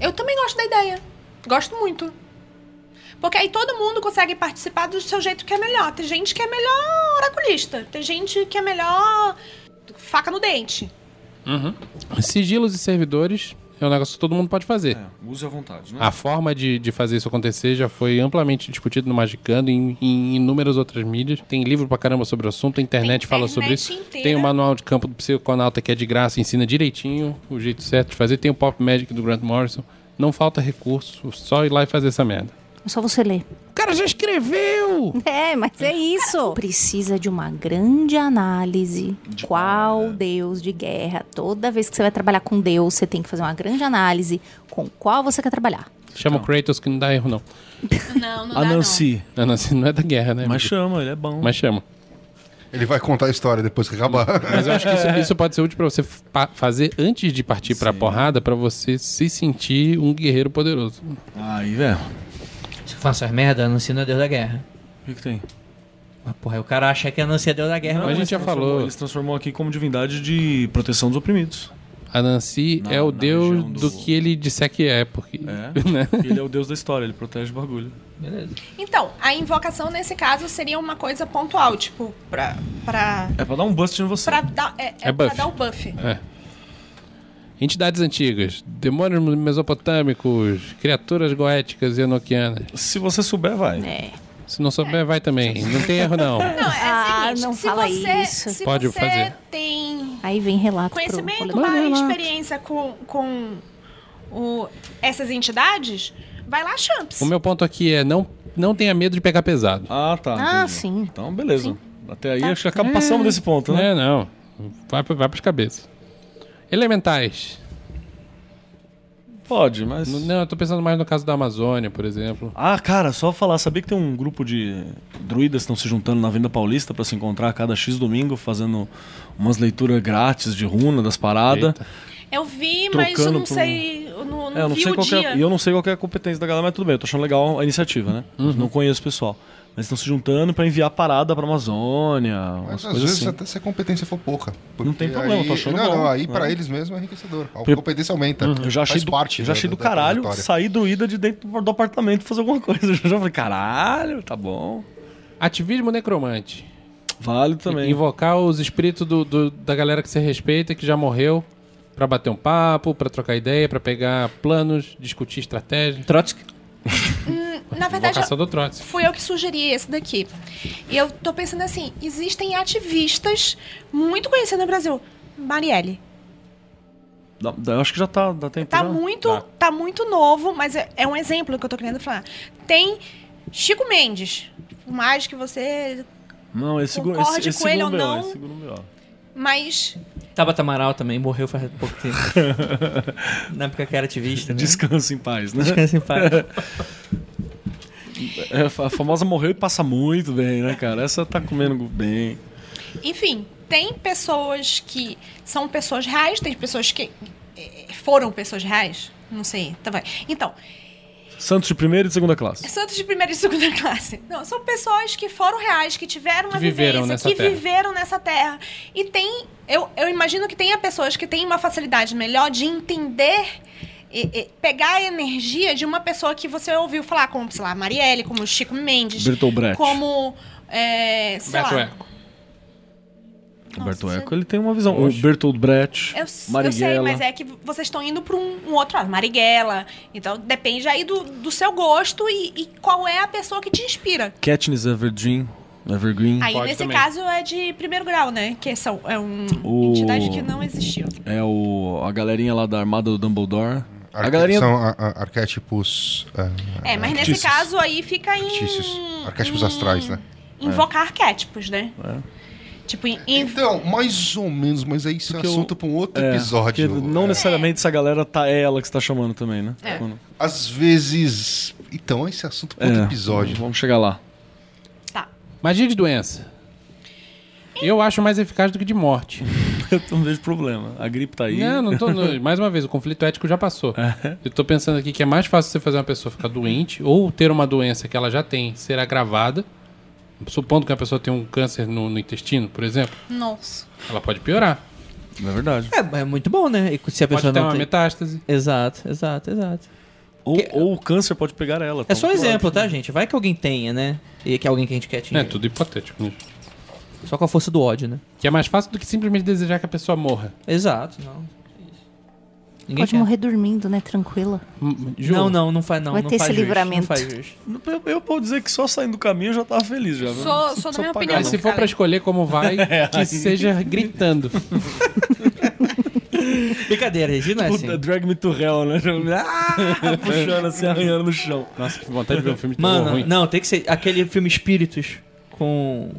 Eu também gosto da ideia. Gosto muito. Porque aí todo mundo consegue participar do seu jeito que é melhor. Tem gente que é melhor oraculista. Tem gente que é melhor faca no dente. Sigilos e servidores é um negócio que todo mundo pode fazer. É, use à vontade, né? A forma de, de fazer isso acontecer já foi amplamente discutido no Magicando e em, em inúmeras outras mídias. Tem livro pra caramba sobre o assunto, a internet, Tem fala internet sobre isso. inteira. Tem o manual de campo do psiconauta que é de graça, ensina direitinho o jeito certo de fazer. Tem o Pop Magic do Grant Morrison. Não falta recurso, só ir lá e fazer essa merda. É só você ler. O cara já escreveu! É, mas é isso. Precisa de uma grande análise. qual Deus de guerra? Toda vez que você vai trabalhar com Deus, você tem que fazer uma grande análise com qual você quer trabalhar. Chama o Kratos que não dá erro, não. Não, não A dá Nancy. Não, não, assim, não é da guerra, né? Mas amigo? chama, ele é bom. Mas chama. Ele vai contar a história depois que acabar. Mas eu acho que isso, isso pode ser útil pra você fa- fazer antes de partir pra porrada, pra você se sentir um guerreiro poderoso. Aí, velho. Se faço as merda, anuncia é Deus da guerra. O que, que tem? Mas, porra, aí o cara acha que anuncia Deus da guerra. Mas a gente já falou. Eles transformou aqui como divindade de proteção dos oprimidos. A Nancy Na- é o deus do... do- que ele disser que é, porque. É. né? Ele é o deus da história, ele protege o bagulho. Beleza. Então, a invocação nesse caso seria uma coisa pontual, tipo, pra. pra, É pra dar um bust em você. pra dar, é, é É pra dar o buff. É. Entidades antigas, demônios mesopotâmicos, criaturas goéticas e enoquianas. Se você souber, vai. É. Se não souber, vai também. Não tem erro, não. Não, é Ah, o seguinte, não se fala você, isso. Se Pode você fazer. tem Aí vem relato pro conhecimento barra lá. experiência com, com o, essas entidades, vai lá, champs. O meu ponto aqui é não, não tenha medo de pegar pesado. Ah, tá. Ah, entendi. sim. Então, beleza. Até aí, Tá. acho que acaba passando desse ponto, né? É, não. Vai, vai pras cabeças. Elementais. Pode, mas... Não, eu tô pensando mais no caso da Amazônia, por exemplo. Ah, cara, só falar, sabia que tem um grupo de druidas que estão se juntando na Venda Paulista pra se encontrar a cada X domingo, fazendo umas leituras grátis de runa das paradas. Eu vi, mas eu não por- sei. Eu não, não É, eu não vi sei o qual que é, dia. e eu não sei qual é a competência da galera, mas tudo bem, eu tô achando legal a iniciativa, né? Não conheço o pessoal. Mas estão se juntando pra enviar parada pra Amazônia, umas Mas às coisas vezes assim. até se a competência for pouca. Não tem problema, aí, tô achando não, bom. não, aí pra É. eles mesmo é enriquecedor. A Porque- competência aumenta. Eu já achei Faz do, parte já da- achei do da caralho sair druida de dentro do apartamento fazer alguma coisa. Eu já falei, caralho, tá bom. Ativismo necromante. Válido também. Invocar os espíritos do, do- da galera que você respeita, que já morreu, pra bater um papo, pra trocar ideia, pra pegar planos, discutir estratégia. Trotsky. Na verdade, Trotsky. fui eu que sugeri esse daqui. E eu tô pensando assim: existem ativistas muito conhecidos no Brasil. Marielle. Eu acho que já tá, dá tempo Tá já. muito, Tá. tá muito novo, mas é, é um exemplo que eu tô querendo falar. Tem Chico Mendes. Por mais que você. Não, esse, Concorde esse, esse com ele ou não? esse. Mas. Tabata Amaral também morreu faz pouco tempo. Na época que era ativista, né? Descansa em paz, né? Descansa em paz. É, a famosa morreu e passa muito bem, né, cara? Essa tá comendo bem. Enfim, tem pessoas que são pessoas reais, tem pessoas que eh, foram pessoas reais. Não sei. Tá. Então, Santos de primeira e de segunda classe. Santos de primeira e segunda classe. Não, são pessoas que foram reais, que tiveram uma Que viveram vivência, que terra. viveram nessa terra. E tem. Eu, eu imagino que tenha pessoas que têm uma facilidade melhor de entender. E- e pegar a energia de uma pessoa que você ouviu falar, como, sei lá, Marielle, como Chico Mendes, Bertolt Brecht. como. É, sei Beto lá. Eco. Roberto Nossa, Eco, ele tem uma visão. O. Bertolt Brecht, Eu, eu sei, Marighella. mas é que vocês estão indo para um, um outro lado, Marighella. Então depende aí do, do seu gosto e, e qual é a pessoa que te inspira. Katniss Everdeen, Evergreen. Aí Pode nesse também. caso é de primeiro grau, né? Que são, é uma O- entidade que não existiu. É o, a galerinha lá da armada do Dumbledore. A Arque- galerinha... São a- a- arquétipos. é, É, mas nesse caso aí fica em. fictícios. Arquétipos em- astrais, né? Invocar arquétipos, né? Tipo, em, Então, mais ou menos, mas aí isso é Porque o- assunto pra um outro É, episódio. não É. necessariamente essa galera tá, é ela que está chamando também, né? É. Quando- Às vezes. Então, esse é assunto pra outro É, episódio. Vamos chegar lá. tá. Magia de doença. Eu acho mais eficaz do que de morte. Eu não vejo problema. A gripe tá aí. Não, não tô. no- mais uma vez, o conflito ético já passou. Eu tô pensando aqui que é mais fácil você fazer uma pessoa ficar doente ou ter uma doença que ela já tem ser agravada. Supondo que a pessoa tem um câncer no, no intestino, por exemplo, Nossa. ela pode piorar. É verdade. É, é muito bom, né? E se a Pode pessoa ter não uma tem... metástase. Exato, exato, exato. Ou, ou o câncer pode pegar ela. É só um exemplo, tá, gente? Vai que alguém tenha, né? E que é alguém que a gente quer É atingir. tudo hipotético. Né? Só com a força do ódio, né? Que é mais fácil do que simplesmente desejar que a pessoa morra. Exato, não. Ninguém Pode quer. morrer dormindo, né? Tranquila. Hum, Ju, Não, não, não faz não. Vai não ter faz esse jus, livramento. Não faz jus. Eu, eu posso dizer que só saindo do caminho eu já tava feliz já. sou da precisa minha opinião. Mas se for pra escolher como vai, que seja gritando. Brincadeira, Regi, não é assim. Puta, drag me to hell, né? Ah, puxando assim, arranhando no chão. Nossa, que vontade de ver um filme de terror Mano, ruim. não, tem que ser aquele filme Espíritos com.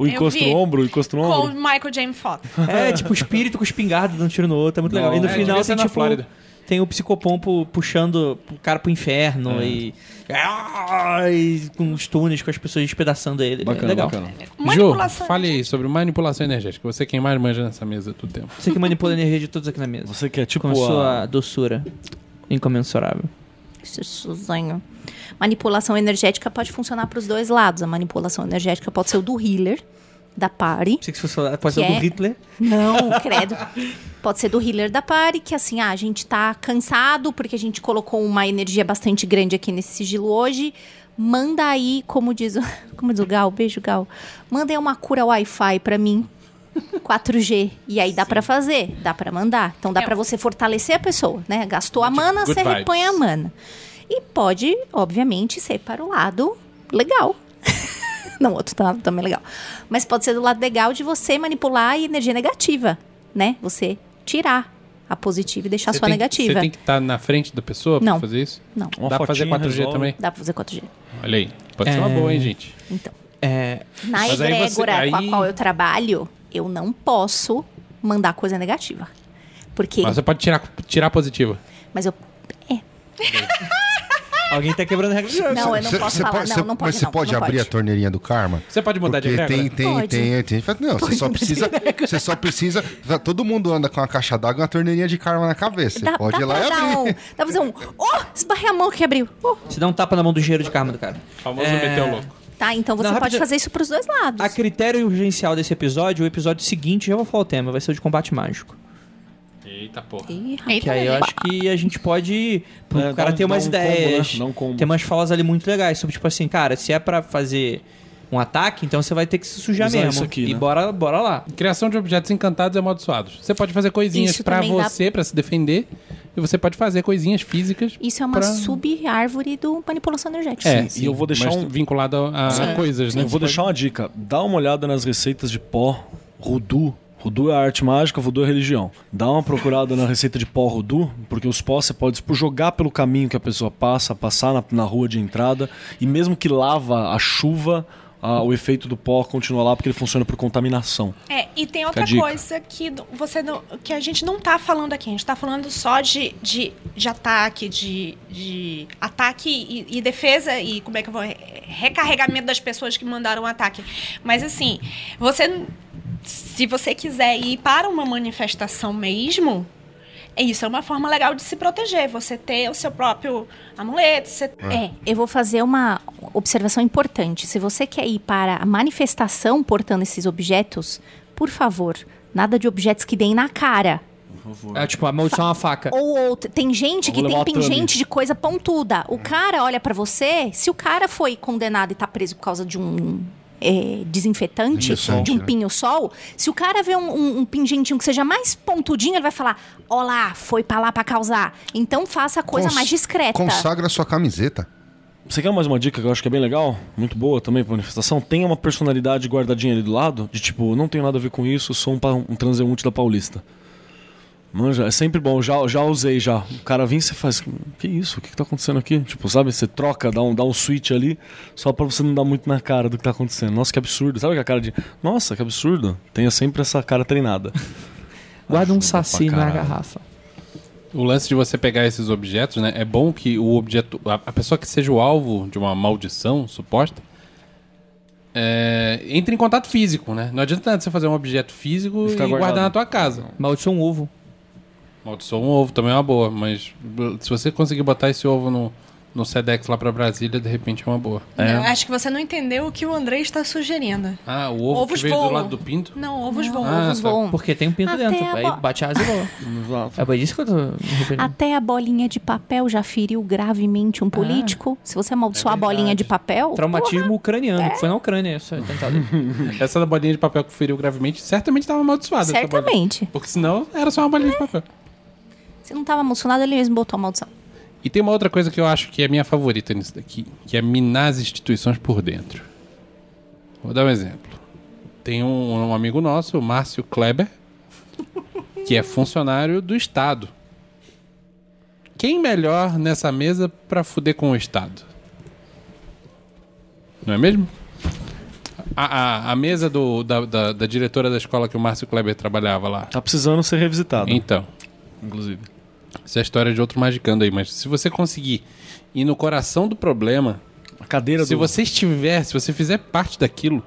O encosto no ombro, o encosto no Com ombro. o Michael J. Fox. É, tipo, espírito com espingarda dando tiro no outro, é muito legal. E no é, final tem na tipo. Flórida. tem o psicopompo puxando o cara pro inferno e, Ah, e com os túneis, com as pessoas despedaçando ele. Bacana, é legal. bacana. Manipulação fale aí sobre manipulação energética. Você é quem mais manja nessa mesa do tempo. Você que manipula a energia de todos aqui na mesa. Você que é tipo com a... sua doçura incomensurável. Susanho. Manipulação energética pode funcionar para os dois lados. A manipulação energética pode ser o do healer, da party. Sei que se fosse pode ser Que do é- Hitler. Não, credo. Pode ser do healer da party, que assim, ah, a gente tá cansado porque a gente colocou uma energia bastante grande aqui nesse sigilo hoje. Manda aí, como diz o, como diz o Gal, beijo Gal. Manda aí uma cura Wi-Fi pra mim. 4G. E aí dá pra fazer, dá pra mandar. Então dá É. pra você fortalecer a pessoa, né? Gastou a mana, good você vibes. repõe a mana. E pode, obviamente, ser para o lado legal. Não, outro lado também é legal. Mas pode ser do lado legal de você manipular a energia negativa, né? Você tirar a positiva e deixar a sua tem- negativa. Você tem que estar na frente da pessoa pra Não. fazer isso? Não, Uma Dá pra fazer fotinha 4G resolve. também? dá pra fazer 4G. Olha aí. Pode ser uma É. boa, hein, gente? Então, É, na Mas aí você- egrégora com a aí- qual eu trabalho, eu não posso mandar coisa negativa. Porque. Mas você pode tirar, tirar positiva. Mas eu. alguém tá quebrando a regra jogo. Não, eu não Cê- posso cê falar. pode- não, cê- não pode. Mas você pode não abrir pode. a torneirinha do karma? Você pode mudar de Porque egrégora? tem, tem, Pode. tem, tem, tem. Não, você só precisa. Você só precisa. Todo mundo anda com uma caixa d'água e uma torneirinha de karma na cabeça. Você Dá, pode dá ir lá e abrir. um. Dá pra fazer um. Oh, esbarrei a mão que abriu. Oh. Você dá um tapa na mão do engenheiro de karma do cara. Famoso É. meteu louco. Tá, então você Não, pode fazer isso pros dois lados. A critério urgencial desse episódio, o episódio seguinte, já vou falar o tema, vai ser o de combate mágico. Eita porra. Eita, Que aí eu acho que a gente pode. É, o cara um- ter umas um combo, ideias. né? Um. Tem umas falas ali muito legais. Sobre, tipo assim, cara, se é pra fazer um ataque, então você vai ter que se sujar Usar mesmo. isso aqui, e né? bora, bora lá. Criação de objetos encantados e amaldiçoados. Você pode fazer coisinhas Isso também dá- você, pra se defender. E você pode fazer coisinhas físicas. Isso é uma pra- sub-árvore do manipulação energética. É, Sim, e eu vou deixar mas um- vinculado a, a Sim. coisas, né? Eu vou deixar uma dica. Dá uma olhada nas receitas de pó Rudu. Rudu é arte mágica, Voodoo é religião. Dá uma procurada na receita de pó Rudu, porque os pós você pode tipo, jogar pelo caminho que a pessoa passa, passar na, na rua de entrada, e mesmo que lava a chuva, ah, o efeito do pó continua lá porque ele funciona por contaminação. É, e tem outra coisa que você não- que a gente não tá falando aqui. A gente tá falando só de, de, de ataque, de, de ataque e, e defesa e como é que eu vou. re- Recarregamento das pessoas que mandaram o ataque. Mas assim, você. Se você quiser ir para uma manifestação mesmo. É Isso é uma forma legal de se proteger. Você ter o seu próprio amuleto. Você... É, eu vou fazer uma observação importante. Se você quer ir para a manifestação portando esses objetos, por favor, nada de objetos que deem na cara. É tipo, a maldição é uma faca. Ou outra. Tem gente que tem pingente de coisa pontuda. O cara olha pra você, se o cara foi condenado e tá preso por causa de um. É, desinfetante, de um né? pinho-sol, se o cara vê um, um, um pingentinho que seja mais pontudinho, ele vai falar: Ó lá, foi pra lá pra causar. Então faça a coisa Cons- mais discreta. Consagra sua camiseta. Você quer mais uma dica que eu acho que é bem legal? Muito boa também pra manifestação? Tenha uma personalidade guardadinha ali do lado, de tipo, não tenho nada a ver com isso, sou um, um transeunte da Paulista. Manja, é sempre bom, já, já usei já. O cara vem e você faz, que isso? O que, que tá acontecendo aqui? Tipo, sabe, você troca, dá um, dá um switch ali, só pra você não dar muito na cara do que tá acontecendo. Nossa, que absurdo. Sabe aquela cara de, nossa, que absurdo? Tenha sempre essa cara treinada. Guarda um saci na garrafa. O lance de você pegar esses objetos, né? É bom que o objeto. A, a pessoa que seja o alvo de uma maldição suposta. é, entre em contato físico, né? Não adianta nada você fazer um objeto físico e ficar guardar na tua casa. Maldição um ovo. Maldição um ovo também é uma boa, mas b- se você conseguir botar esse ovo no, no Sedex lá pra Brasília, de repente é uma boa. Eu acho que você não entendeu o que o André está sugerindo. Ah, o ovo Ovos que veio do voam. lado do pinto? Não, ovos voam. Ah, Ovos tá. voam. Porque tem um pinto Até dentro. Aí bo- bate a asa e voa. É pra isso que eu tô referindo. Até a bolinha de papel já feriu gravemente um político. Se você amaldiçoar É a bolinha de papel. Traumatismo ucraniano, que foi na Ucrânia atentado. Essa da bolinha de papel que feriu gravemente certamente estava amaldiçoada. essa. Certamente. Porque senão era só uma bolinha de papel. Se não tava amaldiçoado, ele mesmo botou a maldição. E tem uma outra coisa que eu acho que é minha favorita nisso daqui, que é minar as instituições por dentro. Vou dar um exemplo. Tem um, um amigo nosso, o Márcio Kleber, que é funcionário do Estado. Quem melhor nessa mesa pra fuder com o Estado? Não é mesmo? A, a, a mesa do, da, da, da diretora da escola que o Márcio Kleber trabalhava lá. Tá precisando ser revisitado, Então, inclusive. Isso é a história de outro magicando aí, mas se você conseguir ir no coração do problema, A cadeira se do... você estiver, se você fizer parte daquilo,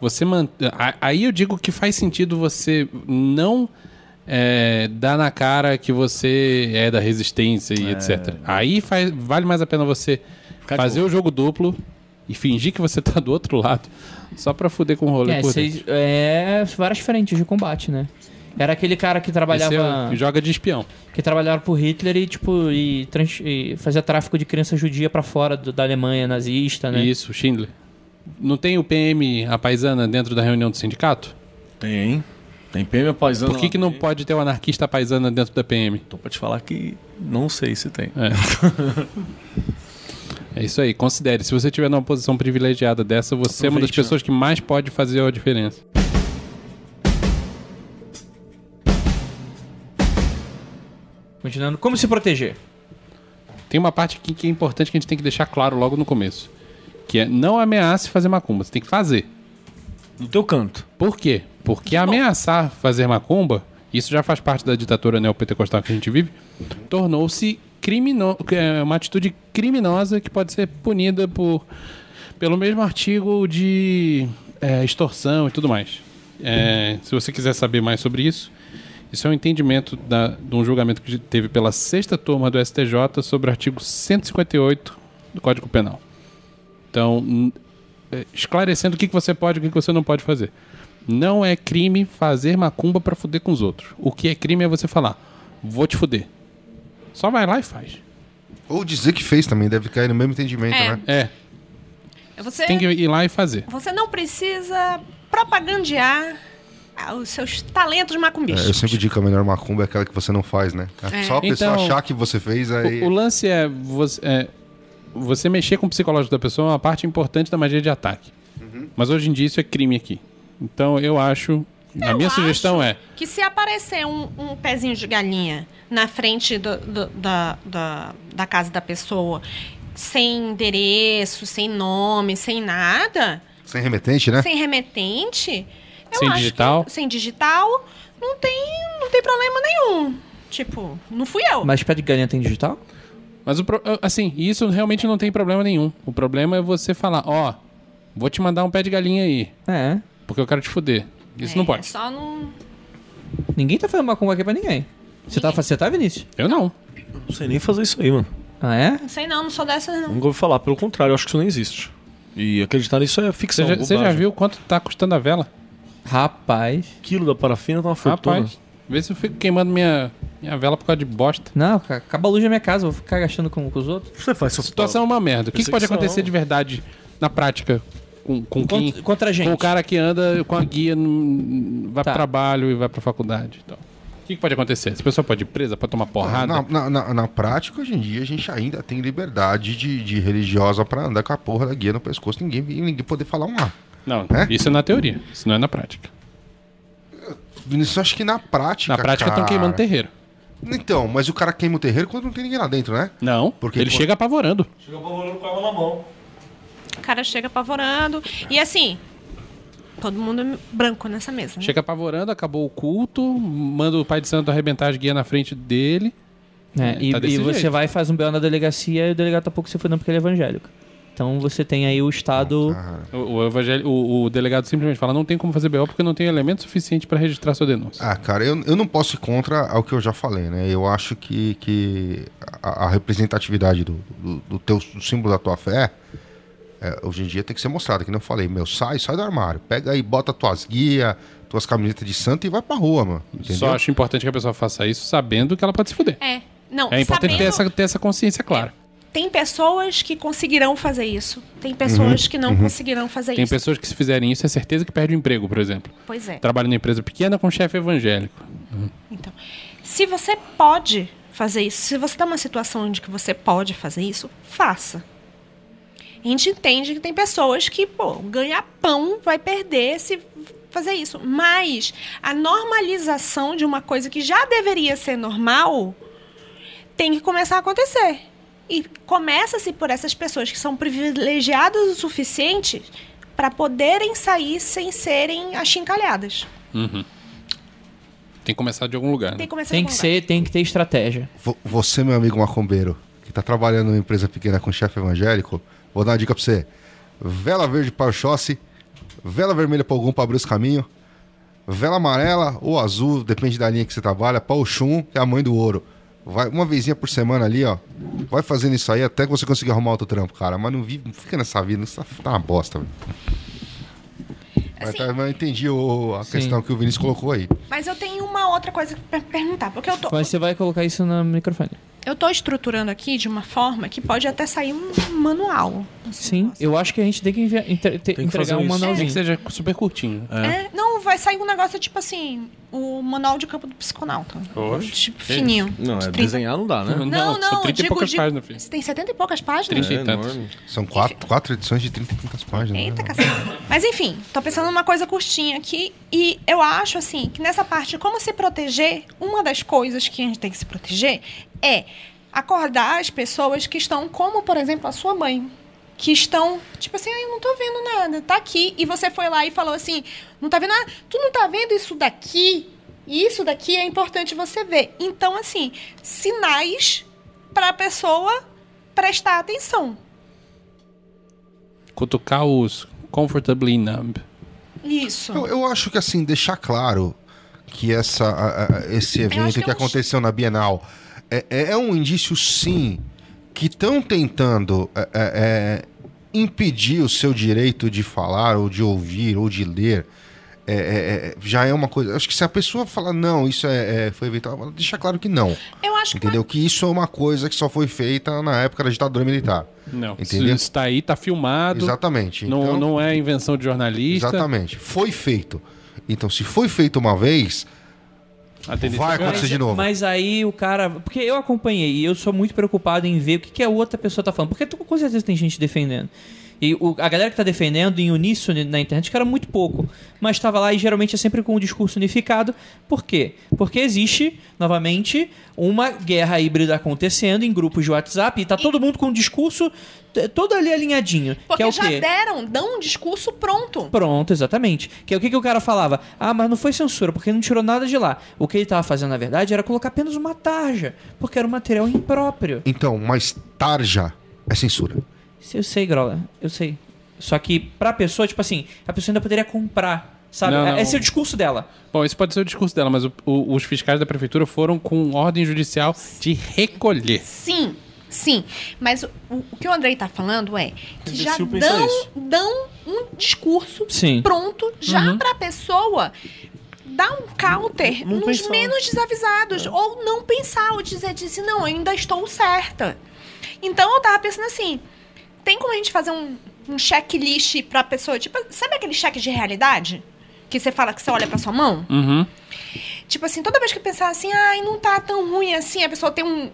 você man... a- Aí eu digo que faz sentido você não é, dar na cara que você é da resistência e etc. Aí faz... vale mais a pena você Ficar fazer o jogo duplo e fingir que você tá do outro lado, só pra fuder com o rolê É, por cês- é várias frentes de combate, né? Era aquele cara que Esse trabalhava é- joga de espião. que trabalhava por Hitler e tipo e, trans- e fazia tráfico de criança judia pra fora do- da Alemanha nazista, né? Isso, Schindler. Não tem o PM, a paisana, dentro da reunião do sindicato? Tem. Tem PM paisano. Por que, que não pode ter o anarquista paisana dentro da PM? Tô pra te falar que não sei se tem. É isso aí, considere. Se você estiver numa posição privilegiada dessa, você é uma das né? pessoas que mais pode fazer a diferença. Continuando, como se proteger? Tem uma parte aqui que é importante que a gente tem que deixar claro logo no começo. Que é não ameace fazer macumba, você tem que fazer. No teu canto. Por quê? Porque ameaçar fazer macumba, isso já faz parte da ditadura neopentecostal que a gente vive, tornou-se crimino... é uma atitude criminosa que pode ser punida por pelo mesmo artigo de é, extorsão e tudo mais. É, se você quiser saber mais sobre isso, isso é um entendimento da, de um julgamento que teve pela sexta turma do STJ sobre o artigo 158 do Código Penal. Então, é, esclarecendo o que, que você pode e o que, que você não pode fazer. Não é crime fazer macumba pra fuder com os outros. O que é crime é você falar, vou te fuder. Só vai lá e faz. Ou dizer que fez também, deve cair no mesmo entendimento, É. né? É, Você, tem que ir lá e fazer. você não precisa propagandear os seus talentos É, macumbistas. eu sempre digo que a melhor macumba é aquela que você não faz, né? É. Só a pessoa Então, achar que você fez, aí... O, o lance é você, é você mexer com o psicológico da pessoa é uma parte importante da magia de ataque. Mas hoje em dia isso é crime aqui. Então eu acho. a Eu minha sugestão é. Que se aparecer um, um pezinho de galinha na frente do- do- da, da, da casa da pessoa, sem endereço, sem nome, sem nada, Sem remetente, né? sem remetente. Eu Sem acho digital? que- sem digital, não tem, não tem problema nenhum. Tipo, não fui eu. Mas pé de galinha tem digital? Mas o pro- assim, isso realmente não tem problema nenhum. O problema é você falar, ó, vou te mandar um pé de galinha aí, É. porque eu quero te fuder. Isso É, não pode. Só não. Ninguém tá fazendo macumba aqui pra ninguém. Você tá, você tá, Vinícius? Eu não. Não sei nem fazer isso aí, mano. Ah, é? Não sei não, não sou dessas não. Nunca ouvi falar. Pelo contrário, eu acho que isso nem existe. E acreditar nisso é Você ficção. já, você já viu quanto tá custando a vela? Rapaz. quilo da parafina tá uma fortuna. Rapaz, vê se eu fico queimando minha, minha vela por causa de bosta. Não, ca- acaba a luz da minha casa, vou ficar gastando com, com os outros. Você faz A situação é uma merda. O que, que pode acontecer de verdade na prática com, com quem... Contra, contra a gente. Com o cara que anda com a guia, vai Tá. pro trabalho e vai pra faculdade. Então. O que, que pode acontecer? Essa pessoa pode ir presa, pode tomar porrada? Na, na, na- na prática, hoje em dia, a gente ainda tem liberdade de, de religiosa pra andar com a porra da guia no pescoço ninguém ninguém poder falar um A. Não, É? isso é na teoria. Isso não é na prática. Isso acho que na prática. Na prática estão queimando terreiro. Então, mas o cara queima o terreiro quando não tem ninguém lá dentro, né? Não, Porque ele quando- chega apavorando. Chega apavorando com ela na mão. O cara chega apavorando. E assim, todo mundo é branco nessa mesa. Né? Chega apavorando, acabou o culto, manda o pai de santo arrebentar as guias na frente dele. É, É, e, tá e você vai e faz um B.O. na delegacia e o delegado tá pouco se fudendo porque ele é evangélico. Então você tem aí o Estado. Cara, O, o, evangel- o- o delegado simplesmente fala: não tem como fazer BO porque não tem elemento suficiente para registrar sua denúncia. Ah, cara, eu, eu não posso ir contra o que eu já falei, né? Eu acho que, que a, a representatividade do, do, do teu do símbolo da tua fé, é, hoje em dia tem que ser mostrada, que nem eu falei, meu, sai, sai do armário, pega aí, bota tuas guias, tuas camisetas de santo e vai pra rua, mano. Entendeu? Só acho importante que a pessoa faça isso sabendo que ela pode se fuder. É. Não, É importante ter sabendo- essa, ter essa consciência clara. Tem pessoas que conseguirão fazer isso. Tem pessoas que não conseguirão fazer Tem isso. pessoas que se fizerem isso é certeza que perde o emprego, por exemplo. Pois é. Trabalha numa empresa pequena com chefe evangélico. Então, se você pode fazer isso, se você está numa situação onde que você pode fazer isso, faça. A gente entende que tem pessoas que, pô, ganhar pão vai perder se fazer isso. Mas a normalização de uma coisa que já deveria ser normal tem que começar a acontecer. E começa-se por essas pessoas que são privilegiadas o suficiente para poderem sair sem serem achincalhadas. Tem que começar de algum lugar, Tem né? que começar Tem em que ser, tem que ter estratégia. Vo- Você, meu amigo macumbeiro, que tá trabalhando numa empresa pequena com chefe evangélico, vou dar uma dica pra você. Vela verde para o Oxóssi, vela vermelha para algum para abrir os caminhos, vela amarela ou azul, depende da linha que você trabalha, para o Xum, que é a mãe do ouro. Vai uma vezinha por semana ali, ó. Vai fazendo isso aí até que você conseguir arrumar outro trampo, cara. Mas não, vive, não fica nessa vida, isso tá, uma bosta, velho. Mas Assim- tá, mas eu entendi o- a Sim. questão que o Vinícius colocou aí. Mas eu tenho uma outra coisa pra perguntar. Porque eu tô, Mas você vai colocar isso no microfone. eu tô estruturando aqui de uma forma que pode até sair um manual. Sim, eu acho que a gente tem que envia- entre- te- que entregar fazer um. Nem que manualzinho. seja super curtinho. É, não, vai sair um negócio tipo assim, o manual de campo do psiconauta. Oxe, Tipo, que fininho. Não, é De 30. desenhar não dá, né? Não, Não, não, 30 e digo poucas de... páginas, filho. Tem 70 e poucas páginas? 30 e É. São quatro, quatro edições de 30 e tantas páginas. Eita, né? cacete. Mas enfim, tô pensando numa coisa curtinha aqui. E eu acho, assim, que nessa parte de como se proteger, uma das coisas que a gente tem que se proteger é acordar as pessoas que estão, como, por exemplo, a sua mãe. Que estão, tipo assim, ah, eu não tô vendo nada, tá aqui. E você foi lá e falou assim: não tá vendo nada? Tu não tá vendo isso daqui? E isso daqui é importante você ver. Então, assim, sinais pra pessoa prestar atenção. Cutucar os comfortably numb. Isso. Eu, eu acho que assim, deixar claro que essa, a- a- esse evento que que, é aconteceu na Bienal é, é- é um indício, sim, que estão tentando é, é, é, impedir o seu direito de falar, ou de ouvir, ou de ler. É, é, é, já é uma coisa. Acho que se a pessoa falar, não, isso é, é- foi evitado, deixa claro que não. Eu acho que Entendeu? Que isso é uma coisa que só foi feita na época da ditadura militar. Não, Entendeu? isso está aí, tá filmado. Exatamente. Não, Então- não é invenção de jornalista. Exatamente. Foi feito. Então, se foi feito uma vez, Vai acontecer de novo. Mas aí o cara. Porque eu acompanhei e eu sou muito preocupado em ver o que, que a outra pessoa tá falando. Porque tu- com certeza tem gente defendendo. E o- a galera que tá defendendo em uníssono na internet, que era muito pouco. Mas estava lá e geralmente é sempre com um discurso unificado. Por quê? Porque existe, novamente, uma guerra híbrida acontecendo em grupos de WhatsApp e tá todo mundo com um discurso todo ali alinhadinho. Porque que é o já quê? deram, dão um discurso pronto. Pronto, exatamente. Que é o que, que o cara falava? Ah, mas não foi censura, porque não tirou nada de lá. O que ele tava fazendo, na verdade, era colocar apenas uma tarja, porque era um material impróprio. então, mas tarja é censura. Eu sei, Grola, eu sei. Só que pra pessoa, tipo assim, a pessoa ainda poderia comprar, sabe? Não, não. Esse é o discurso dela. Bom, esse pode ser o discurso dela, mas o- o- os fiscais da prefeitura foram com ordem judicial de recolher. Sim, sim. Mas o, o que o Andrei tá falando é que já dão, isso. dão um discurso Sim. pronto já Uhum. pra pessoa dar um counter Não nos pensar. menos desavisados. Ou não pensar, ou dizer assim, não, eu ainda estou certa. Então eu tava pensando assim, tem como a gente fazer um, um checklist pra pessoa, tipo, sabe aquele cheque de realidade? Que você fala que você olha pra sua mão? Uhum. Tipo assim, toda vez que pensar assim, ai, não tá tão ruim assim, a pessoa tem um,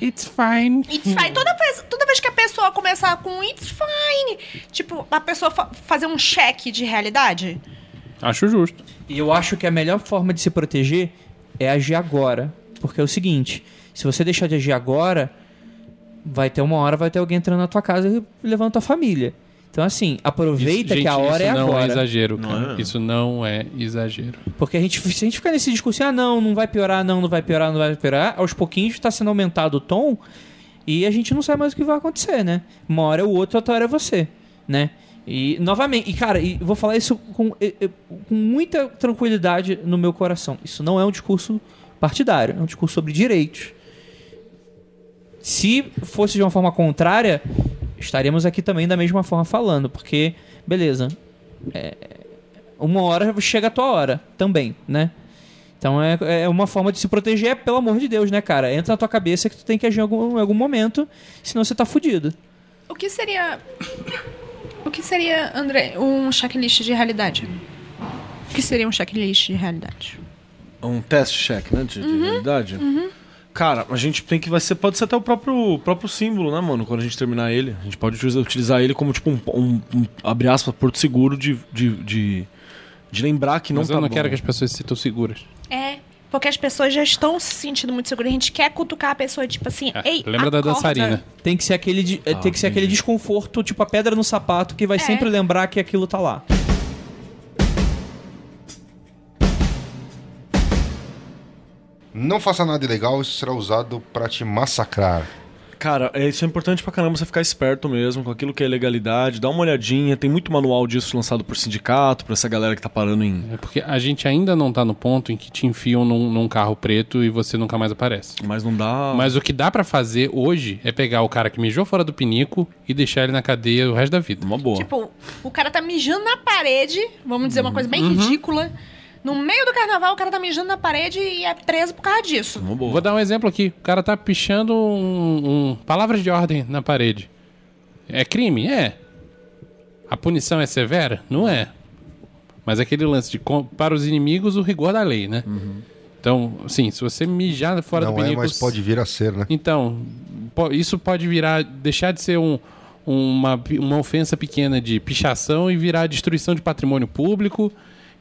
It's fine. It's fine. Toda vez, toda vez que a pessoa começar com it's fine, tipo, a pessoa fa- fazer um cheque de realidade. Acho justo. E eu acho que a melhor forma de se proteger é agir agora. Porque é o seguinte, se você deixar de agir agora, vai ter uma hora, vai ter alguém entrando na tua casa e levando tua família. Então, assim, aproveita Isso- que a gente, hora é isso não agora. é exagero, Não cara. é? Isso não é exagero. Porque a gente, se a gente ficar nesse discurso, assim, ah, não, não vai piorar, não, não vai piorar, não vai piorar, aos pouquinhos está sendo aumentado o tom e a gente não sabe mais o que vai acontecer, né? Uma hora é o outro, outra hora é você, né? E, novamente, e cara, e vou falar isso com, com muita tranquilidade no meu coração. Isso não é um discurso partidário, é um discurso sobre direitos. Se fosse de uma forma contrária, estaríamos aqui também da mesma forma falando, porque, beleza, uma hora chega a tua hora também, né? Então é, é uma forma de se proteger, pelo amor de Deus, né, cara? Entra na tua cabeça que tu tem que agir em algum, em algum momento, senão você tá fudido. O que seria. O que seria, André, um checklist de realidade? O que seria um checklist de realidade? Um teste check, né? De, de Uhum, realidade. Cara, a gente tem que. Vai ser, pode ser até o próprio, próprio símbolo, né, mano? Quando a gente terminar ele. A gente pode utilizar, ele como, tipo, um, um- um, abre aspas, porto seguro de. de, de, de lembrar que não Mas tá eu não bom. quero que as pessoas se sintam seguras. É. Porque as pessoas já estão se sentindo muito seguras. A gente quer cutucar a pessoa, tipo assim, É, ei, lembra da acorda. dançarina. Tem que ser aquele, de- Ah, tem que ser aquele desconforto, tipo a pedra no sapato, que vai É. sempre lembrar que aquilo tá lá. Não faça nada ilegal, isso será usado pra te massacrar. Cara, é, isso é importante pra caramba você ficar esperto mesmo com aquilo que é legalidade. Dá uma olhadinha, tem muito manual disso lançado por sindicato, pra essa galera que tá parando em. É porque a gente ainda não tá no ponto em que te enfiam num, num carro preto e você nunca mais aparece. Mas não dá. Mas o que dá pra fazer hoje é pegar o cara que mijou fora do pinico e deixar ele na cadeia o resto da vida. Uma boa. Tipo, o cara tá mijando na parede, vamos dizer uma coisa bem Uhum. ridícula. No meio do carnaval, o cara tá mijando na parede e é preso por causa disso. Vou dar um exemplo aqui. O cara tá pichando um, um- palavras de ordem na parede. É crime? É. A punição é severa? Não é. Mas aquele lance de para os inimigos o rigor da lei, né? Então, assim, se você mijar fora não do é, pinico... mas pode vir a ser, né? Então, isso pode virar, deixar de ser um- uma, uma ofensa pequena de pichação e virar destruição de patrimônio público,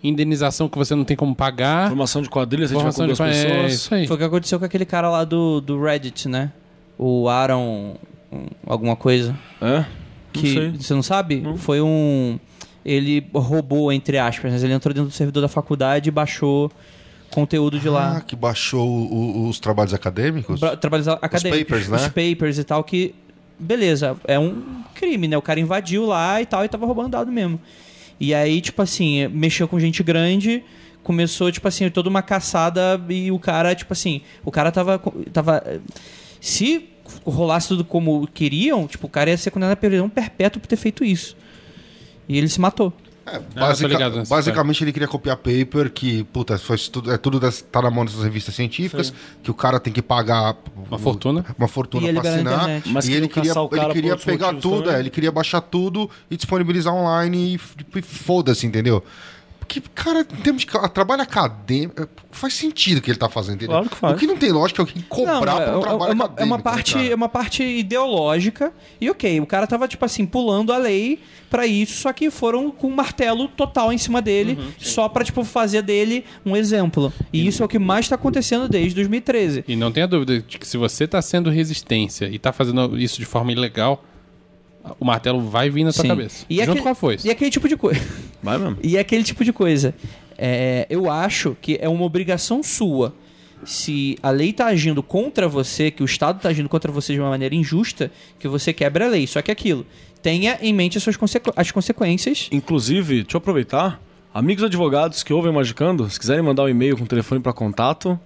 indenização que você não tem como pagar. Formação de quadrilhas, a gente vai com formação duas de- é, pessoas. isso aí. Foi o que aconteceu com aquele cara lá do, do Reddit, né? O Aaron. um, alguma coisa. É? Que, não sei. Você não sabe? Foi um. Ele roubou, entre aspas, mas ele entrou dentro do servidor da faculdade e baixou conteúdo de Ah, lá. que baixou o- o- os trabalhos acadêmicos? Trabalhos acadêmicos. papers, né? Os papers e tal, que. Beleza, é um crime, né? O cara invadiu lá e tal e tava roubando dado mesmo. E aí, tipo assim, mexeu com gente grande, começou, tipo assim, toda uma caçada e o cara, tipo assim, o cara tava. tava se rolasse tudo como queriam, tipo, o cara ia ser condenado a prisão perpétua por ter feito isso. E ele se matou. É, Ah, tô ligado basicamente ele queria copiar paper que, puta, foi tudo, é tudo das, tá na mão dessas revistas científicas, que o cara tem que pagar Uma fortuna. uma fortuna pra assinar. e ele queria, o ele cara queria pegar tudo, também. é, ele queria baixar tudo e disponibilizar online e, f- e foda-se, entendeu? Porque, cara, em termos de ca- trabalho acadêmico, faz sentido o que ele tá fazendo, entendeu? Claro que faz. O que não tem lógica é alguém cobrar Não, pra um é, trabalho é uma, acadêmico. é uma né, parte, cara? é uma parte ideológica. E ok, o cara tava, tipo assim, pulando a lei pra isso, só que foram com um martelo total em cima dele, só pra, tipo, fazer dele um exemplo. E isso é o que mais tá acontecendo desde 2013. E não tenha dúvida de que se você tá sendo resistência e tá fazendo isso de forma ilegal, o martelo vai vir na Sim. cabeça. E junto aquele- com a foice. E aquele tipo de coisa. Vai mesmo. E é aquele tipo de coisa. É, eu acho que é uma obrigação sua. Se a lei tá agindo contra você, que o Estado tá agindo contra você de uma maneira injusta, que você quebra a lei. Só que aquilo. Tenha em mente as, suas consequ- as consequências. Inclusive, deixa eu aproveitar. Amigos advogados que ouvem Magicando, se quiserem mandar um e-mail com telefone pra contato,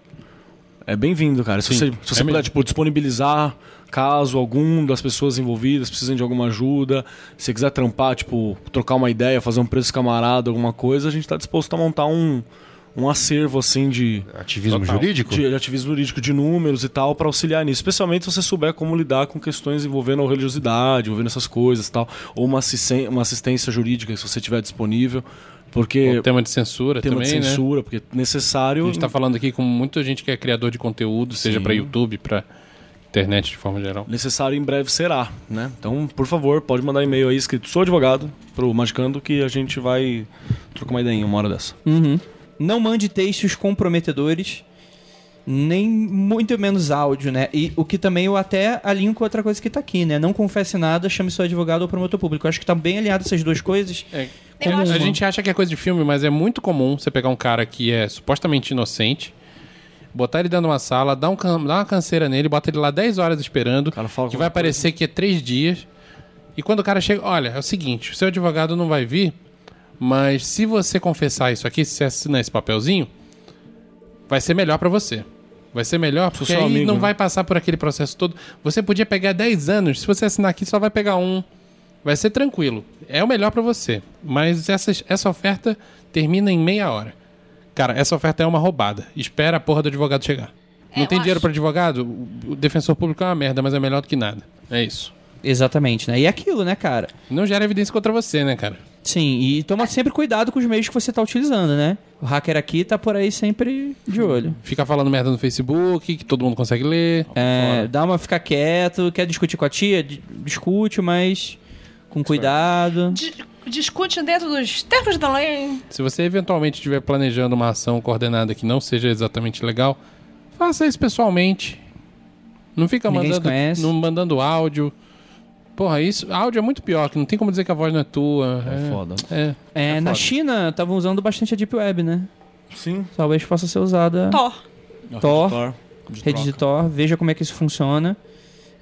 é bem-vindo, cara. Se Sim, você, é se você puder, mesmo. tipo, disponibilizar caso algum das pessoas envolvidas precisem de alguma ajuda, se quiser trampar, tipo, trocar uma ideia, fazer um preço camarada, alguma coisa, a gente tá disposto a montar um, um acervo, assim, de, Ativismo Total. jurídico? de, de ativismo jurídico, de números e tal, pra auxiliar nisso. Especialmente se você souber como lidar com questões envolvendo a religiosidade, envolvendo essas coisas e tal. Ou uma, assisten- uma assistência jurídica, se você tiver disponível. Porque O tema de censura tema também, de né? censura, porque é necessário. A gente tá falando aqui com muita gente que é criador de conteúdo, seja Sim. pra YouTube, pra internet de forma geral. Necessário em breve será, né? Então, por favor, pode mandar e-mail aí escrito sou advogado pro Magicando que a gente vai trocar uma ideia uma hora dessa. Não mande textos comprometedores. Nem muito menos áudio, né? E o que também eu até alinho com outra coisa que tá aqui, né? Não confesse nada, chame seu advogado ou promotor público. Eu acho que tá bem alinhado essas duas coisas. É, Eu a gente acha que é coisa de filme, mas é muito comum você pegar um cara que é supostamente inocente, botar ele dentro de uma sala, dar, um, dar uma canseira nele, bota ele lá 10 horas esperando, que vai parecer que é 3 dias. E quando o cara chega, olha, é o seguinte, o seu advogado não vai vir, mas se você confessar isso aqui, se você assinar esse papelzinho, vai ser melhor pra você. Vai ser melhor porque aí amigo, não né? vai passar por aquele processo todo. Você podia pegar 10 anos, se você assinar aqui só vai pegar um. Vai ser tranquilo. É o melhor pra você. Mas essa, essa oferta termina em meia hora. Cara, essa oferta é uma roubada. Espera a porra do advogado chegar. Não É, tem eu dinheiro acho. pra advogado? O defensor público é uma merda, mas é melhor do que nada. É isso. Exatamente, né? E é aquilo, né, cara? Não gera evidência contra você, né, cara? Sim, e toma sempre cuidado com os meios que você tá utilizando, né? O hacker aqui tá por aí sempre de olho. Fica falando merda no Facebook, que todo mundo consegue ler. É, dá uma ficar quieto, quer discutir com a tia? Di- Discute, mas com cuidado. Di- discute dentro dos termos da lei. Se você eventualmente estiver planejando uma ação coordenada que não seja exatamente legal, faça isso pessoalmente. Não fica Ninguém mandando, não mandando áudio. Porra, isso, áudio é muito pior, que não tem como dizer que a voz não é tua. É foda. É. É, na foda. China estavam usando bastante a Deep Web, né? Sim. Talvez possa ser usada. Thor. Tor, Tor, de rede de. Tor, veja como é que isso funciona.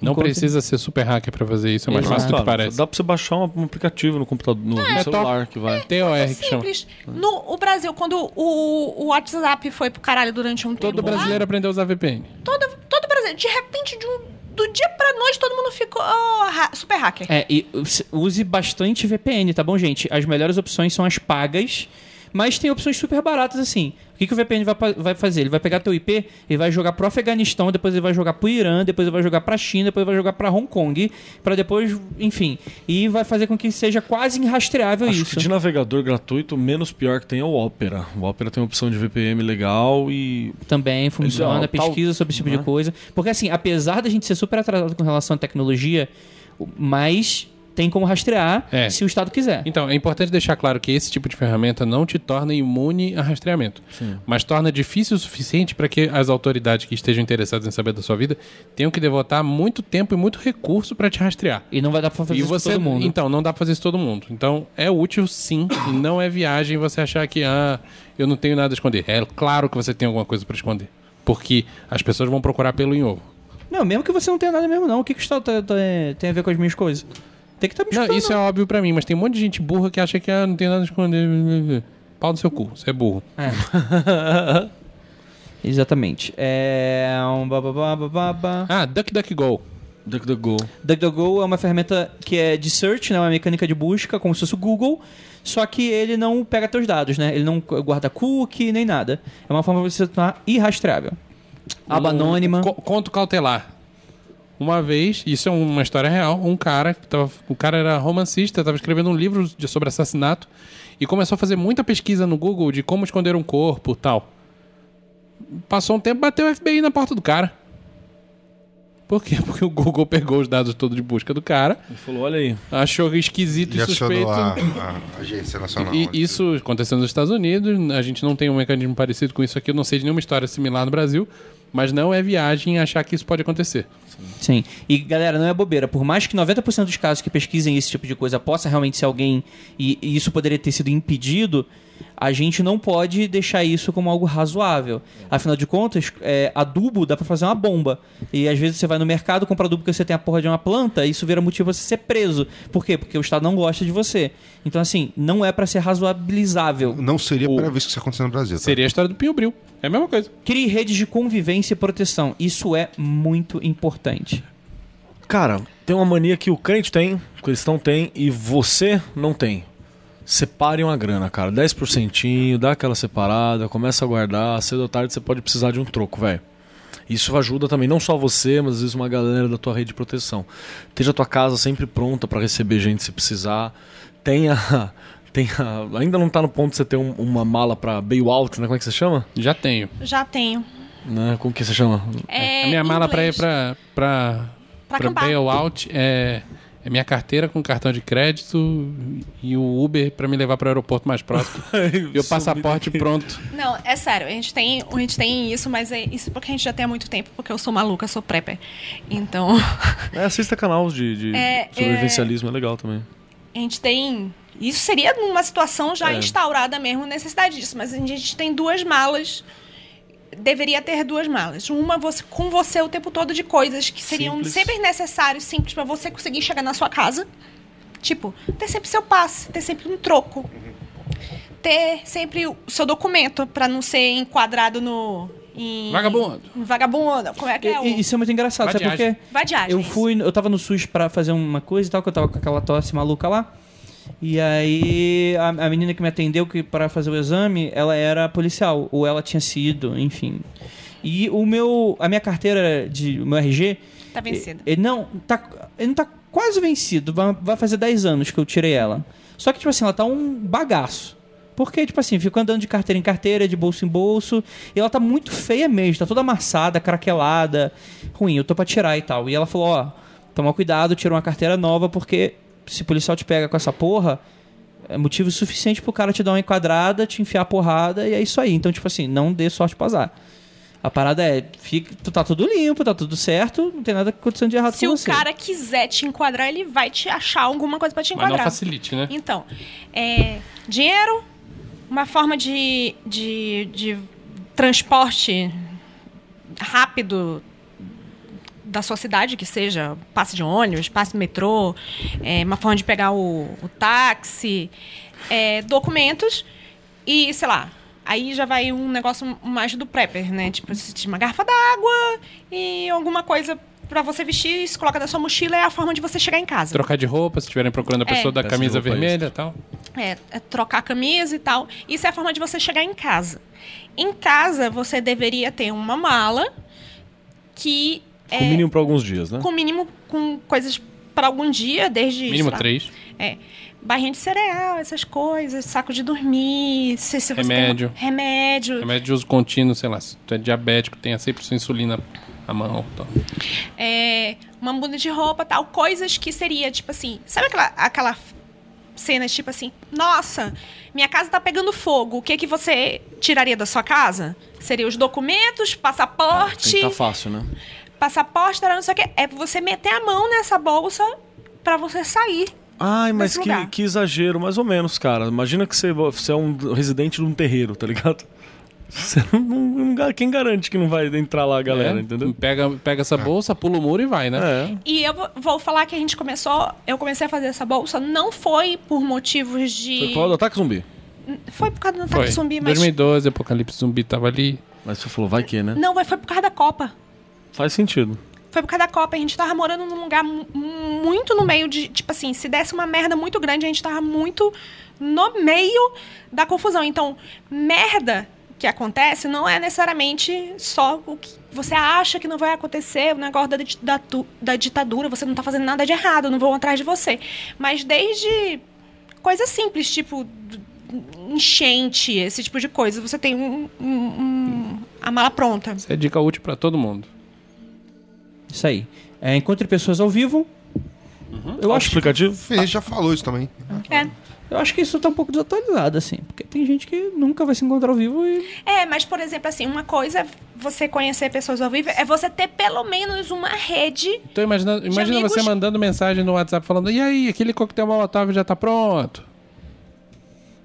Não Enquanto- precisa ser super hacker pra fazer isso, é mais fácil do que parece. Dá pra você baixar um, aplicativo no computador, no, no É, celular que vai. TOR que chama. Simples. No o Brasil, quando o, o WhatsApp foi pro caralho durante um tempo. Todo brasileiro aprendeu a usar VPN. Todo, todo brasileiro. De repente, de um, do dia pra noite, todo mundo ficou oh, ha- super hacker. É, e us- use bastante VPN, tá bom, gente? As melhores opções são as pagas, mas tem opções super baratas assim. O que, que o VPN vai, vai fazer? Ele vai pegar teu IP e vai jogar pro Afeganistão, depois ele vai jogar pro Irã, depois ele vai jogar pra China, depois ele vai jogar pra Hong Kong, pra depois, enfim. E vai fazer com que seja quase irrastreável Acho isso. que de navegador gratuito, menos pior que tem é o Opera. O Opera tem uma opção de VPN legal e. Também funciona, Ele- tal- pesquisa sobre esse tipo de né? coisa. Porque assim, apesar da gente ser super atrasado com relação à tecnologia, mas tem como rastrear É. se o Estado quiser. Então, é importante deixar claro que esse tipo de ferramenta não te torna imune a rastreamento, mas torna difícil o suficiente para que as autoridades que estejam interessadas em saber da sua vida tenham que devotar muito tempo e muito recurso para te rastrear. E não vai dar pra fazer e isso você, todo mundo. então, não dá pra fazer isso todo mundo. Então, é útil sim, e não é viagem você achar que ah, eu não tenho nada a esconder. É claro que você tem alguma coisa para esconder, porque as pessoas vão procurar pelo em ovo. Não, mesmo que você não tenha nada mesmo, não. O que, que o Estado tá- tá- tem a ver com as minhas coisas? Tem que estar me Não, isso é óbvio pra mim, mas tem um monte de gente burra que acha que ah, não tem nada a esconder. Pau no seu cu, você é burro. É. Exatamente. É. Um. Ah, DuckDuckGo. DuckDuckGo. DuckDuckGo é uma ferramenta que é de search, né? Uma mecânica de busca, como se fosse o Google. Só que ele não pega teus dados, né? Ele não guarda cookie nem nada. É uma forma de você se tornar irrastreável. Aba Um anônima. co- conto cautelar. Uma vez, isso é uma história real, um cara, que tava, o cara era romancista, estava escrevendo um livro de- sobre assassinato e começou a fazer muita pesquisa no Google de como esconder um corpo tal. Passou um tempo, bateu o FBI na porta do cara. Por quê? Porque o Google pegou os dados todos de busca do cara, Ele falou: olha aí. achou esquisito Já e suspeito. a, a Agência Nacional. E isso aconteceu nos Estados Unidos, a gente não tem um mecanismo parecido com isso aqui, eu não sei de nenhuma história similar no Brasil, mas não é viagem achar que isso pode acontecer. Sim. E galera, não é bobeira. Por mais que 90% dos casos que pesquisem esse tipo de coisa possa realmente ser alguém e, e isso poderia ter sido impedido, a gente não pode deixar isso como algo razoável. Afinal de contas, é, adubo dá pra fazer uma bomba. E às vezes você vai no mercado, compra adubo porque você tem a porra de uma planta, e isso vira motivo pra você ser preso. Por quê? Porque o Estado não gosta de você. Então, assim, não é pra ser razoabilizável. Não seria para ver isso que isso acontecendo no Brasil. tá? Seria a história do Pinho Bril. É a mesma coisa. Crie redes de convivência e proteção. Isso é muito importante. Cara, tem uma mania que o crente tem, o cristão tem e você não tem. Separem uma grana, cara. 10%, dá aquela separada, começa a guardar. Cedo ou tarde você pode precisar de um troco, velho. Isso ajuda também, não só você, mas às vezes uma galera da tua rede de proteção. Esteja a tua casa sempre pronta para receber gente se precisar. Tenha. tenha ainda não tá no ponto de você ter um- uma mala pra bailout, né? Como é que você chama? Já tenho. Já tenho. Né? Como que você chama? É, a minha mala pra ir pra acampar. bailout é, é minha carteira com cartão de crédito e o Uber pra me levar pro aeroporto mais próximo. e o passaporte pronto. Não, é sério, a gente tem, a gente tem isso, mas é isso porque a gente já tem há muito tempo, porque eu sou maluca, eu sou prepper. Então, É, assista canal de, de É, sobrevivencialismo, é... legal também. a gente tem. Isso seria numa situação já É. instaurada mesmo, necessidade disso, mas a gente tem duas malas. Deveria ter duas malas. Uma você, com você o tempo todo de coisas que seriam Simples. sempre necessários, simples, pra você conseguir chegar na sua casa. Tipo, ter sempre seu passe, ter sempre um troco. Ter sempre o seu documento pra não ser enquadrado no. Em, Vagabundo. Vagabundo. Como é que é o. Isso é muito engraçado, sabe por quê? Vadiagem. Eu fui, eu tava no SUS pra fazer uma coisa e tal, que eu tava com aquela tosse maluca lá. E aí a, a menina que me atendeu que para fazer o exame, ela era policial ou ela tinha sido, enfim. E o meu, a minha carteira de, o meu RG, Tá vencido. ele não tá, ele não tá quase vencido, vai, vai fazer 10 anos que eu tirei ela. Só que tipo assim, ela tá um bagaço. Porque, tipo assim, fico andando de carteira em carteira, de bolso em bolso, e ela tá muito feia mesmo, tá toda amassada, craquelada, ruim, eu tô pra tirar e tal. E ela falou, ó, toma cuidado, tira uma carteira nova, porque se o policial te pega com essa porra, é motivo suficiente pro cara te dar uma enquadrada, te enfiar a porrada, e é isso aí. Então, tipo assim, não dê sorte pro azar. A parada é, fica, tu tá tudo limpo, tá tudo certo, não tem nada acontecendo de errado Se com o você. cara quiser te enquadrar, ele vai te achar alguma coisa pra te Mas não enquadrar. facilite, né? Então, é, dinheiro, uma forma de, de, de transporte rápido da sua cidade, que seja passe de ônibus, passe do metrô, é, uma forma de pegar o, o táxi, é, documentos e, sei lá, aí já vai um negócio mais do prepper, né? Tipo, uma garrafa d'água e alguma coisa pra você vestir, isso coloca na sua mochila, é a forma de você chegar em casa. Trocar de roupa, se estiverem procurando a É. pessoa da Peça de camisa vermelha e tal. É, é trocar a camisa e tal. Isso é a forma de você chegar em casa. Em casa, você deveria ter uma mala que é Com mínimo pra alguns dias, né? com mínimo com coisas para algum dia, desde Mínimo três. É, barrinha de cereal, essas coisas, saco de dormir, se, se você Remédio. Tem, remédio. Remédio de uso contínuo, sei lá, se tu é diabético, tenha sempre sua insulina à mão. Então. é, uma muda de roupa, tal, coisas que seria tipo assim, sabe aquela aquela cena tipo assim, nossa, minha casa tá pegando fogo, o que que você tiraria da sua casa? Seria os documentos, Tem passaporte, que tá fácil, né? Passaporte, não sei o que, é você meter a mão nessa bolsa pra você sair. Ai, mas que, que exagero, mais ou menos, cara. Imagina que você, você é um residente de um terreiro, tá ligado? Você não, não- quem garante que não vai entrar lá a galera, É, entendeu? Pega, pega essa bolsa, pula o muro e vai, né? É. E eu vou- falar que a gente começou, eu comecei a fazer essa bolsa, não foi por motivos de. Foi por causa do ataque zumbi. Foi por causa do Foi. ataque zumbi, mas. 2012, Apocalipse Zumbi tava ali. Mas você falou, vai que, né? Não, mas foi por causa da Copa. Faz sentido. Foi por causa da Copa. A gente tava morando num lugar mu- muito no meio de. Tipo assim, se desse uma merda muito grande, a gente tava muito no meio da confusão. Então, merda que acontece não é necessariamente só o que você acha que não vai acontecer, o negócio da, da, da ditadura, você não tá fazendo nada de errado, não vão atrás de você. Mas desde coisas simples, tipo enchente, esse tipo de coisa, você tem um, um- um- a mala pronta. Isso é dica útil pra todo mundo. Isso aí. É, encontre pessoas ao vivo. Eu, acho, explicativo? Fê já falou isso também. É. eu acho que isso tá um pouco desatualizado, assim. Porque tem gente que nunca vai se encontrar ao vivo e. É, mas, por exemplo, assim, uma coisa é você conhecer pessoas ao vivo, é você ter pelo menos uma rede. Então imagina, imagina amigos- você mandando mensagem no WhatsApp falando, e aí, aquele coquetel molotov já tá pronto.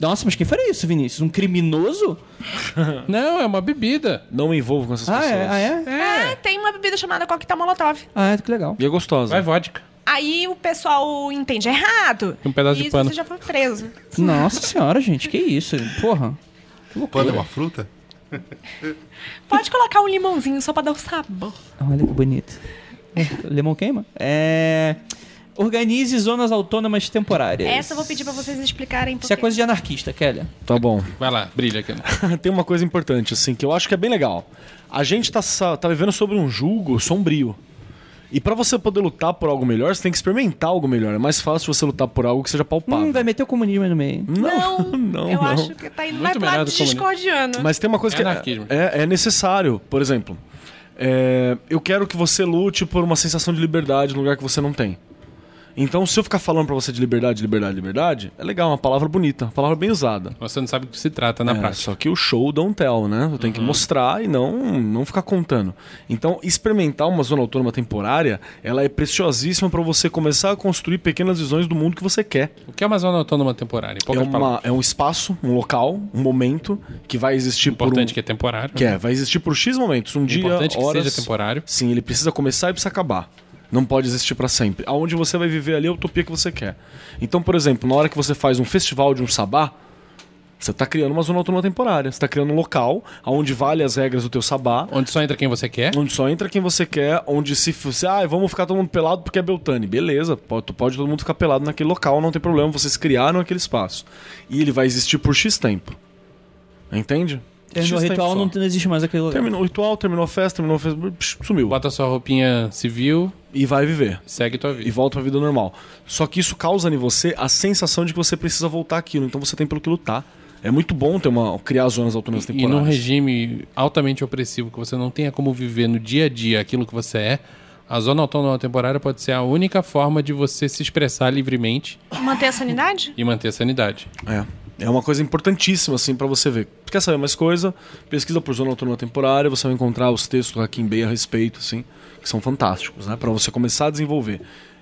Nossa, mas quem faria isso, Vinícius? Um criminoso? Não, é uma bebida. Não me envolvo com essas Ah, pessoas. é? Ah, é? É, tem uma bebida chamada coquetel molotov. Ah, é, que legal. E é gostosa. Vai vodka. Aí o pessoal entende errado. Um pedaço e de pano. você já foi preso. Nossa senhora, gente, que isso? Porra. Que loucura. Pano é uma fruta? Pode colocar um limãozinho só pra dar o sabor. Olha que bonito. É, Limão queima? É. Organize zonas autônomas temporárias. Essa eu vou pedir pra vocês explicarem. Isso é coisa de anarquista, Kelly. Tá bom. Vai lá, brilha aqui. Tem uma coisa importante, assim, que eu acho que é bem legal. A gente tá, tá vivendo sobre um julgo sombrio. E pra você poder lutar por algo melhor, você tem que experimentar algo melhor. É mais fácil você lutar por algo que seja palpável. Hum, vai meter o comunismo aí no meio. Não, não, eu não. acho que tá indo Muito mais pro lado discordiano. Mas tem uma coisa É que é, anarquismo. é, é necessário. Por exemplo, é, eu quero que você lute por uma sensação de liberdade num lugar que você não tem. Então, se eu ficar falando pra você de liberdade, liberdade, liberdade, é legal, uma palavra bonita, uma palavra bem usada. Você não sabe do que se trata na É, prática. Só que o show don't tell, né? Eu tenho que mostrar e não, não ficar contando. Então, experimentar uma zona autônoma temporária, ela é preciosíssima pra você começar a construir pequenas visões do mundo que você quer. O que é uma zona autônoma temporária? Em É, uma, é um espaço, um local, um momento que vai existir Importante por um, que é temporário. que é, vai existir por X momentos, um dia, Importante que horas. seja temporário. Sim, ele precisa começar e precisa acabar. Não pode existir pra sempre. Aonde você vai viver ali é a utopia que você quer. Então, por exemplo, na hora que você faz um festival de um sabá, você tá criando uma zona autônoma temporária. Você tá criando um local onde vale as regras do teu sabá, Onde só entra quem você quer. onde só entra quem você quer, onde se você, ah, vamos ficar todo mundo pelado porque é Beltane. Beleza, pode, pode todo mundo ficar pelado naquele local, não tem problema, vocês criaram aquele espaço. E ele vai existir por X tempo. Entende? No X tempo ritual não, não existe mais aquele lugar. Terminou o ritual, terminou a festa, terminou a festa, psh, sumiu. Bota sua roupinha civil, E vai viver. segue tua E vida. volta pra vida normal. Só que isso causa em você a sensação de que você precisa voltar aquilo. Então você tem pelo que lutar. É muito bom ter uma, criar zonas autônomas E num temporárias. regime altamente opressivo, que você não tenha como viver no dia a dia aquilo que você é, a zona autônoma temporária pode ser a única forma de você se expressar livremente Manter a sanidade? e manter a sanidade. É. É uma coisa importantíssima, assim, pra você ver. Quer saber mais coisa? Pesquisa por zona autônoma temporária, você vai encontrar os textos do Hakim Bey a respeito, assim, que são fantásticos, né? Pra você começar a desenvolver.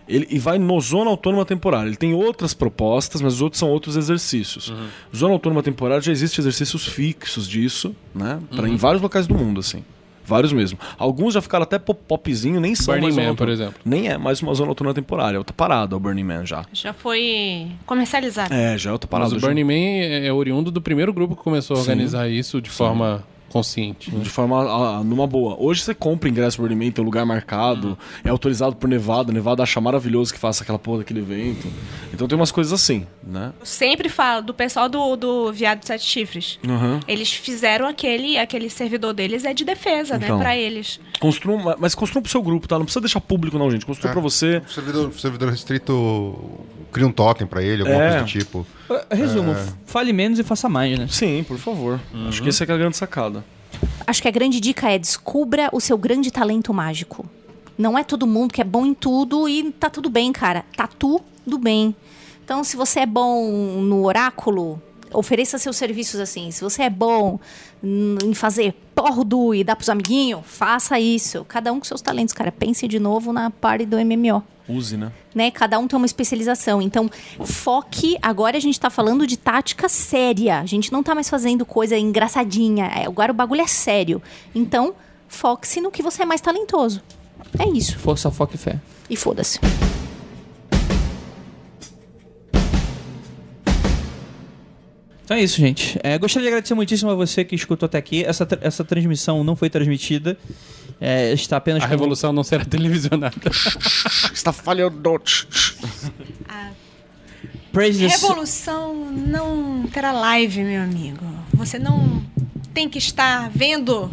Ele, e vai no Zona Autônoma Temporária. Ele tem outras propostas, mas os outros são outros exercícios. Zona Autônoma Temporária já existe exercícios fixos disso, né? Pra, Em vários locais do mundo, assim. Vários mesmo. Alguns já ficaram até pop- popzinho, nem são Burning mais Man, zona por exemplo. Nem é mais uma zona noturna temporária. Tá parado o Burning Man já. Já foi comercializado. É, já é outra parada. Mas o já. Burning Man é é oriundo do primeiro grupo que começou a Sim. organizar isso de forma consciente. né? De forma, ah, numa boa. Hoje você compra ingresso pro Burning Man, tem um lugar marcado, é autorizado por Nevada. Nevada acha maravilhoso que faça aquela porra daquele evento. Então tem umas coisas assim, né? Eu sempre falo do pessoal do, do Viado de Sete Chifres. Uhum. Eles fizeram aquele, aquele servidor deles é de defesa, Então. né, pra eles. Construam, mas construam pro seu grupo, tá? Não precisa deixar público, não, gente. Construa É. pra você. Servidor, o servidor restrito cria um totem pra ele, alguma É. coisa do tipo. Resumo, fale menos e faça mais, né? Sim, por favor. Uhum. Acho que essa é, é a grande sacada. Acho que a grande dica é descubra o seu grande talento mágico. Não é todo mundo que é bom em tudo e tá tudo bem, cara. Tá tudo bem. Então, se você é bom no oráculo, ofereça seus serviços assim. Se você é bom em fazer pordo e dar pros amiguinhos, faça isso. Cada um com seus talentos, cara. Pense de novo na parte do MMO Use, né? né? Cada um tem uma especialização. Então, foque. Agora a gente tá falando de tática séria. A gente não tá mais fazendo coisa engraçadinha. É, Agora o bagulho é sério. Então, foque-se no que você é mais talentoso. É isso. Força, foco e fé. E foda-se. Então é isso, gente. É, gostaria de agradecer muitíssimo a você que escutou até aqui. Essa, tra- essa transmissão não foi transmitida. É, está apenas A como- revolução não será televisionada. Está falhando. Praise the- Revolução não terá live, meu amigo. Você não tem que estar vendo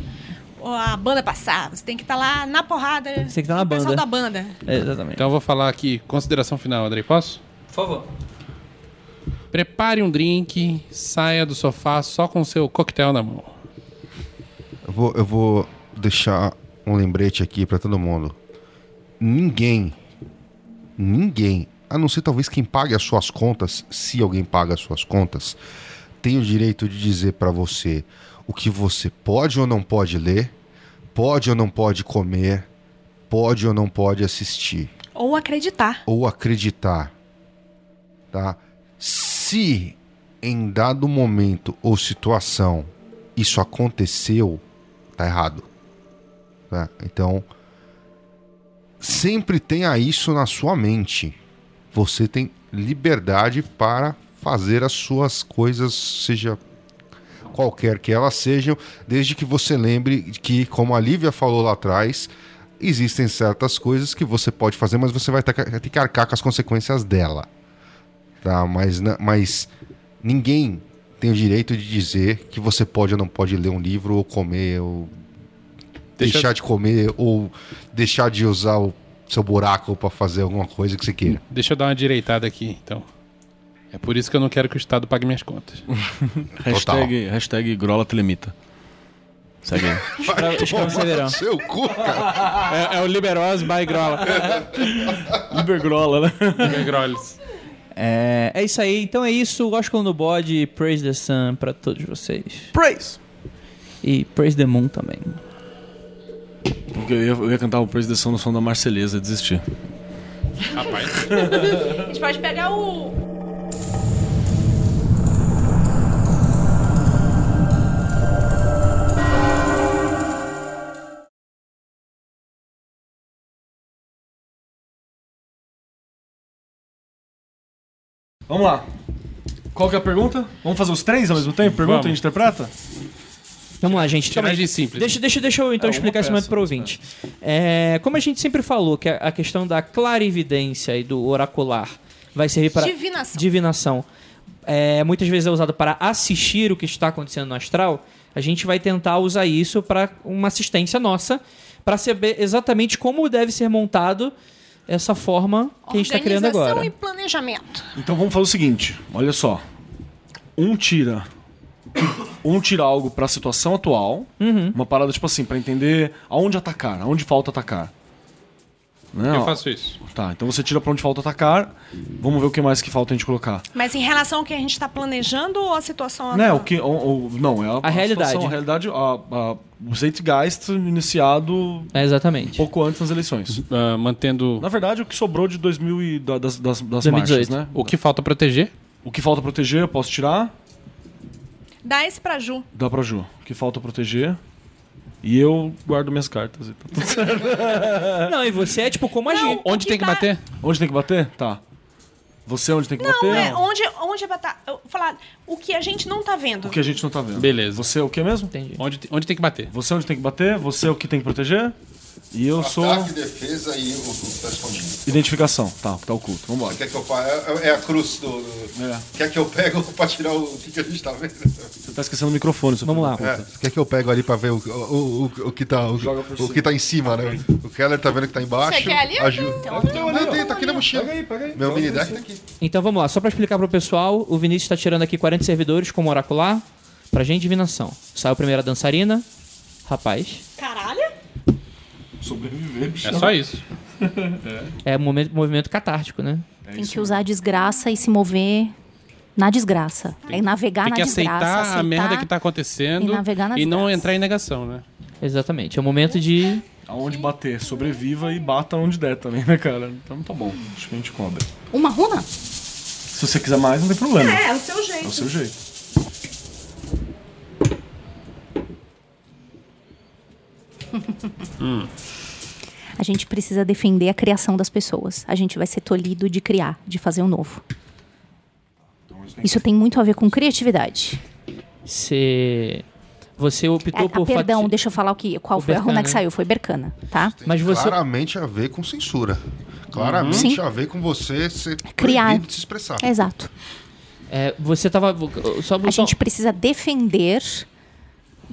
a banda passar. Você tem que estar lá na porrada. Você tem que estar na banda. da banda. É, exatamente. Então eu vou falar aqui, consideração final, Andrei, posso? Por favor. Prepare um drink, saia do sofá só com seu coquetel na mão. Eu vou, eu vou deixar um lembrete aqui pra todo mundo. Ninguém, ninguém, a não ser talvez quem pague as suas contas, se alguém paga as suas contas, tem o direito de dizer pra você o que você pode ou não pode ler, pode ou não pode comer, pode ou não pode assistir Ou acreditar. ou acreditar, tá? Se em dado momento ou situação isso aconteceu, tá errado, tá? Então sempre tenha isso na sua mente. Você tem liberdade para fazer as suas coisas, seja qualquer que elas sejam, desde que você lembre que, como a Lívia falou lá atrás, existem certas coisas que você pode fazer, mas você vai ter que arcar com as consequências dela. Tá? Mas, mas ninguém tem o direito de dizer que você pode ou não pode ler um livro, ou comer, ou Deixa- deixar de comer, ou deixar de usar o seu buraco para fazer alguma coisa que você queira. Deixa eu dar uma direitada aqui, então. É por isso que eu não quero que o Estado pague minhas contas. Hashtag, hashtag Grola Telemita. Segue aí. Seu cu, cara. É, é o Liberose by Grola. Libergrola, né? Libergroles. É, é isso aí. Então é isso. Oscar no bode. Praise the Sun pra todos vocês. Praise! E Praise the Moon também. Porque eu ia, eu ia cantar o Praise the Sun no som da Marceleza desistir. Rapaz. A gente pode pegar o. Vamos lá. Qual que é a pergunta? Vamos fazer os três ao mesmo tempo? Pergunta Vamos. e interpreta? Vamos lá, gente. Calma aí. Tiragem simples. Deixa, deixa, deixa eu então É, uma explicar esse peça, momento para o ouvinte. É, como a gente sempre falou, que a, a questão da clarividência e do oracular vai servir para Divinação. divinação. É, muitas vezes é usado para assistir o que está acontecendo no astral. A gente vai tentar usar isso para uma assistência nossa, para saber exatamente como deve ser montado essa forma que a gente está criando Organização agora. e planejamento. Então vamos fazer o seguinte: olha só. Um tira. Um tira algo pra situação atual. Uma parada, tipo assim, pra entender aonde atacar, aonde falta atacar. Né? Eu faço isso. Tá, então você tira pra onde falta atacar. Vamos ver o que mais que falta a gente colocar. Mas em relação ao que a gente está planejando ou a situação Né, atual? o que. O, o- não, é a, realidade. situação, a realidade, a, a, o Zeitgeist iniciado É, exatamente. pouco antes das eleições. Ah, mantendo Na verdade, o que sobrou de 2000 e da- das, das, das 2018. marchas, né? o que falta proteger. O que falta proteger, eu posso tirar. Dá esse pra Ju. Dá pra Ju. O que falta proteger. E eu guardo minhas cartas. e tá tudo certo. Não, e você é tipo como a gente. Onde tem que tá- bater? onde tem que bater? Tá. Você onde tem que Não, bater? é onde, onde estar. Eu vou falar o que a gente não tá vendo. O que a gente não tá vendo. Beleza. Você é o que mesmo? Entendi. Onde, te- onde tem que bater? Você onde tem que bater, você é o que tem que proteger. E eu sou. Ataque, defesa e o o- tá escondido. Identificação. Tá, que tá oculto. Vambora. Quer que eu é, é a cruz do. É. Quer que eu pego pra tirar o, o que, que a gente tá vendo? Você tá esquecendo o microfone, seu Vamos filho lá. É, quer que eu pego ali pra ver o, o, o, o que tá o, o que tá em cima, né? O Keller tá vendo que tá embaixo. Você quer ali? Ajuda. Então, Não, tem, tá aqui na mochila. Pega aí, pega aí. Meu mini deck tá aqui. Então vamos lá, só pra explicar pro pessoal, o Vinícius tá tirando aqui 40 servidores como oracular pra gente divinação. Saiu primeiro a dançarina, rapaz. Caralho? Sobreviver, bicho. É só isso. É um momento, movimento catártico, né? Tem que usar a desgraça e se mover na desgraça. é navegar Tem na que desgraça. aceitar a merda que tá acontecendo e navegar na e não desgraça. entrar em negação, né? Exatamente. É o momento de. Aonde bater, sobreviva e bata onde der também, né, cara? Então tá bom. Acho que a gente cobre. Uma runa? Se você quiser mais, não tem problema. É, o seu É jeito. o seu jeito. A gente precisa defender a criação das pessoas. A gente vai ser tolhido de criar, de fazer um novo. Isso tem muito a ver com criatividade. Você. Você optou É, por. ah, perdão, fati- deixa eu falar o que, qual O foi a runa que saiu. Foi Bercana, tá? Mas você. Claramente a ver com censura. Claramente Sim. a ver com você ser Criar. proibido de se expressar. Exato. É, você tava. Só, A só- gente precisa defender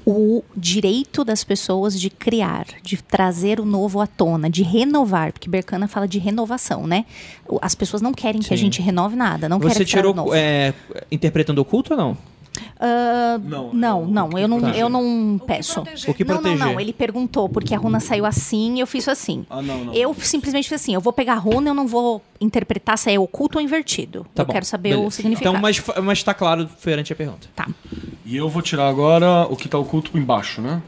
o direito das pessoas de criar, de trazer o novo à tona, de renovar, porque Bercana fala de renovação, né? As pessoas não querem que a Sim. gente renove nada, não Você querem tirou o novo. é, interpretando oculto ou não? Ah, Não, não, eu- não, eu não, Tá. eu não peço. proteger. O que não, não, proteger? não. Ele perguntou porque a runa saiu assim e eu fiz assim. Ah, não, não. Eu simplesmente fiz assim: eu vou pegar a runa, eu não vou interpretar se é oculto ou invertido. Tá eu bom, quero saber o beleza. significado. Então, mas, mas tá claro perante a pergunta. Tá. E eu vou tirar agora o que tá oculto embaixo, né?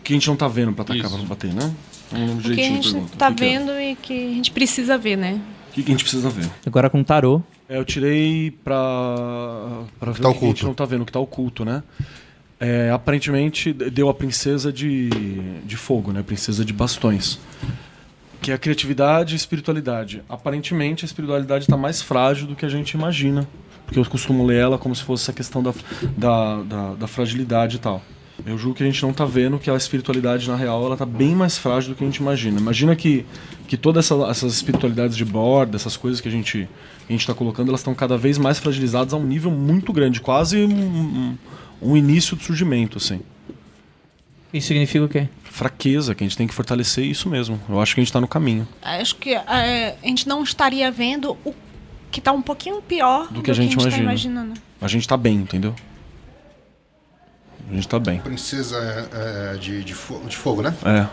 O que a gente não tá vendo pra atacar, Isso. pra bater, né? Um O que a gente tá O é? vendo e que a gente precisa ver, né? O que, que a gente precisa ver? Agora com tarô. É, eu tirei pra, pra ver tá o que a gente não tá vendo, que tá oculto, né? É, aparentemente deu a princesa de, de fogo, né? Princesa de bastões. Que é a criatividade e espiritualidade. Aparentemente a espiritualidade está mais frágil do que a gente imagina. Porque eu costumo ler ela como se fosse essa questão da, da, da, da fragilidade e tal. Eu julgo que a gente não tá vendo que a espiritualidade, na real, ela tá bem mais frágil do que a gente imagina. Imagina que, que todas essa, essas espiritualidades de borda, essas coisas que a gente, a gente tá colocando, elas estão cada vez mais fragilizadas a um nível muito grande. Quase um, um, início do surgimento, assim. Isso significa o quê? Fraqueza, que a gente tem que fortalecer isso mesmo. Eu acho que a gente tá no caminho. Acho que é, a gente não estaria vendo o que tá um pouquinho pior Do que a gente tá imagina. imaginando. A gente tá bem, entendeu? A gente tá bem. Princesa é, é, de, de, fo- de fogo, né? É.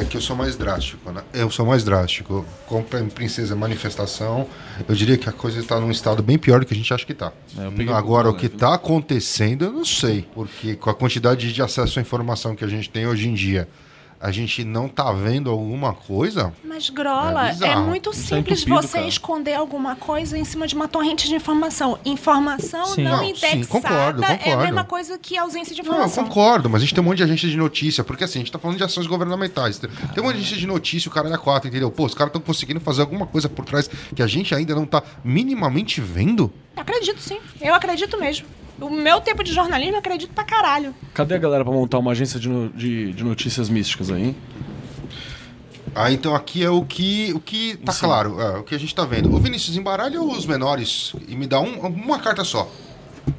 É que eu sou mais drástico, né? Eu sou mais drástico. Pra princesa manifestação, eu diria que a coisa está num estado bem pior do que a gente acha que está. É, Agora, o pouco que está acontecendo, eu não sei. Porque com a quantidade de acesso à informação que a gente tem hoje em dia, a gente não tá vendo alguma coisa. Mas, Grola, É é, muito Isso é simples entupido, você cara. esconder alguma coisa em cima de uma torrente de informação. Informação Sim. não, Não, sim, indexada concordo, é a concordo. mesma coisa que ausência de Não, eu informação. concordo, mas a gente tem um monte de agência de notícia, porque assim, a gente tá falando de ações governamentais. Tem tem um monte de agência de notícia, o cara é quatro, entendeu? Pô, os caras estão conseguindo fazer alguma coisa por trás que a gente ainda não tá minimamente vendo. Acredito sim, eu acredito mesmo. O meu tempo de jornalismo eu acredito pra caralho. Cadê a galera pra montar uma agência de, no- de, de notícias místicas aí? hein? Ah, então aqui é o que, o que tá Sim. claro, é, o que a gente tá vendo. O Vinícius embaralha os menores e me dá um- uma carta só.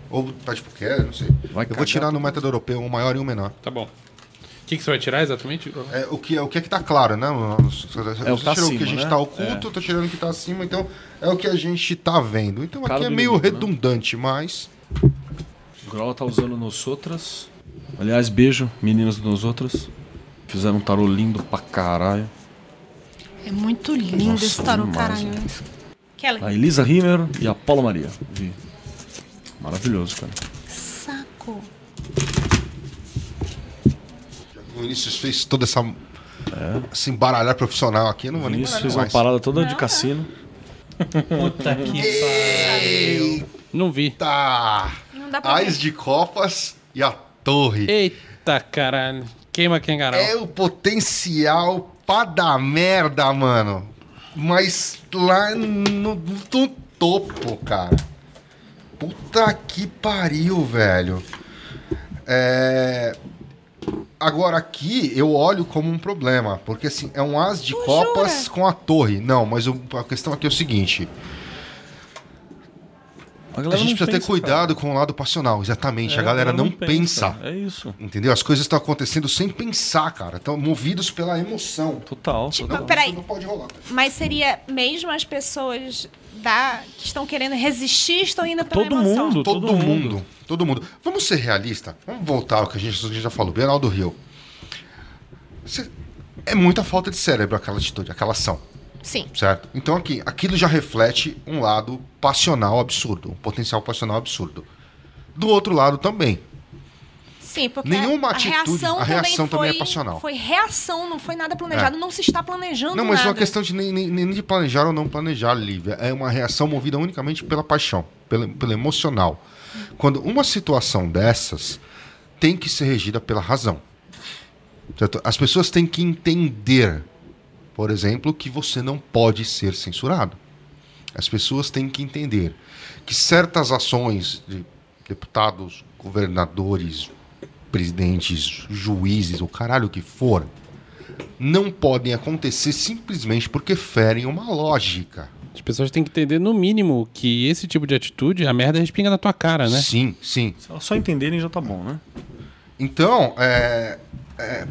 Ou pede pro quer, não sei. Vai eu vou tirar no método europeu um maior e um menor. Tá bom. O que, que você vai tirar exatamente? É, o, que, é- o que é que tá claro, né? Você É o que tá tirou o que acima, a gente né? tá oculto, eu tô tirando o que tá acima, então é o que a gente tá vendo. Então Cara aqui é do meio inimigo, né? redundante, mas. O Grola tá usando nos outras. Aliás, beijo, meninas dos outras. Fizeram um tarô lindo pra caralho. É muito lindo Nossa, esse tarô, demais, caralho. né? A Elisa Rimmer e a Paula Maria. Vi. Maravilhoso, cara. saco. O Vinícius fez toda essa. Esse embaralhar profissional aqui, eu não O vou nem Vinícius fez uma parada toda de cassino. Puta que pariu. Não vi. Tá. Dá pra Ais ver. de copas e a torre. Eita caralho. Queima Kengarau. É o potencial pra dar merda, mano. Mas lá no, no topo, cara. Puta que pariu, velho. É... Agora aqui eu olho como um problema, porque assim, é um as de copas com a torre. Não, mas o- a questão aqui é o seguinte: A, a gente não precisa ter pensa, cuidado com o lado passional, exatamente. cara. a galera não, pensa. pensa. É isso. Entendeu? As coisas estão acontecendo sem pensar, cara. Estão movidos pela emoção. Total. Tipo, total. peraí. Isso não pode rolar. Mas seria mesmo as pessoas da, que estão querendo resistir, estão indo pela Todo emoção? mundo. Todo, todo mundo. mundo. Todo mundo. Vamos ser realistas. Vamos voltar ao que a gente, a gente já falou. Bernardo Rio. Cê- é muita falta de cérebro aquela atitude, aquela ação. Sim. Certo? Então aqui, aquilo já reflete um lado passional absurdo, um potencial passional absurdo. Do outro lado também. Sim, porque Nenhuma a, atitude- reação a reação também é foi- passional. Foi reação, não foi nada planejado, É. não se está planejando Não, mas nada. não é uma questão de nem, nem, nem de planejar ou não planejar, Lívia. É uma reação movida unicamente pela paixão, pelo, pelo emocional. Quando uma situação dessas tem que ser regida pela razão. Certo? As pessoas têm que entender, por exemplo, que você não pode ser censurado. As pessoas têm que entender que certas ações de deputados, governadores, presidentes, juízes, o caralho que for, não podem acontecer simplesmente porque ferem uma lógica. As pessoas têm que entender, no mínimo, que esse tipo de atitude, a merda respinga na tua cara, né? Sim, sim. Só entenderem já tá bom, né? Então, é, é,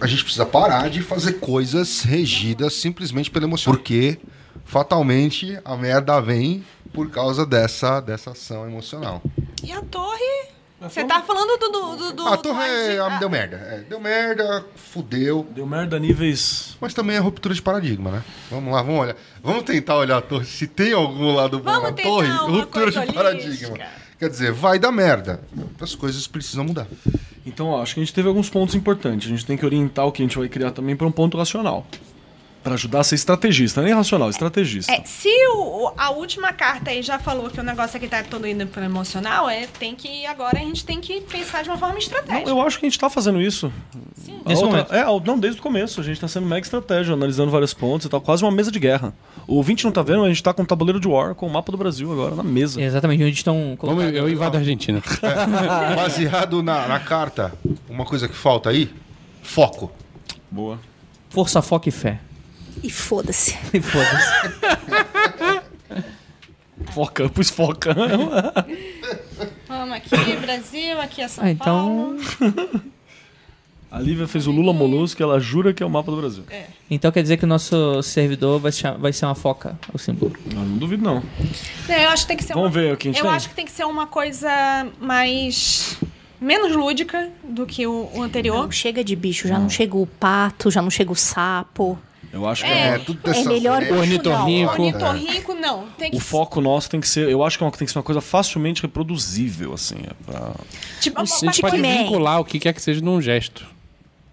a gente precisa parar de fazer coisas regidas simplesmente pela emoção. Porque, fatalmente, a merda vem por causa dessa, dessa ação emocional. E a torre... Você tá falando do... do, do, do a torre agi- ah, deu merda. É, deu merda, fudeu. Deu merda a níveis. Mas também é ruptura de paradigma, né? Vamos lá, vamos olhar. Vamos tentar olhar a torre. Se tem algum lado bom Vamos na tentar torre, ruptura coisa de paradigma. holística. Quer dizer, vai dar merda. As coisas precisam mudar. Então, ó, acho que a gente teve alguns pontos importantes. A gente tem que orientar o que a gente vai criar também para um ponto racional. Pra ajudar a ser estrategista, nem racional, estrategista. É, se o- a última carta aí já falou que o negócio aqui tá todo indo pro emocional, é, tem que agora a gente tem que pensar de uma forma Não, estratégica. eu acho que a gente tá fazendo isso. A Nesse outra- momento. É, não, desde o começo. A gente tá sendo mega estratégia, analisando vários pontos e tal. Quase uma mesa de guerra. O ouvinte não tá vendo, a gente tá com o tabuleiro de War, com o mapa do Brasil agora, na mesa. Exatamente, onde estão Vamos, eu invado a Argentina. Baseado na, na carta, uma coisa que falta aí: foco. Boa. Força, foco e fé. E foda-se. E foda-se. Foca, pus foca. Vamos aqui, Brasil, aqui é São Ah, então- Paulo. A Lívia fez o Lula Molusco, ela jura que é o mapa do Brasil. Então quer dizer que o nosso servidor vai, se cham- vai ser uma foca, o símbolo. Não, não duvido, não. Não, eu acho que tem que ser Vamos uma, ver o que a gente Eu tem. acho que tem que ser uma coisa mais menos lúdica do que o, o anterior. Não chega de bicho, já não chega o pato, já não chega o sapo. Eu acho que É. é. É, tudo É melhor é, bicho, Ornitorrinco. não. Ornitorrinco, não. Tem que O foco nosso tem que ser. Eu acho que é uma- tem que ser uma coisa facilmente reproduzível, assim. é pra- tipo, A gente pode Stickman. vincular o que quer que seja num gesto.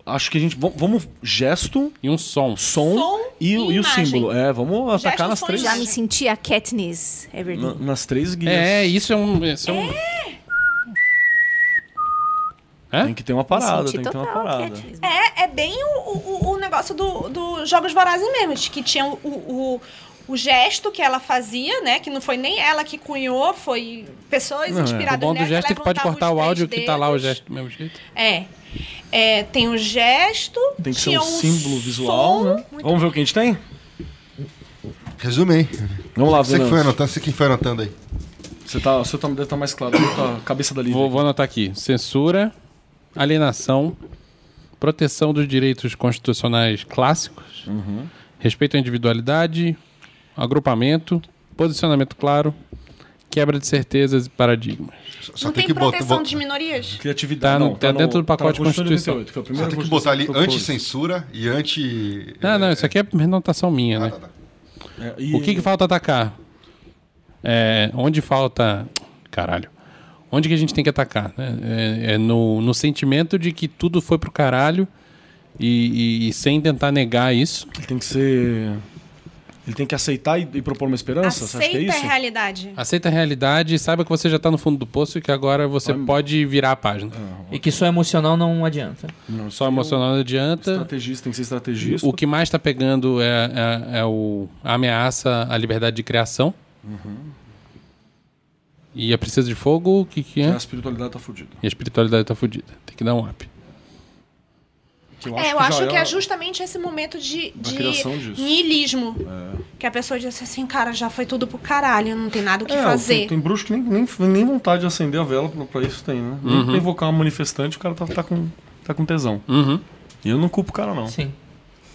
Acho que a gente. vam- Vamos. Gesto, E um som. som, Som e, e o- e o símbolo. É, vamos atacar nas três. Já me senti a Katniss Everdeen. na- nas três guias. É, isso é um. Isso é um... É? Tem que ter uma parada, tem que ter uma parada. É, é bem o, o, o negócio do, do Jogos Vorazes mesmo, de que tinha o, o, o gesto que ela fazia, né? Que não foi nem ela que cunhou, foi pessoas Não, é. O inspiradas bom do nela. gesto é que pode cortar o áudio que tá lá o gesto do mesmo jeito. É. É, tem o gesto. Tem que ser um o símbolo visual, né? Vamos ver o que a gente tem? Resume aí. Vamos lá, Você que foi anotando, você que foi anotando aí. Você tá, o seu tá, deve estar mais claro. Tá a cabeça da Lívia. Vou, vou anotar aqui: censura, alienação, proteção dos direitos constitucionais clássicos, respeito à individualidade, agrupamento, posicionamento claro, quebra de certezas e paradigmas. Só não tem tem, que proteção de minorias? Criatividade. Tá no- não, tá dentro do pacote tá na Constituição. 88, que é Só tem que botar ali anti-censura e anti. Não, não, isso aqui é anotação minha, Ah, né? tá, tá. É, e- O que, que falta atacar? É, onde falta. Caralho. Onde que a gente tem que atacar? né? É, é no, no sentimento de que tudo foi pro caralho e, e- e sem tentar negar isso. Tem que ser. Ele tem que aceitar e, e propor uma esperança? Você acha que é Aceita isso? a realidade. Aceita a realidade e saiba que você já tá no fundo do poço e que agora você pode virar a página. E que só emocional não adianta. Não, Só emocional não adianta. Estrategista tem que ser estrategista. O que mais tá pegando é, é- é o, a ameaça à liberdade de criação. E a Princesa de Fogo, o que, que é? A espiritualidade tá fudida. E a espiritualidade tá fudida. Tem que dar um up. Que é, eu já acho que é justamente esse momento de, de niilismo. Que a pessoa diz assim, cara, já foi tudo pro caralho, não tem nada o que É, fazer. Tem, tem bruxo que nem, nem, nem vontade de acender a vela pra, pra isso tem, né? Nem pra invocar uma manifestante, o cara tá, tá, com, tá com tesão. Uhum. E eu não culpo o cara, não. Sim.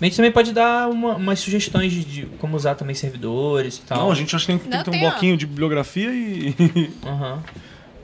A gente também pode dar uma- umas sugestões de, de como usar também servidores e tal. Não, a gente acha que tem, tem Não, que ter um tem, ó. bloquinho de bibliografia e, Aham.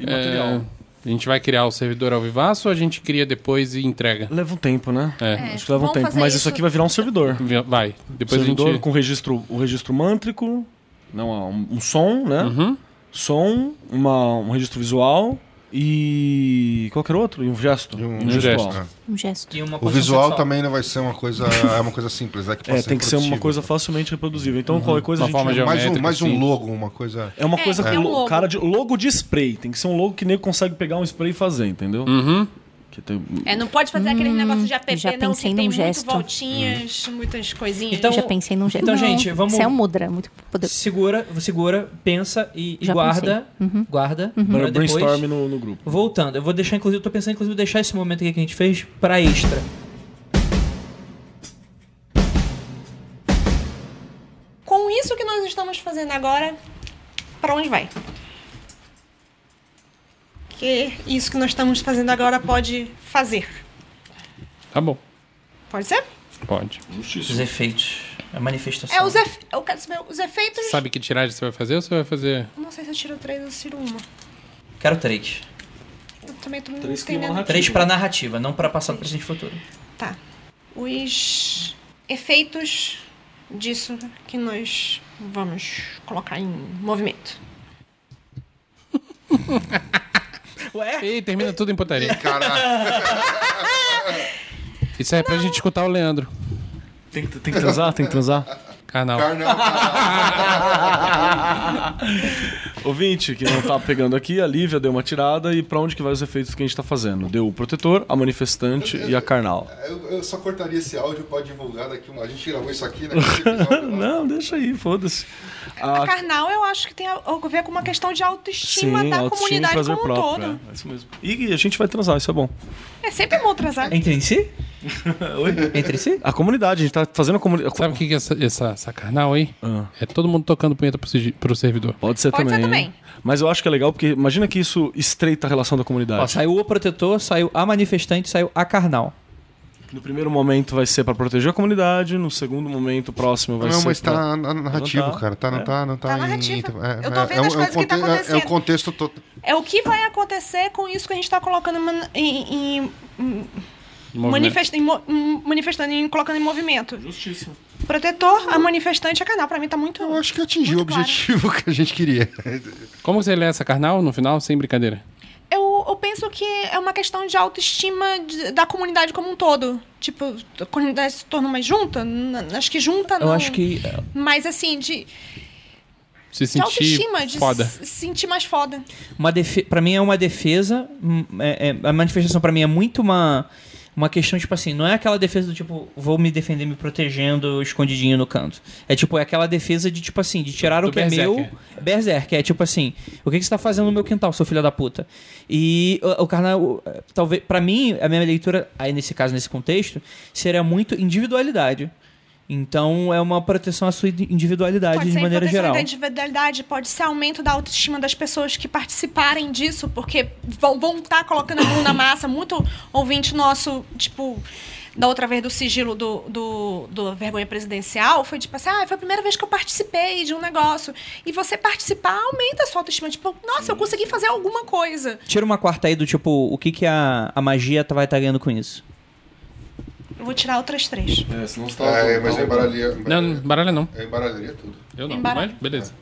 e material. É, a gente vai criar o servidor ao vivaço ou a gente cria depois e entrega? Leva um tempo, né? É. É, Acho que leva um vamos tempo. fazer Mas isso isso. aqui vai virar um servidor. Vai. Depois servidor a gente. com registro, o registro mântrico, não, um, um som, né? Uhum. Som, uma, um registro visual e. qualquer outro? E um gesto? E um gestual. gesto. É. Um gesto. E uma O visual sexual. também não vai ser uma coisa, é uma coisa simples, é que É, tem que ser uma coisa facilmente reproduzível. Então, qualquer coisa Uma a gente. forma mais um, geométrica, mais um logo, uma coisa. É uma É, coisa é que um o logo. cara de logo de spray, tem que ser um logo que nem consegue pegar um spray e fazer, entendeu? Uhum. Que tem- É, não pode fazer aquele negócio de app, já não, pensei que tem num muito gesto. voltinhas, muitas coisinhas. Então- Já pensei num gesto. então, Não, gente, vamos- Isso é um mudra, muito poderoso. Segura, segura, pensa e, e guarda. Guarda. pra Bra- depois- Brainstorm no, no grupo. Voltando, eu vou deixar, inclusive, eu tô pensando, inclusive, deixar esse momento aqui que a gente fez pra extra. Com isso que nós estamos fazendo agora, pra onde vai? Que isso que nós estamos fazendo agora pode fazer. Tá bom. Pode ser? Pode. Os efeitos. A manifestação. É, os, efe... eu quero saber os efeitos. Sabe que tiragem você vai fazer ou você vai fazer. Não sei se eu tiro três ou se eu tiro uma. Quero três. Eu também tô Três entendendo. narrativa. Três pra narrativa, não pra passado, presente e futuro. Tá. Os efeitos disso que nós vamos colocar em movimento. E termina tudo em putaria. Caralho. Isso é pra gente escutar o Leandro. Tem, que- tem que transar? Tem que transar? Canal. Carnal, Ouvinte, que não tá pegando aqui, a Lívia deu uma tirada e pra onde que vai os efeitos que a gente tá fazendo? Deu o protetor, a manifestante e a carnal. Eu, eu só cortaria esse áudio pra divulgar daqui. uma- A gente gravou isso aqui, né? Não, deixa aí, foda-se. A A- carnal eu acho que tem a ver com uma questão de autoestima da autoestima e comunidade prazer como um próprio. todo. É, é isso mesmo. E a gente vai transar, isso é bom. É sempre bom transar. Entre si? Oi? Entre si? A comunidade, a gente tá fazendo a comunidade. Sabe o que que é essa, essa, essa carnal aí? Ah. É todo mundo tocando punheta pro, pro servidor. Pode ser Pode ser também. Também. Mas eu acho que é legal porque imagina que isso estreita a relação da Ó, comunidade. saiu o protetor, saiu a manifestante, saiu a carnal. No primeiro momento vai ser pra proteger a comunidade, no segundo momento próximo vai Não, ser mas pra... tá na- narrativo, levantar. cara. Tá, não É. tá, não tá, Tá em- narrativa. é- Eu tô é- vendo é um- as é coisas que tá é- É o acontecendo. contexto todo. É o que vai acontecer com isso que a gente tá colocando em, em- em- Movimento. manifest- em mo- em- manifestando e colocando em movimento. Justiça. Protetor, a manifestante a canal. Pra mim tá muito. Eu acho que atingiu o Muito claro. objetivo que a gente queria. Como você lê essa carnal no final, sem brincadeira? Eu, eu penso que é uma questão de autoestima de- da comunidade como um todo. Tipo, a comunidade se tornou mais junta? N- Acho que junta não. Eu acho que. Mas assim, de, Se de sentir autoestima, de foda. se sentir mais foda. Uma defe... Pra mim é uma defesa. hum, é- é- a manifestação pra mim é muito uma. Uma questão, tipo assim, não é aquela defesa do tipo, vou me defender me protegendo escondidinho no canto. É tipo, é aquela defesa de, tipo assim, de tirar Do o que é berserker. meu. Berserk, é tipo assim, o que, que você tá fazendo no meu quintal, seu filho da puta? E o, o carnal, talvez, pra mim, a minha leitura, aí nesse caso, nesse contexto, seria muito individualidade. Então é uma proteção à sua individualidade Pode de ser maneira proteção geral. da individualidade, pode ser aumento da autoestima das pessoas que participarem disso, porque vão estar vão tá colocando a mão na massa. Muito ouvinte nosso, tipo, da outra vez do sigilo do, do, do Vergonha Presidencial, foi tipo assim, ah, foi a primeira vez que eu participei de um negócio. E você participar aumenta a sua autoestima. Tipo, nossa, eu consegui fazer alguma coisa. Tira uma quarta aí do tipo, o que, que a, a magia tá- vai estar ganhando com isso? Eu vou tirar outras três. É, senão você tá... É, mas eu embaralharia. Não, não baralha não. Eu embaralharia tudo. Eu não. Embara- Mas beleza.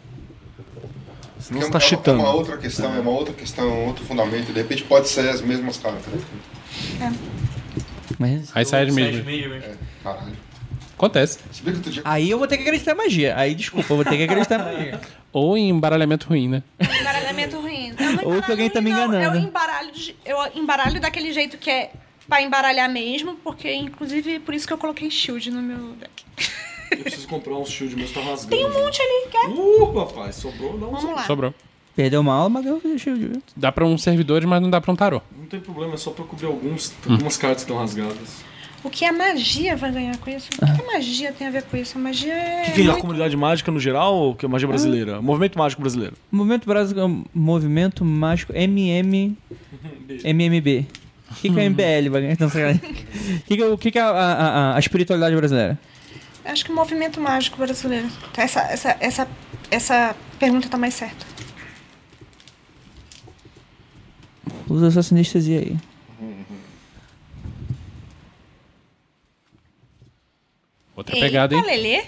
Senão você é tá uma- cheatando. É uma outra questão, é uma outra questão, outro fundamento. De repente pode ser as mesmas cartas. Mas... Aí sai de mesmo. É, caralho. Acontece. Aí eu vou ter que acreditar em magia. Aí, desculpa, eu vou ter que acreditar em magia. Ou em embaralhamento ruim, né? Embaralhamento ruim. Eu não Ou que alguém tá me enganando. Eu embaralho, de- eu embaralho daquele jeito que é pra embaralhar mesmo, porque inclusive por isso que eu coloquei shield no meu deck. Eu preciso comprar um shield, mas tá rasgando. Tem um monte ali, quer? Uh, rapaz, sobrou não. Vamos lá. Sobrou. Perdeu uma aula, mas ganhou o shield. Dá pra uns servidores, mas não dá pra um tarô. Não tem problema, é só pra cobrir alguns, algumas cartas que estão rasgadas. O que a magia vai ganhar com isso? O que a magia tem a ver com isso? A magia é. O que, que é a muito- comunidade mágica no geral ou que é magia brasileira? Movimento mágico brasileiro. Movimento Brasil, Movimento Mágico MM, MMB. O que, que é MBL? vai ganhar? Não, que, que é, o que que é a, a, a- a espiritualidade brasileira? Acho que o movimento mágico brasileiro. Essa, essa, essa, essa pergunta tá mais certa. Usa sua sinestesia aí. Outra pegada, hein? Lelê.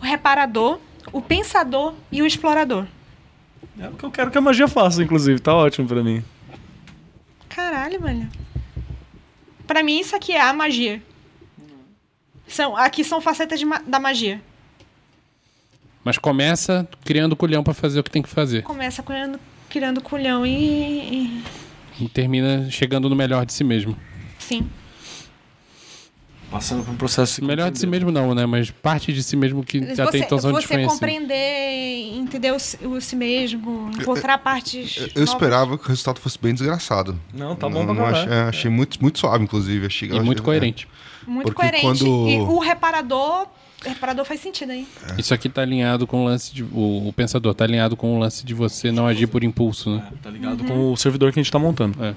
O reparador, o pensador e o explorador. É o que eu quero que a magia faça, inclusive. Tá ótimo pra mim. Caralho, velho. Pra mim, isso aqui é a magia. São, aqui são facetas ma- da magia. Mas começa criando culhão pra fazer o que tem que fazer. Começa criando, criando culhão e, e- E termina chegando no melhor de si mesmo. Sim. Passando por um processo de Melhor de si mesmo não, né? Mas parte de si mesmo que até Você, então são você compreender, entender o, si- o si mesmo, encontrar partes. Eu novas. esperava que o resultado fosse bem desgraçado. Não, tá bom Não, pra achei, é, achei muito, muito suave, inclusive. Achei, E muito é. coerente. Muito Porque coerente. quando- E o reparador. O reparador faz sentido aí. Isso aqui tá alinhado com o lance de. O, o pensador tá alinhado com o lance de você não agir por impulso, né? Tá ligado com o servidor que a gente tá montando. É.